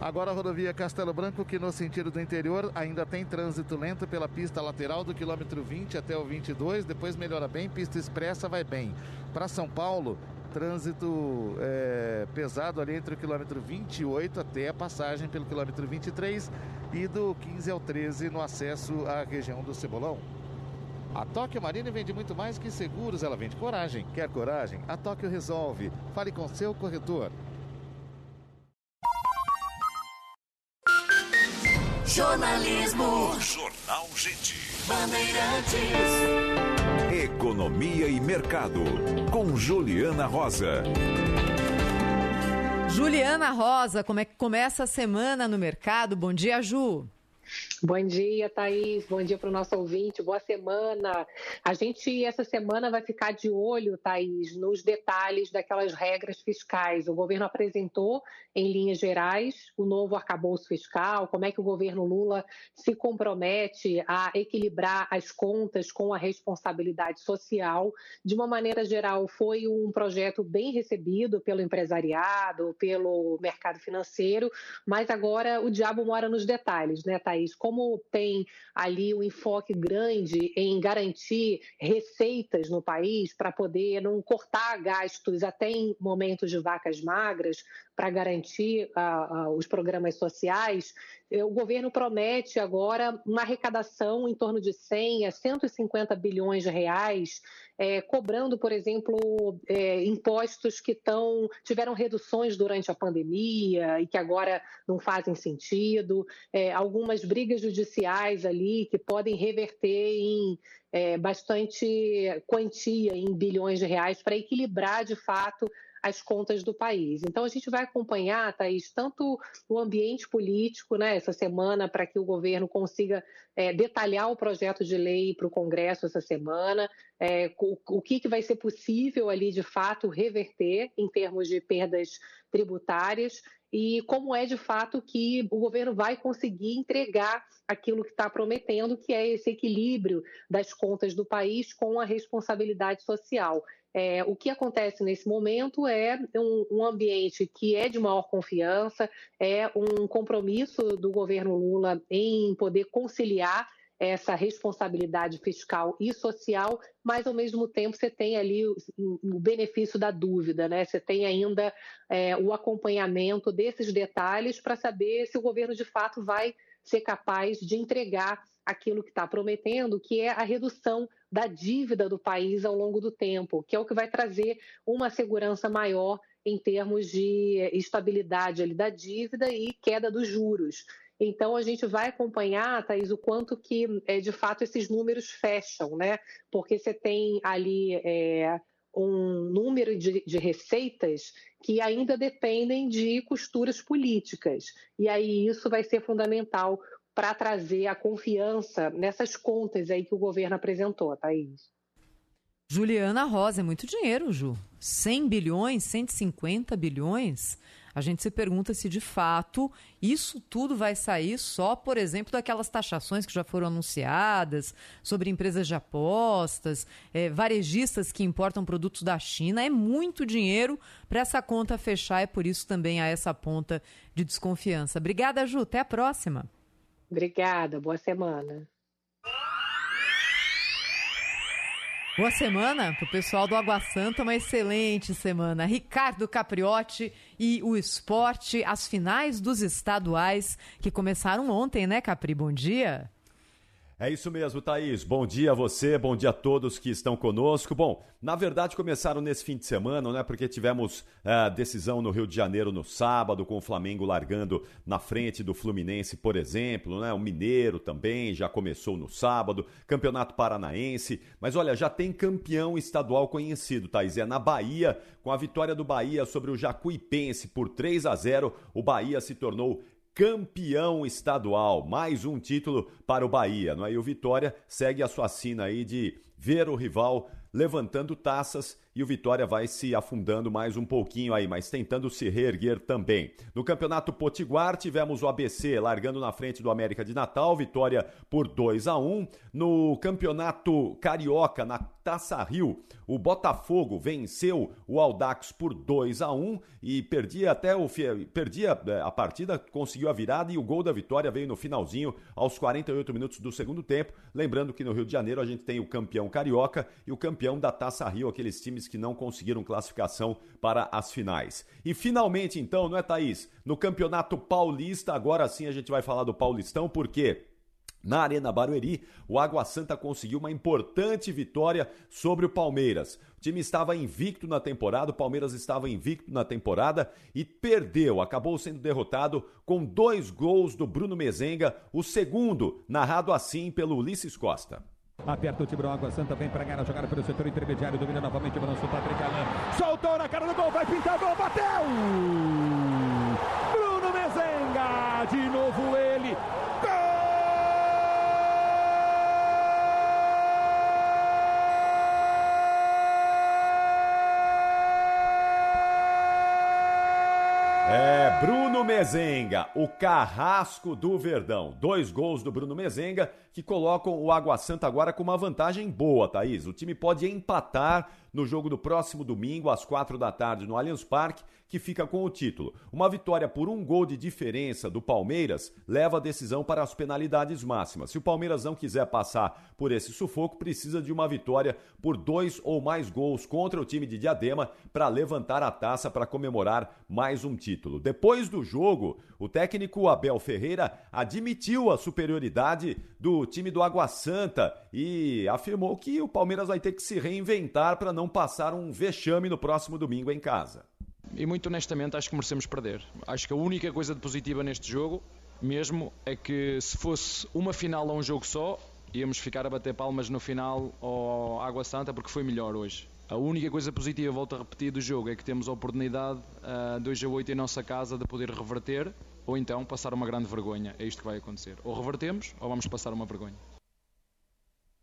Agora a rodovia Castelo Branco, que no sentido do interior ainda tem trânsito lento pela pista lateral do quilômetro 20 até o 22, depois melhora bem, pista expressa vai bem. Para São Paulo, trânsito é, pesado ali entre o quilômetro 28 até a passagem pelo quilômetro 23 e do 15 ao 13 no acesso à região do Cebolão. A Tóquio Marine vende muito mais que seguros, ela vende coragem. Quer coragem? A Tóquio resolve. Fale com seu corretor. Jornalismo. Jornal Gente. Bandeirantes. Economia e Mercado. Com Juliana Rosa. Juliana Rosa, como é que começa a semana no mercado? Bom dia, Ju. Bom dia, Thaís. Bom dia para o nosso ouvinte. Boa semana. A gente, essa semana, vai ficar de olho, Thaís, nos detalhes daquelas regras fiscais. O governo apresentou, em linhas gerais, o novo arcabouço fiscal, como é que o governo Lula se compromete a equilibrar as contas com a responsabilidade social. De uma maneira geral, foi um projeto bem recebido pelo empresariado, pelo mercado financeiro, mas agora o diabo mora nos detalhes, né, Thaís? Como tem ali um enfoque grande em garantir receitas no país para poder não cortar gastos até em momentos de vacas magras, para garantir os programas sociais, o governo promete agora uma arrecadação em torno de 100 a 150 bilhões de reais, é, cobrando, por exemplo, é, impostos que tão, tiveram reduções durante a pandemia e que agora não fazem sentido, algumas brigas judiciais ali que podem reverter em bastante quantia, em bilhões de reais, para equilibrar de fato as contas do país. Então, a gente vai acompanhar, Thaís, tanto o ambiente político, né, essa semana, para que o governo consiga é, detalhar o projeto de lei para o Congresso essa semana, é, o, o que, que vai ser possível ali, de fato, reverter em termos de perdas tributárias e como é de fato que o governo vai conseguir entregar aquilo que está prometendo, que é esse equilíbrio das contas do país com a responsabilidade social. É, o que acontece nesse momento é um, um, ambiente que é de maior confiança, é um compromisso do governo Lula em poder conciliar essa responsabilidade fiscal e social, mas ao mesmo tempo você tem ali o, o benefício da dúvida, né? Você tem ainda é, o acompanhamento desses detalhes para saber se o governo de fato vai ser capaz de entregar aquilo que está prometendo, que é a redução da dívida do país ao longo do tempo, que é o que vai trazer uma segurança maior em termos de estabilidade ali da dívida e queda dos juros. Então a gente vai acompanhar, Thaís, o quanto que é, de fato esses números fecham, né? Porque você tem ali é, um número de, de, receitas que ainda dependem de costuras políticas. E aí isso vai ser fundamental para trazer a confiança nessas contas aí que o governo apresentou, Thaís. Juliana Rosa, é muito dinheiro, Ju. 100 bilhões, 150 bilhões. A gente se pergunta se de fato isso tudo vai sair só, por exemplo, daquelas taxações que já foram anunciadas sobre empresas de apostas, é, varejistas que importam produtos da China. É muito dinheiro para essa conta fechar, é por isso também há essa ponta de desconfiança. Obrigada, Ju. Até a próxima. Obrigada, boa semana. Boa semana para o pessoal do Água Santa, uma excelente semana. Ricardo Capriotti e o esporte, as finais dos estaduais que começaram ontem, né, Capri? Bom dia. É isso mesmo, Thaís. Bom dia a você, bom dia a todos que estão conosco. Bom, na verdade começaram nesse fim de semana, né? Porque tivemos a uh, decisão no Rio de Janeiro no sábado, com o Flamengo largando na frente do Fluminense, por exemplo, né? O Mineiro também já começou no sábado, Campeonato Paranaense. Mas olha, já tem campeão estadual conhecido, Thaís. É na Bahia, com a vitória do Bahia sobre o Jacuipense por 3 a 0, o Bahia se tornou campeão estadual. Mais um título para o Bahia. Não é? E o Vitória segue a sua sina aí de ver o rival levantando taças e o Vitória vai se afundando mais um pouquinho aí, mas tentando se reerguer também. No Campeonato Potiguar, tivemos o ABC largando na frente do América de Natal, vitória por 2 a 1 No Campeonato Carioca, na Taça Rio, o Botafogo venceu o Aldax por 2 a 1 e perdia até o perdia é, a partida, conseguiu a virada e o gol da vitória veio no finalzinho aos 48 minutos do segundo tempo. Lembrando que no Rio de Janeiro a gente tem o campeão carioca e o campeão da Taça Rio, aqueles times que não conseguiram classificação para as finais. E finalmente, então, não é, Thaís? No Campeonato Paulista, agora sim a gente vai falar do Paulistão, porque na Arena Barueri, o Água Santa conseguiu uma importante vitória sobre o Palmeiras. O time estava invicto na temporada, o Palmeiras estava invicto na temporada e perdeu, acabou sendo derrotado com dois gols do Bruno Mezenga, o segundo narrado assim pelo Ulisses Costa. Aperta o Tiburão Água Santa, vem pra ganhar, jogada pelo setor intermediário, domina novamente, o Patrick Alain. Soltou na cara do gol, vai pintar gol, bateu! Bruno Mezenga, de novo ele, É, Bruno Mezenga, o carrasco do Verdão. Dois gols do Bruno Mezenga que colocam o Água Santa agora com uma vantagem boa, Thaís. O time pode empatar no jogo do próximo domingo, às quatro da tarde, no Allianz Parque, que fica com o título. Uma vitória por um gol de diferença do Palmeiras leva a decisão para as penalidades máximas. Se o Palmeiras não quiser passar por esse sufoco, precisa de uma vitória por dois ou mais gols contra o time de Diadema para levantar a taça para comemorar mais um título. Depois do jogo, o técnico Abel Ferreira admitiu a superioridade do time do Água Santa e afirmou que o Palmeiras vai ter que se reinventar para não passar um vexame no próximo domingo em casa. E muito honestamente acho que merecemos perder. Acho que a única coisa de positiva neste jogo mesmo é que se fosse uma final a um jogo só, íamos ficar a bater palmas no final ao Água Santa porque foi melhor hoje. A única coisa positiva, volto a repetir, do jogo é que temos a oportunidade, uh, 2 a 8 em nossa casa, de poder reverter ou então passar uma grande vergonha. É isto que vai acontecer. Ou revertemos ou vamos passar uma vergonha.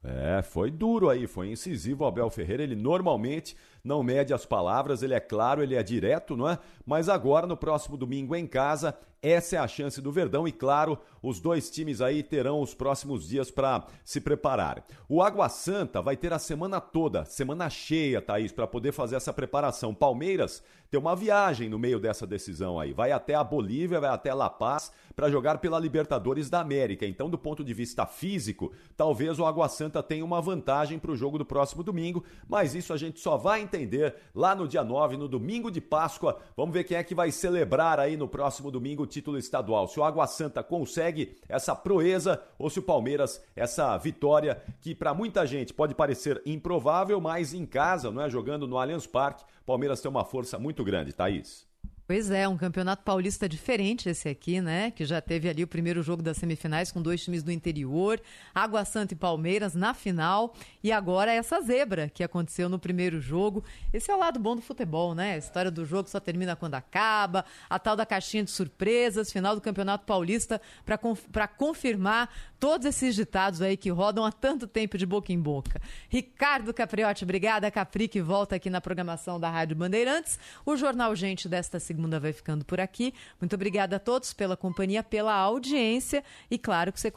É, foi duro aí, foi incisivo o Abel Ferreira. Ele normalmente não mede as palavras, ele é claro, ele é direto, não é? Mas agora, no próximo domingo em casa, essa é a chance do Verdão e, claro, os dois times aí terão os próximos dias para se preparar. O Água Santa vai ter a semana toda, semana cheia, Thaís, para poder fazer essa preparação. Palmeiras tem uma viagem no meio dessa decisão aí. Vai até a Bolívia, vai até La Paz para jogar pela Libertadores da América. Então, do ponto de vista físico, talvez o Água Santa tenha uma vantagem para o jogo do próximo domingo, mas isso a gente só vai entender lá no dia 9, no domingo de Páscoa. Vamos ver quem é que vai celebrar aí no próximo domingo título estadual. Se o Água Santa consegue essa proeza ou se o Palmeiras essa vitória que para muita gente pode parecer improvável, mas em casa, não é jogando no Allianz Parque, Palmeiras tem uma força muito grande, Thaís. Pois é, um campeonato paulista diferente esse aqui, né? Que já teve ali o primeiro jogo das semifinais com dois times do interior, Água Santa e Palmeiras na final, e agora essa zebra que aconteceu no primeiro jogo. Esse é o lado bom do futebol, né? A história do jogo só termina quando acaba, a tal da caixinha de surpresas, final do Campeonato Paulista para confirmar todos esses ditados aí que rodam há tanto tempo de boca em boca. Ricardo Capriotti, obrigada. Capri que volta aqui na programação da Rádio Bandeirantes. O Jornal Gente desta segunda vai ficando por aqui. Muito obrigada a todos pela companhia, pela audiência e claro que você